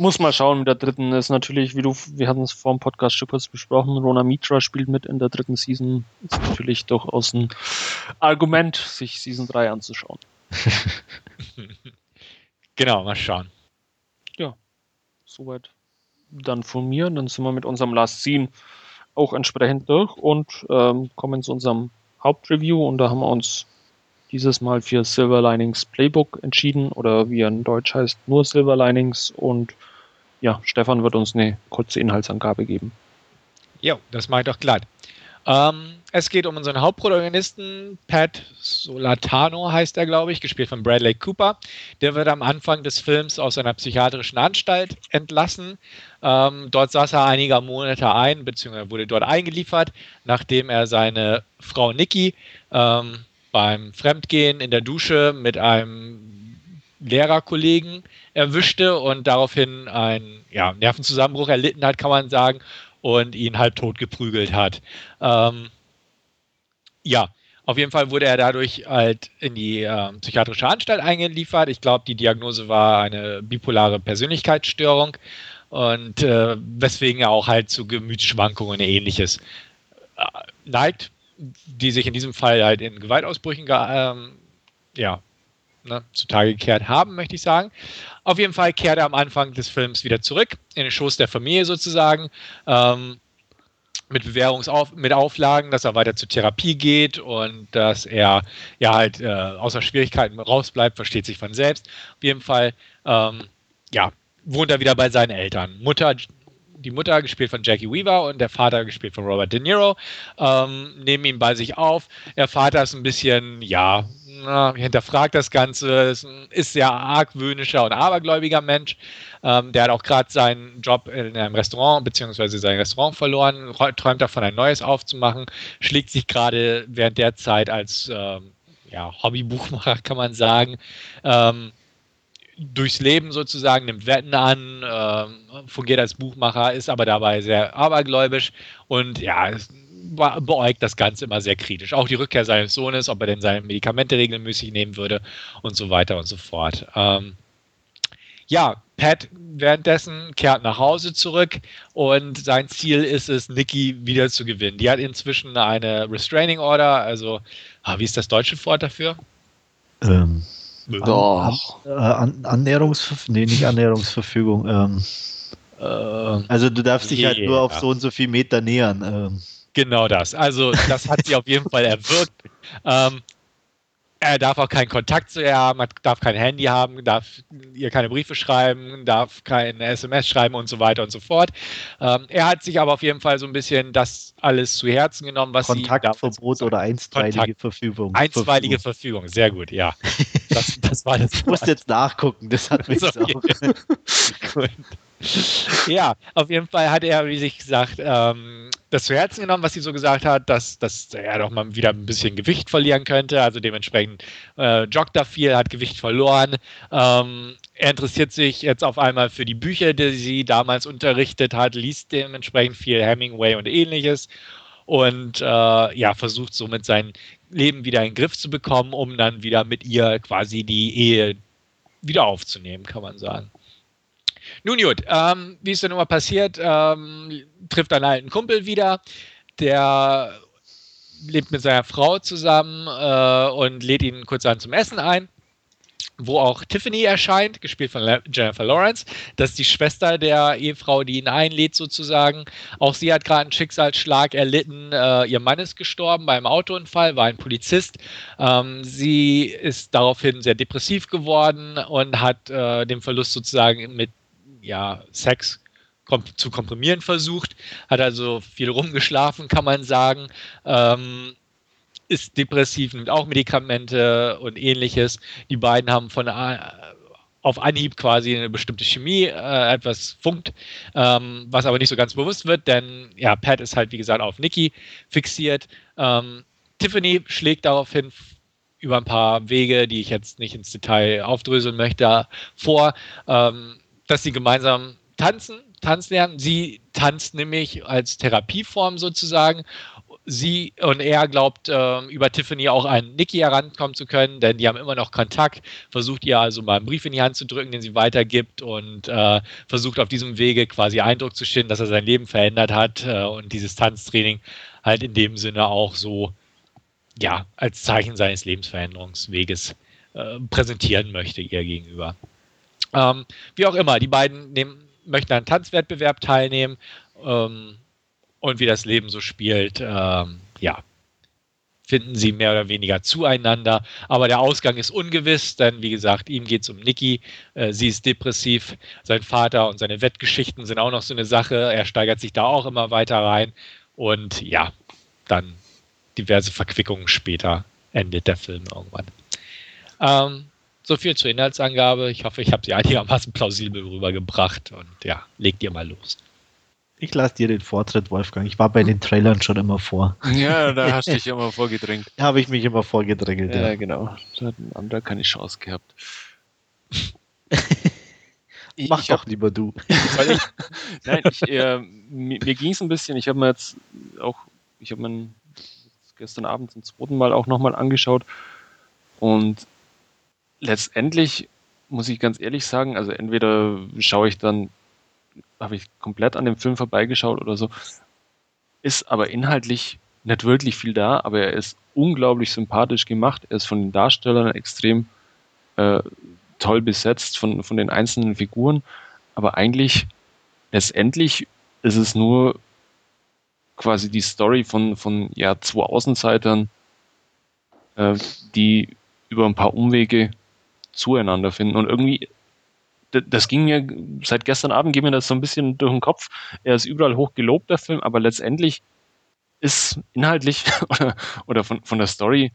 muss mal schauen mit der dritten. Ist natürlich, wie du, wir hatten es vor dem Podcast schon kurz besprochen, Rona Mitra spielt mit in der dritten Season. Ist natürlich durchaus ein Argument, sich Season 3 anzuschauen. *laughs* genau, mal schauen. Ja, soweit dann von mir. Dann sind wir mit unserem Last Scene auch entsprechend durch und ähm, kommen zu unserem Hauptreview und da haben wir uns dieses Mal für Silver Linings Playbook entschieden oder wie er in Deutsch heißt, nur Silver Linings und ja, Stefan wird uns eine kurze Inhaltsangabe geben. Ja, das mache ich doch glatt. Ähm, es geht um unseren Hauptprotagonisten, Pat Solatano heißt er, glaube ich, gespielt von Bradley Cooper. Der wird am Anfang des Films aus einer psychiatrischen Anstalt entlassen. Ähm, dort saß er einige Monate ein, beziehungsweise wurde dort eingeliefert, nachdem er seine Frau Nikki ähm, beim Fremdgehen in der Dusche mit einem Lehrerkollegen erwischte und daraufhin einen ja, Nervenzusammenbruch erlitten hat, kann man sagen, und ihn halbtot geprügelt hat. Ähm, ja, auf jeden Fall wurde er dadurch halt in die äh, psychiatrische Anstalt eingeliefert. Ich glaube, die Diagnose war eine bipolare Persönlichkeitsstörung und äh, weswegen er auch halt zu Gemütsschwankungen und ähnliches äh, neigt die sich in diesem Fall halt in Gewaltausbrüchen ähm, ja, ne, zutage gekehrt haben, möchte ich sagen. Auf jeden Fall kehrt er am Anfang des Films wieder zurück, in den Schoß der Familie sozusagen, ähm, mit Bewährungsauf mit Auflagen, dass er weiter zur Therapie geht und dass er ja halt äh, außer Schwierigkeiten rausbleibt, versteht sich von selbst. Auf jeden Fall, ähm, ja, wohnt er wieder bei seinen Eltern. Mutter die Mutter gespielt von Jackie Weaver und der Vater gespielt von Robert De Niro, ähm, nehmen ihn bei sich auf. Der Vater ist ein bisschen, ja, na, hinterfragt das Ganze, ist, ist sehr argwöhnischer und abergläubiger Mensch. Ähm, der hat auch gerade seinen Job in einem Restaurant beziehungsweise sein Restaurant verloren, träumt davon, ein neues aufzumachen, schlägt sich gerade während der Zeit als ähm, ja, Hobbybuchmacher, kann man sagen. Ähm, durchs Leben sozusagen, nimmt Wetten an, äh, fungiert als Buchmacher, ist aber dabei sehr abergläubisch und ja, beäugt das Ganze immer sehr kritisch. Auch die Rückkehr seines Sohnes, ob er denn seine Medikamente regelmäßig nehmen würde und so weiter und so fort. Ähm, ja, Pat währenddessen kehrt nach Hause zurück und sein Ziel ist es, Nikki wieder zu gewinnen. Die hat inzwischen eine Restraining Order, also, ah, wie ist das deutsche Wort dafür? Ähm, Doch. An, an, Annäherungsverfügung, nee, nicht Annäherungsverfügung. Ähm, äh, also du darfst dich yeah. halt nur auf so und so viel Meter nähern. Ähm. Genau das. Also das hat sie auf jeden Fall erwirkt. *laughs* Ähm, er darf auch keinen Kontakt zu ihr haben, darf kein Handy haben, darf ihr keine Briefe schreiben, darf keine SMS schreiben und so weiter und so fort. Ähm, er hat sich aber auf jeden Fall so ein bisschen das alles zu Herzen genommen, was Kontaktverbot oder einstweilige Kontakt, Verfügung. Einstweilige Verfügung. Verfügung, sehr gut, ja. *laughs* Das, das war das. Ich musste jetzt nachgucken, das hat *laughs* mich so, auch. *laughs* Ja, auf jeden Fall hat er, wie sich gesagt, ähm, das zu Herzen genommen, was sie so gesagt hat, dass, dass er doch mal wieder ein bisschen Gewicht verlieren könnte. Also dementsprechend äh, joggt er viel, hat Gewicht verloren. Ähm, er interessiert sich jetzt auf einmal für die Bücher, die sie damals unterrichtet hat, liest dementsprechend viel Hemingway und ähnliches und äh, ja, versucht somit sein Leben wieder in den Griff zu bekommen, um dann wieder mit ihr quasi die Ehe wieder aufzunehmen, kann man sagen. Nun gut, ähm, wie es dann immer passiert, ähm, trifft einen alten Kumpel wieder, der lebt mit seiner Frau zusammen äh, und lädt ihn kurz an zum Essen ein wo auch Tiffany erscheint, gespielt von Jennifer Lawrence. Das ist die Schwester der Ehefrau, die ihn einlädt sozusagen. Auch sie hat gerade einen Schicksalsschlag erlitten. Äh, ihr Mann ist gestorben beim Autounfall, war ein Polizist. Ähm, sie ist daraufhin sehr depressiv geworden und hat äh, den Verlust sozusagen mit ja, Sex kom zu komprimieren versucht, hat also viel rumgeschlafen, kann man sagen. Ähm, ist depressiv, nimmt auch Medikamente und ähnliches. Die beiden haben von auf Anhieb quasi eine bestimmte Chemie, äh, etwas funkt, ähm, was aber nicht so ganz bewusst wird, denn ja, Pat ist halt wie gesagt auf Nikki fixiert. Ähm, Tiffany schlägt daraufhin über ein paar Wege, die ich jetzt nicht ins Detail aufdröseln möchte, vor, ähm, dass sie gemeinsam tanzen, tanzen lernen. Sie tanzt nämlich als Therapieform sozusagen. Sie und er glaubt, äh, über Tiffany auch an Nikki herankommen zu können, denn die haben immer noch Kontakt. Versucht ihr also mal einen Brief in die Hand zu drücken, den sie weitergibt und äh, versucht auf diesem Wege quasi Eindruck zu schinden, dass er sein Leben verändert hat äh, und dieses Tanztraining halt in dem Sinne auch so, ja, als Zeichen seines Lebensveränderungsweges äh, präsentieren möchte ihr gegenüber. Ähm, wie auch immer, die beiden nehmen, möchten an einem Tanzwettbewerb teilnehmen ähm, und wie das Leben so spielt, ähm, ja, finden sie mehr oder weniger zueinander. Aber der Ausgang ist ungewiss, denn wie gesagt, ihm geht es um Nikki. Äh, sie ist depressiv. Sein Vater und seine Wettgeschichten sind auch noch so eine Sache. Er steigert sich da auch immer weiter rein. Und ja, dann diverse Verquickungen später endet der Film irgendwann. Ähm, so viel zur Inhaltsangabe. Ich hoffe, ich habe sie einigermaßen plausibel rübergebracht und ja, legt ihr mal los. Ich lasse dir den Vortritt, Wolfgang. Ich war bei den Trailern schon immer vor. Ja, da hast du *laughs* dich immer vorgedrängt. Da habe ich mich immer vorgedrängelt. Ja, ja. genau. Da hat ein anderer keine Chance gehabt. *laughs* Mach ich doch hab, lieber du. *laughs* Ich, nein, ich, äh, mir, mir ging es ein bisschen. Ich habe mir jetzt auch, ich habe mir gestern Abend zum zweiten Mal auch nochmal angeschaut und letztendlich muss ich ganz ehrlich sagen, also entweder schaue ich dann, habe ich komplett an dem Film vorbeigeschaut oder so, ist aber inhaltlich nicht wirklich viel da, aber er ist unglaublich sympathisch gemacht. Er ist von den Darstellern extrem äh, toll besetzt, von, von den einzelnen Figuren. Aber eigentlich, letztendlich ist es nur quasi die Story von, von ja, zwei Außenseitern, äh, die über ein paar Umwege zueinander finden. Und irgendwie, das ging mir, seit gestern Abend geht mir das so ein bisschen durch den Kopf. Er ist überall hoch gelobt, der Film, aber letztendlich ist inhaltlich *laughs* oder, oder von, von der Story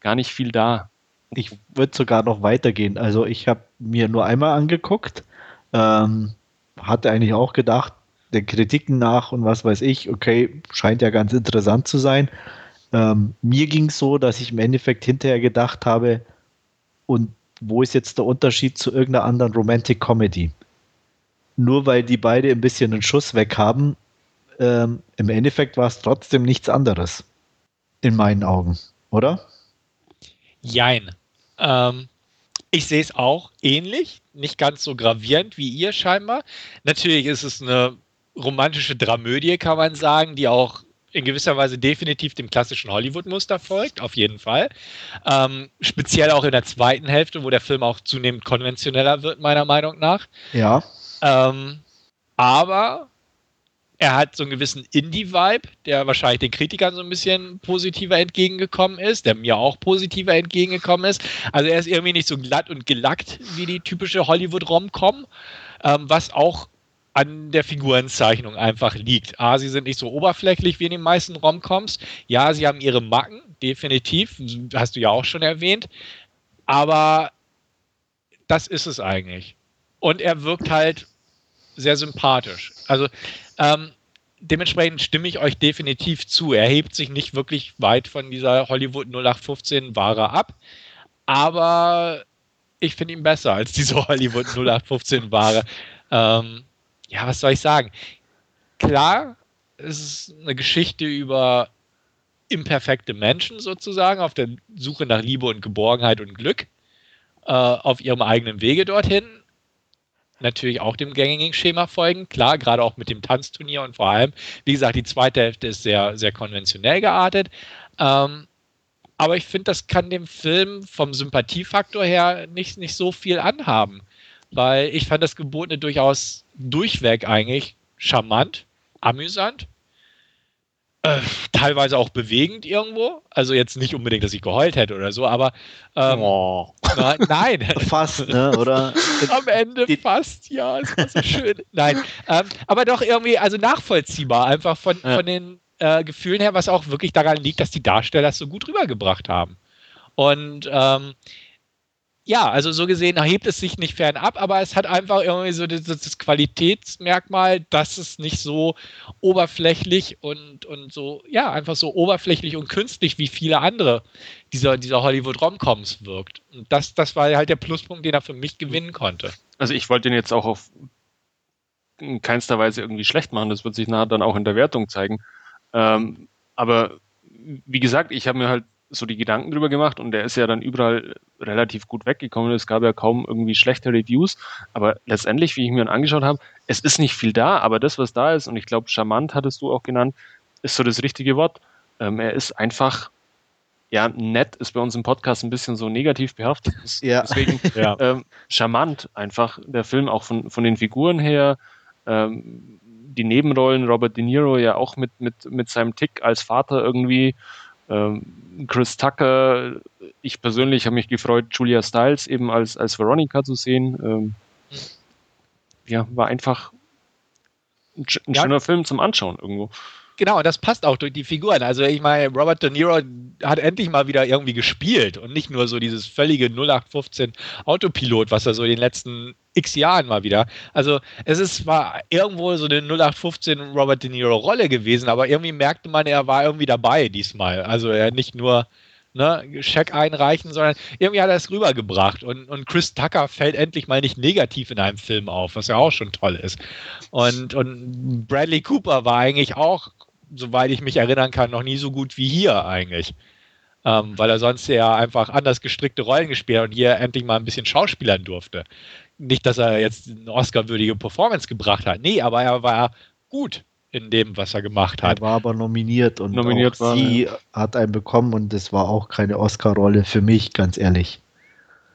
gar nicht viel da. Ich würde sogar noch weitergehen. Also ich habe mir nur einmal angeguckt, ähm, hatte eigentlich auch gedacht, den Kritiken nach und was weiß ich, okay, scheint ja ganz interessant zu sein. Ähm, mir ging es so, dass ich im Endeffekt hinterher gedacht habe, und wo ist jetzt der Unterschied zu irgendeiner anderen Romantic Comedy? Nur weil die beide ein bisschen einen Schuss weg haben, ähm, im Endeffekt war es trotzdem nichts anderes. In meinen Augen, oder? Jein. Ähm, ich sehe es auch ähnlich, nicht ganz so gravierend wie ihr scheinbar. Natürlich ist es eine romantische Dramödie, kann man sagen, die auch in gewisser Weise definitiv dem klassischen Hollywood-Muster folgt, auf jeden Fall. Ähm, speziell auch in der zweiten Hälfte, wo der Film auch zunehmend konventioneller wird, meiner Meinung nach. Ja. Ähm, aber er hat so einen gewissen Indie-Vibe, der wahrscheinlich den Kritikern so ein bisschen positiver entgegengekommen ist, der mir auch positiver entgegengekommen ist. Also er ist irgendwie nicht so glatt und gelackt wie die typische Hollywood-Rom-Com, ähm, was auch an der Figurenzeichnung einfach liegt. A, sie sind nicht so oberflächlich wie in den meisten Romcoms. Ja, sie haben ihre Macken, definitiv. Hast du ja auch schon erwähnt. Aber das ist es eigentlich. Und er wirkt halt sehr sympathisch. Also ähm, dementsprechend stimme ich euch definitiv zu. Er hebt sich nicht wirklich weit von dieser Hollywood 0815 Ware ab. Aber ich finde ihn besser als diese Hollywood 0815 Ware. Ähm, ja, was soll ich sagen? Klar, es ist eine Geschichte über imperfekte Menschen sozusagen auf der Suche nach Liebe und Geborgenheit und Glück äh, auf ihrem eigenen Wege dorthin. Natürlich auch dem gängigen Schema folgen, klar, gerade auch mit dem Tanzturnier und vor allem, wie gesagt, die zweite Hälfte ist sehr, sehr konventionell geartet. Ähm, aber ich finde, das kann dem Film vom Sympathiefaktor her nicht, nicht so viel anhaben weil ich fand das Gebotene durchaus durchweg eigentlich charmant, amüsant, äh, teilweise auch bewegend irgendwo. Also jetzt nicht unbedingt, dass ich geheult hätte oder so, aber ähm, oh. na, nein. *laughs* fast, ne? Oder? *laughs* Am Ende Die fast, ja, es war so schön. Nein, ähm, aber doch irgendwie, also nachvollziehbar, einfach von, ja. von den äh, Gefühlen her, was auch wirklich daran liegt, dass die Darsteller es so gut rübergebracht haben. Und ähm, ja, also so gesehen erhebt es sich nicht fernab, aber es hat einfach irgendwie so das, Qualitätsmerkmal, dass es nicht so oberflächlich und, und so, ja, einfach so oberflächlich und künstlich wie viele andere dieser, dieser Hollywood-Romcoms wirkt. Und das, das war halt der Pluspunkt, den er für mich gewinnen konnte. Also ich wollte ihn jetzt auch auf in keinster Weise irgendwie schlecht machen, das wird sich nachher dann auch in der Wertung zeigen. Ähm, aber wie gesagt, ich habe mir halt so die Gedanken drüber gemacht und der ist ja dann überall relativ gut weggekommen. Es gab ja kaum irgendwie schlechte Reviews, aber letztendlich, wie ich mir angeschaut habe, es ist nicht viel da, aber das, was da ist, und ich glaube, charmant hattest du auch genannt, ist so das richtige Wort. Ähm, er ist einfach, ja, nett ist bei uns im Podcast ein bisschen so negativ behaftet. *laughs* Ja. Deswegen *laughs* ja. Ähm, charmant einfach der Film auch von, von den Figuren her. Ähm, die Nebenrollen, Robert De Niro ja auch mit, mit, mit seinem Tick als Vater irgendwie Chris Tucker, ich persönlich habe mich gefreut, Julia Stiles eben als, als Veronica zu sehen. Ähm, ja, war einfach ein, ein ja. schöner Film zum Anschauen irgendwo. Genau, das passt auch durch die Figuren. Also ich meine, Robert De Niro hat endlich mal wieder irgendwie gespielt und nicht nur so dieses völlige 0815 Autopilot, was er so in den letzten x Jahren mal wieder. Also es ist zwar irgendwo so eine 0815 Robert De Niro Rolle gewesen, aber irgendwie merkte man, er war irgendwie dabei diesmal. Also er nicht nur ne, Scheck einreichen, sondern irgendwie hat er es rübergebracht. Und, und Chris Tucker fällt endlich mal nicht negativ in einem Film auf, was ja auch schon toll ist. Und, und Bradley Cooper war eigentlich auch soweit ich mich erinnern kann, noch nie so gut wie hier eigentlich. Ähm, weil er sonst ja einfach anders gestrickte Rollen gespielt hat und hier endlich mal ein bisschen schauspielern durfte. Nicht, dass er jetzt eine Oscar-würdige Performance gebracht hat. Nee, aber er war gut in dem, was er gemacht hat. Er war aber nominiert und nominiert war, sie ja. hat einen bekommen und das war auch keine Oscar-Rolle für mich, ganz ehrlich.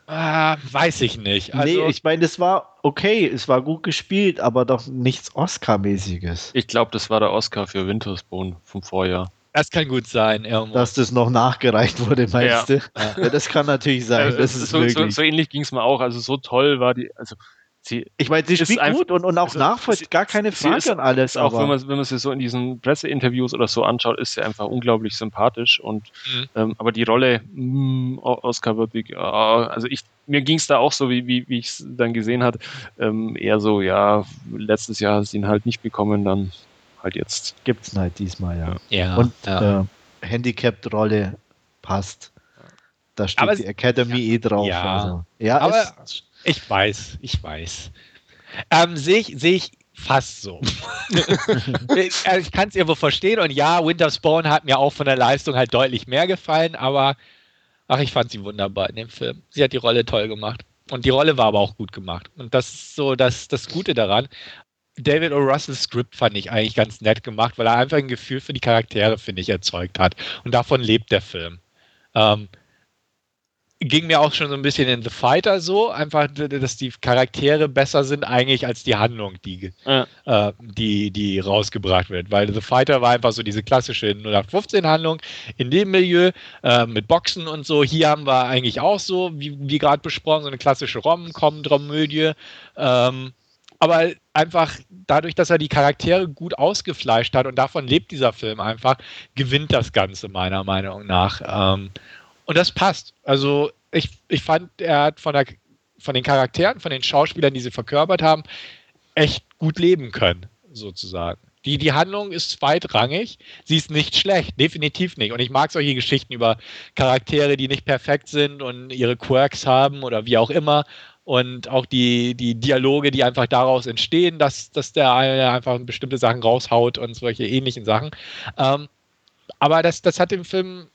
Ah, weiß ich nicht. Also, nee, ich meine, es war okay, es war gut gespielt, aber doch nichts Oscar-mäßiges. Ich glaube, das war der Oscar für Wintersbone vom Vorjahr. Das kann gut sein, irgendwo. Dass das noch nachgereicht wurde, meinst ja. du? Ja. das kann natürlich sein. Also, das ist so, so, so, ähnlich ging es mir auch. Also so toll war die, also Sie, ich meine, sie spielt gut und, und auch also, nachvollziehbar, gar keine Frage ist, und alles. Auch wenn man, wenn man sie so in diesen Presseinterviews oder so anschaut, ist sie einfach unglaublich sympathisch. Und mhm. ähm, aber die Rolle mh, mm, Oscar würdig, äh, also ich, mir ging es da auch so, wie, wie, wie ich es dann gesehen hat, ähm, eher so, ja, letztes Jahr hat sie ihn halt nicht bekommen, dann halt jetzt. Gibt es halt diesmal, ja. Ja. Und ja. Äh, Handicapped-Rolle passt. Da steht Aber die Academy ja, eh drauf. ja. Also. ja Aber- es, Ich weiß, ich weiß. Ähm, Sehe ich, seh ich fast so. *laughs* ich ich kann es irgendwo verstehen und ja, Winter Spawn hat mir auch von der Leistung halt deutlich mehr gefallen, aber ach, ich fand sie wunderbar in dem Film. Sie hat die Rolle toll gemacht. Und die Rolle war aber auch gut gemacht. Und das ist so das, das Gute daran. David O. Russells Skript fand ich eigentlich ganz nett gemacht, weil er einfach ein Gefühl für die Charaktere, finde ich, erzeugt hat. Und davon lebt der Film. Ähm, ging mir auch schon so ein bisschen in The Fighter so, einfach, dass die Charaktere besser sind eigentlich als die Handlung, die, Ja. äh, die, die rausgebracht wird. Weil The Fighter war einfach so diese klassische 0815-Handlung in dem Milieu äh, mit Boxen und so. Hier haben wir eigentlich auch so, wie, wie gerade besprochen, so eine klassische Rom-Com-Dramödie. Ähm, aber einfach dadurch, dass er die Charaktere gut ausgefleischt hat und davon lebt dieser Film einfach, gewinnt das Ganze meiner Meinung nach. Ähm, und das passt. Also ich, ich fand, er hat von, der, von den Charakteren, von den Schauspielern, die sie verkörpert haben, echt gut leben können, sozusagen. Die, die Handlung ist zweitrangig, sie ist nicht schlecht, definitiv nicht. Und ich mag solche Geschichten über Charaktere, die nicht perfekt sind und ihre Quirks haben oder wie auch immer. Und auch die, die Dialoge, die einfach daraus entstehen, dass, dass der eine einfach bestimmte Sachen raushaut und solche ähnlichen Sachen. Ähm, aber das, das hat dem Film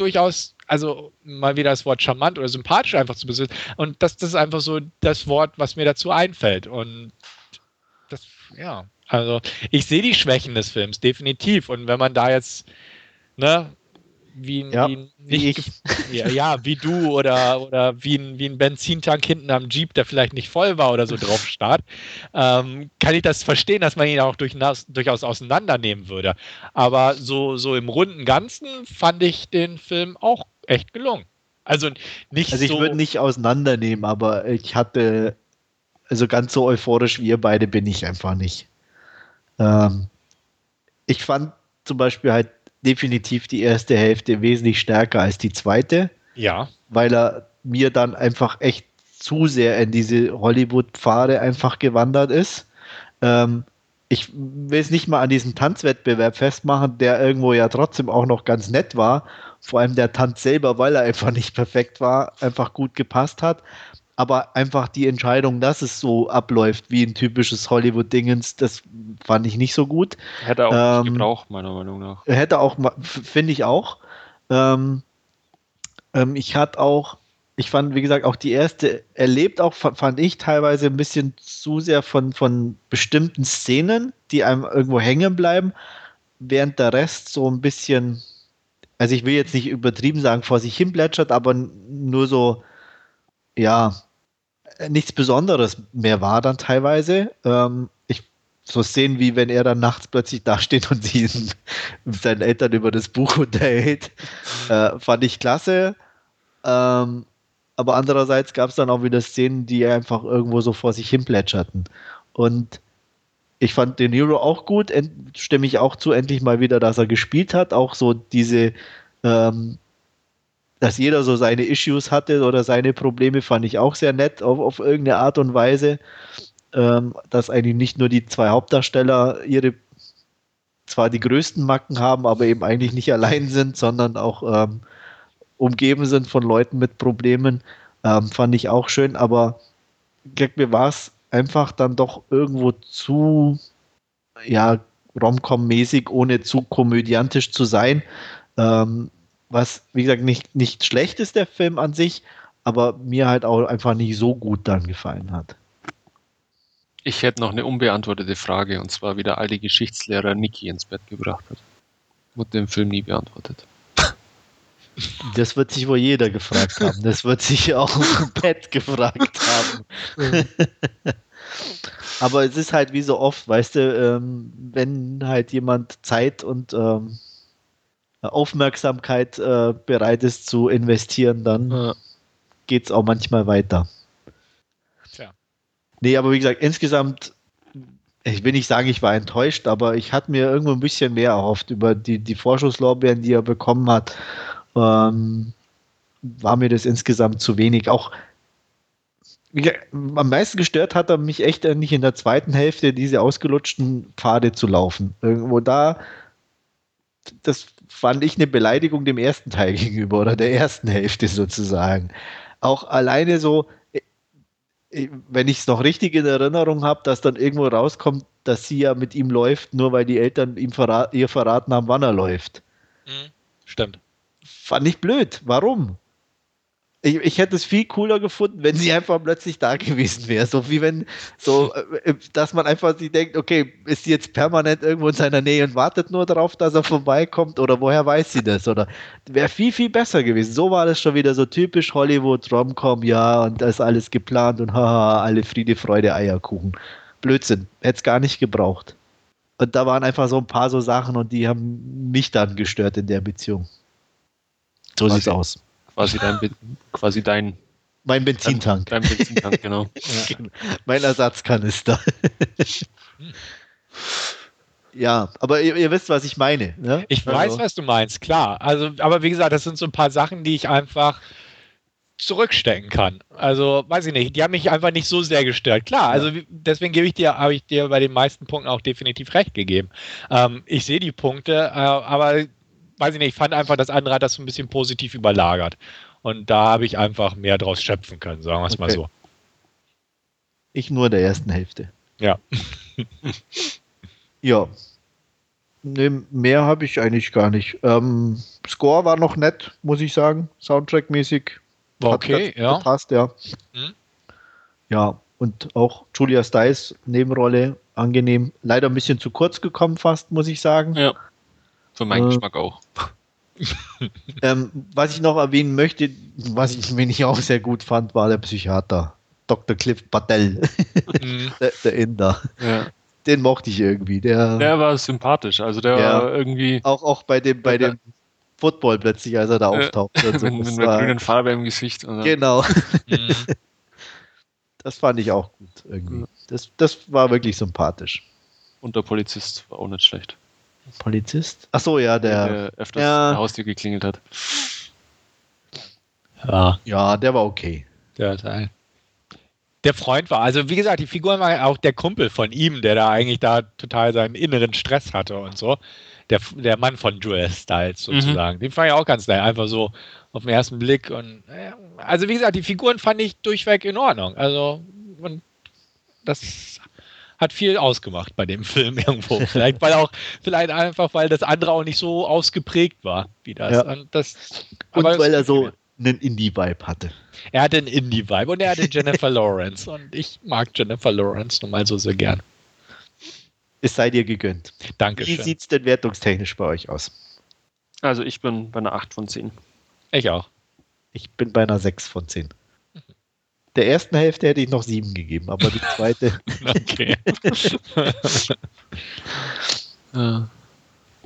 durchaus, also mal wieder das Wort charmant oder sympathisch einfach zu besitzen. Und das, das ist einfach so das Wort, was mir dazu einfällt. Und das, ja, also ich sehe die Schwächen des Films, definitiv. Und wenn man da jetzt, ne, wie, ein- Ja, wie ein wie nicht ich. ge- ja, ja, wie du oder, oder wie, ein, wie ein Benzintank hinten am Jeep, der vielleicht nicht voll war oder so *laughs* drauf starrt, ähm, kann ich das verstehen, dass man ihn auch durchaus, durchaus auseinandernehmen würde. Aber so, so im runden Ganzen fand ich den Film auch echt gelungen. Also nicht also ich so. würde nicht auseinandernehmen, aber ich hatte, also ganz so euphorisch wie ihr beide bin ich einfach nicht. Ähm, ich fand zum Beispiel halt definitiv die erste Hälfte wesentlich stärker als die zweite. ja, weil er mir dann einfach echt zu sehr in diese Hollywood-Pfade einfach gewandert ist. Ähm, ich will es nicht mal an diesem Tanzwettbewerb festmachen, der irgendwo ja trotzdem auch noch ganz nett war. Vor allem der Tanz selber, weil er einfach nicht perfekt war, einfach gut gepasst hat. Aber einfach die Entscheidung, dass es so abläuft wie ein typisches Hollywood-Dingens, das fand ich nicht so gut. Hätte auch Ähm, nicht gebraucht, meiner Meinung nach. Hätte auch, finde ich auch. Ähm, ähm, ich hatte auch, ich fand, wie gesagt, auch die erste erlebt auch, fa- fand ich teilweise ein bisschen zu sehr von, von bestimmten Szenen, die einem irgendwo hängen bleiben, während der Rest so ein bisschen, also ich will jetzt nicht übertrieben sagen, vor sich hin plätschert, aber nur so, ja, äh, nichts Besonderes mehr war dann teilweise. Ähm, ich so Szenen wie wenn er dann nachts plötzlich dasteht und sie mit *laughs* seinen Eltern über das Buch unterhält, äh, fand ich klasse. Ähm, aber andererseits gab es dann auch wieder Szenen, die einfach irgendwo so vor sich hin plätscherten. Und ich fand den Hero auch gut, stimme ich auch zu, endlich mal wieder, dass er gespielt hat. Auch so diese, ähm, dass jeder so seine Issues hatte oder seine Probleme, fand ich auch sehr nett auf, auf irgendeine Art und Weise. Ähm, dass eigentlich nicht nur die zwei Hauptdarsteller ihre zwar die größten Macken haben, aber eben eigentlich nicht allein sind, sondern auch ähm, umgeben sind von Leuten mit Problemen. Ähm, fand ich auch schön, aber mir war es einfach dann doch irgendwo zu ja, Rom-Com-mäßig, ohne zu komödiantisch zu sein. Ähm, was, wie gesagt, nicht, nicht schlecht ist, der Film an sich, aber mir halt auch einfach nicht so gut dann gefallen hat. Ich hätte noch eine unbeantwortete Frage, und zwar wie der alte Geschichtslehrer Niki ins Bett gebracht hat. Wurde im Film nie beantwortet. *laughs* Das wird sich wohl jeder gefragt haben. Das wird sich auch Pat *laughs* gefragt haben. Aber es ist halt wie so oft, weißt du, ähm, wenn halt jemand Zeit und ähm, Aufmerksamkeit äh, bereit ist zu investieren, dann Ja. geht es auch manchmal weiter. Tja. Nee, aber wie gesagt, insgesamt, ich will nicht sagen, ich war enttäuscht, aber ich hatte mir irgendwo ein bisschen mehr erhofft über die, die Vorschusslorbeeren, die er bekommen hat. Ähm, war mir das insgesamt zu wenig. Auch gesagt, am meisten gestört hat er mich echt nicht in der zweiten Hälfte, diese ausgelutschten Pfade zu laufen. Irgendwo da das fand ich eine Beleidigung dem ersten Teil *laughs* gegenüber oder der ersten Hälfte sozusagen. Auch alleine so, äh, wenn ich es noch richtig in Erinnerung habe, dass dann irgendwo rauskommt, dass sie ja mit ihm läuft, nur weil die Eltern ihm verrat, ihr verraten haben, wann er läuft. Mhm. Stimmt. Fand ich blöd. Warum? Ich, ich, hätte es viel cooler gefunden, wenn sie einfach plötzlich da gewesen wäre. So wie wenn, so, äh, dass man einfach sich denkt, okay, ist sie jetzt permanent irgendwo in seiner Nähe und wartet nur darauf, dass er vorbeikommt oder woher weiß sie das? Oder wäre viel, viel besser gewesen. So war das schon wieder so typisch Hollywood, Romcom, ja, und da ist alles geplant und haha, alle Friede, Freude, Eierkuchen. Blödsinn. Hätte es gar nicht gebraucht. Und da waren einfach so ein paar so Sachen und die haben mich dann gestört in der Beziehung. So sieht es aus quasi dein, quasi dein mein Benzintank. Dein, dein Benzintank, genau. *laughs* ja. Mein Ersatzkanister. *laughs* ja, aber ihr, ihr, wisst, was ich meine. Ne? Ich also. weiß, was du meinst, klar. Also, aber wie gesagt, das sind so ein paar Sachen, die ich einfach zurückstecken kann. Also, weiß ich nicht, die haben mich einfach nicht so sehr gestört. Klar, also deswegen gebe ich dir, habe ich dir bei den meisten Punkten auch definitiv recht gegeben. Ähm, ich sehe die Punkte, äh, aber weiß ich nicht, ich fand einfach, das andere hat das so ein bisschen positiv überlagert. Und da habe ich einfach mehr draus schöpfen können, sagen wir es okay. mal so. Ich nur der ersten Hälfte. Ja. *laughs* ja. Nee, mehr habe ich eigentlich gar nicht. Ähm, Score war noch nett, muss ich sagen, Soundtrack-mäßig. War okay, ja. Passt, ja. Hm? Ja, und auch Julia Stiles Nebenrolle angenehm. Leider ein bisschen zu kurz gekommen, fast, muss ich sagen. Ja. Für meinen äh, Geschmack auch. *laughs* ähm, was ich noch erwähnen möchte, was ich, wen ich auch sehr gut fand, war der Psychiater. Dr. Cliff Patel. Mhm. *laughs* der, der, Inder. Ja. Den mochte ich irgendwie. Der, der war sympathisch. Also der ja, war irgendwie. Auch, auch bei dem, bei dem Football plötzlich, als er da auftaucht. Äh, so. *laughs* mit, mit einer grünen Farbe im Gesicht. So. Genau. Mhm. das fand ich auch gut irgendwie. Das, das war wirklich sympathisch. Und der Polizist war auch nicht schlecht. Polizist? Ach so, ja, der, der öfters ja. Haustür geklingelt hat. Ja. Ja, der war okay. Der Teil. Der Freund war, also wie gesagt, die Figur war auch der Kumpel von ihm, der da eigentlich da total seinen inneren Stress hatte und so. Der, der Mann von Joel Styles mhm. sozusagen. Mhm. Den fand ich auch ganz nett, einfach so auf den ersten Blick. Und also wie gesagt, die Figuren fand ich durchweg in Ordnung. Also und das hat viel ausgemacht bei dem *laughs* Film irgendwo. Vielleicht weil auch, vielleicht einfach, weil das andere auch nicht so ausgeprägt war wie das. Ja. Und, das, und weil er so einen Indie-Vibe hatte. Er hatte einen Indie-Vibe und er hatte Jennifer *laughs* Lawrence. Und ich mag Jennifer Lawrence nun mal so sehr gern. Es sei dir gegönnt. Dankeschön. Wie sieht es denn wertungstechnisch bei euch aus? Also ich bin bei einer 8 von 10. Ich auch. Ich bin bei einer 6 von 10 der ersten Hälfte hätte ich noch sieben gegeben, aber die zweite. *laughs* okay. *laughs*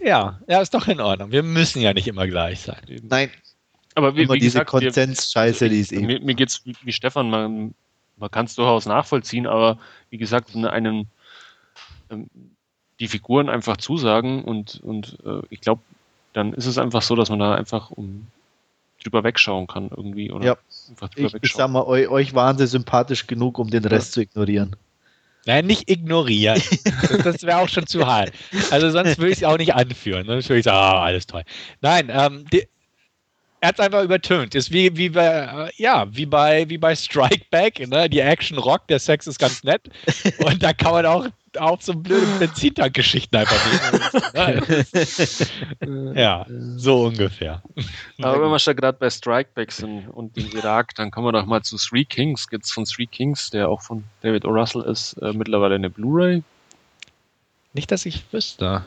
ja, ja, ist doch in Ordnung. Wir müssen ja nicht immer gleich sein. Nein. Aber wie, immer wie diese Konsens-Scheiße, die ist eben. Mir, mir geht es wie, wie, Stefan, man, man kann es durchaus nachvollziehen, aber wie gesagt, einen, ähm, die Figuren einfach zusagen und, und äh, ich glaube, dann ist es einfach so, dass man da einfach um drüber wegschauen kann irgendwie. Oder ja. Ich, ich, sag mal, euch, euch waren sie sympathisch genug, um den Rest ja. zu ignorieren. Nein, nicht ignorieren. *laughs* das wäre auch schon zu hart. Also sonst würde ich es auch nicht anführen. Sonst würde ich sagen, ah, alles toll. Nein, ähm, die, er hat es einfach übertönt. Ist wie, wie bei, ja, wie bei, wie bei Strike Back, ne? Die Action Rock, der Sex ist ganz nett. Und da kann man auch auf so blöde Benzintank-Geschichten einfach nehmen. *laughs* ja, so ungefähr. Aber wenn wir schon gerade bei Strikebacks sind und dem Irak, dann kommen wir doch mal zu Three Kings. Gibt es von Three Kings, der auch von David O. Russell ist, äh, mittlerweile eine Blu-ray? Nicht, dass ich wüsste.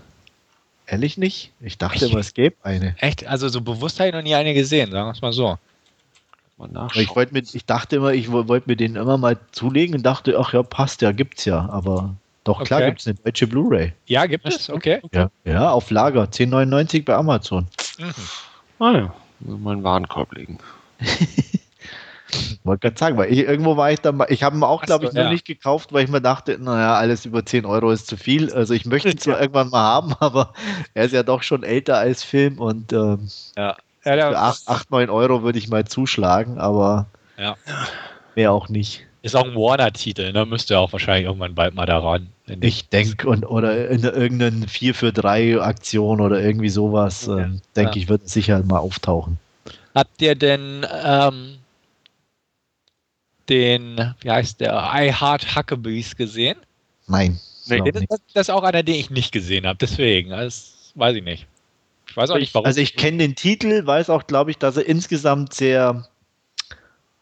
Ehrlich nicht? Ich dachte immer, es gäbe eine. Echt? Also so bewusst habe ich noch nie eine gesehen, sagen wir es mal so. Mal ich, mit, ich dachte immer, ich wollte mir den immer mal zulegen und dachte, ach ja, passt ja, gibt's ja, aber doch, klar okay. gibt es eine deutsche Blu-ray. Ja, gibt es, okay. Ja, ja, auf Lager, 10,99 bei Amazon. Mhm. Ah ja, mal einen Warenkorb legen. *laughs* Wollte gerade sagen, weil ich, irgendwo war ich da mal, ich habe ihn auch, glaube ich, ja. nur nicht gekauft, weil ich mir dachte, naja, alles über 10 Euro ist zu viel. Also ich möchte ihn *laughs* zwar ja. irgendwann mal haben, *laughs* aber er ist ja doch schon älter als Film und ähm, ja. Ja, für 8, 8, 9 Euro würde ich mal zuschlagen, aber ja. mehr auch nicht. Ist auch ein Warner-Titel, ne? Müsste ja auch wahrscheinlich irgendwann bald mal daran. Ich denke, und oder in irgendeiner 4 für 3 Aktion oder irgendwie sowas, ja. ähm, denke ja. ich, wird sicher mal auftauchen. Habt ihr denn ähm, den, wie heißt der, I Heart Huckabees gesehen? Nein. Nee, das, das, ist auch einer, den ich nicht gesehen habe, deswegen. Das weiß ich nicht. Ich weiß auch nicht, warum. Also ich kenne den Titel, weiß auch, glaube ich, dass er insgesamt sehr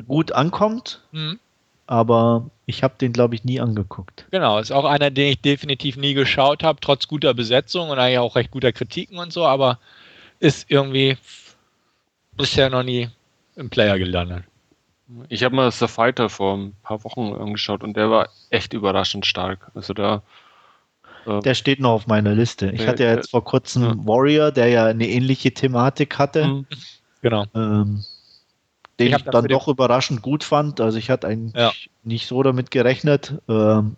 gut ankommt. Mhm. Aber ich habe den, glaube ich, nie angeguckt. Genau, ist auch einer, den ich definitiv nie geschaut habe, trotz guter Besetzung und eigentlich auch recht guter Kritiken und so, aber ist irgendwie bisher noch nie im Player gelandet. Ich habe mal The Fighter vor ein paar Wochen angeschaut und der war echt überraschend stark. Also da. Äh, der steht noch auf meiner Liste. Ich der, hatte ja jetzt vor kurzem ja. Warrior, der ja eine ähnliche Thematik hatte. Mhm. Genau. Ähm, den ich, ich dann doch überraschend gut fand. Also ich hatte eigentlich ja. nicht so damit gerechnet. Ähm,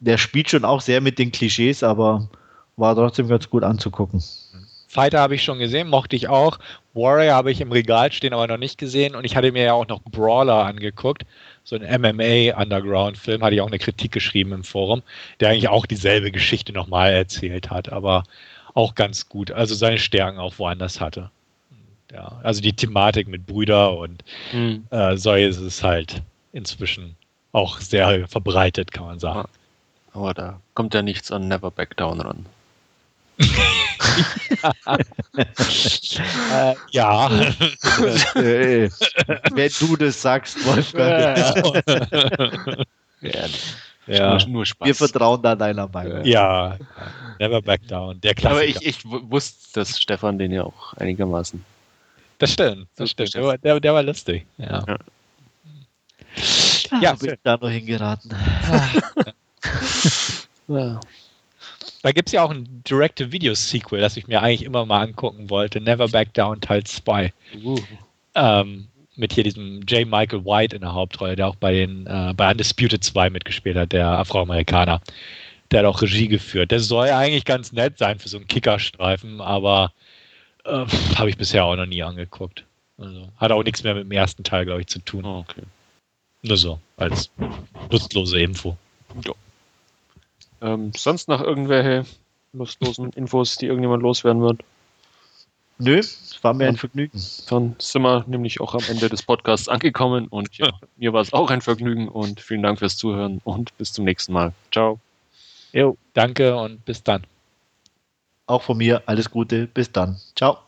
der spielt schon auch sehr mit den Klischees, aber war trotzdem ganz gut anzugucken. Fighter habe ich schon gesehen, mochte ich auch. Warrior habe ich im Regal stehen, aber noch nicht gesehen. Und ich hatte mir ja auch noch Brawler angeguckt. So ein MMA-Underground-Film, hatte ich auch eine Kritik geschrieben im Forum, der eigentlich auch dieselbe Geschichte nochmal erzählt hat, aber auch ganz gut. Also seine Stärken auch woanders hatte. Ja, also die Thematik mit Brüder und mhm. äh, so ist es halt inzwischen auch sehr verbreitet, kann man sagen. Aber da kommt ja nichts an Never Back Down ran. Äh, ja. äh, wenn du das sagst, Wolfgang. ja. ja. Nur, nur, Spaß. Wir vertrauen da deiner Meinung. Ja, never back down. Der Klassiker. Aber ich, ich wusste, dass Stefan den ja auch einigermaßen. Das stimmt, das stimmt. Der war, der, der war lustig. Ja. Ja, ja bin ich da nur hingeraten. ja. *laughs* Da gibt es ja auch ein Direct-to-Video-Sequel, das ich mir eigentlich immer mal angucken wollte. Never Back Down Teil 2. Uh. Ähm, mit hier diesem J. Michael White in der Hauptrolle, der auch bei den äh, bei Undisputed 2 mitgespielt hat, der Afroamerikaner. Der hat auch Regie geführt. Der soll eigentlich ganz nett sein für so einen Kickerstreifen, aber *laughs* äh, habe ich bisher auch noch nie angeguckt. Also, hat auch nichts mehr mit dem ersten Teil, glaube ich, zu tun. Oh, okay. Nur so, als lustlose Info. Ja. Ähm, sonst noch irgendwelche lustlosen Infos, die irgendjemand loswerden wird? Nö, es war mir ein Vergnügen. Dann sind wir nämlich auch am Ende des Podcasts angekommen und ja, *laughs* mir war es auch ein Vergnügen und vielen Dank fürs Zuhören und bis zum nächsten Mal. Ciao. Jo, danke und bis dann. Auch von mir alles Gute, bis dann. Ciao.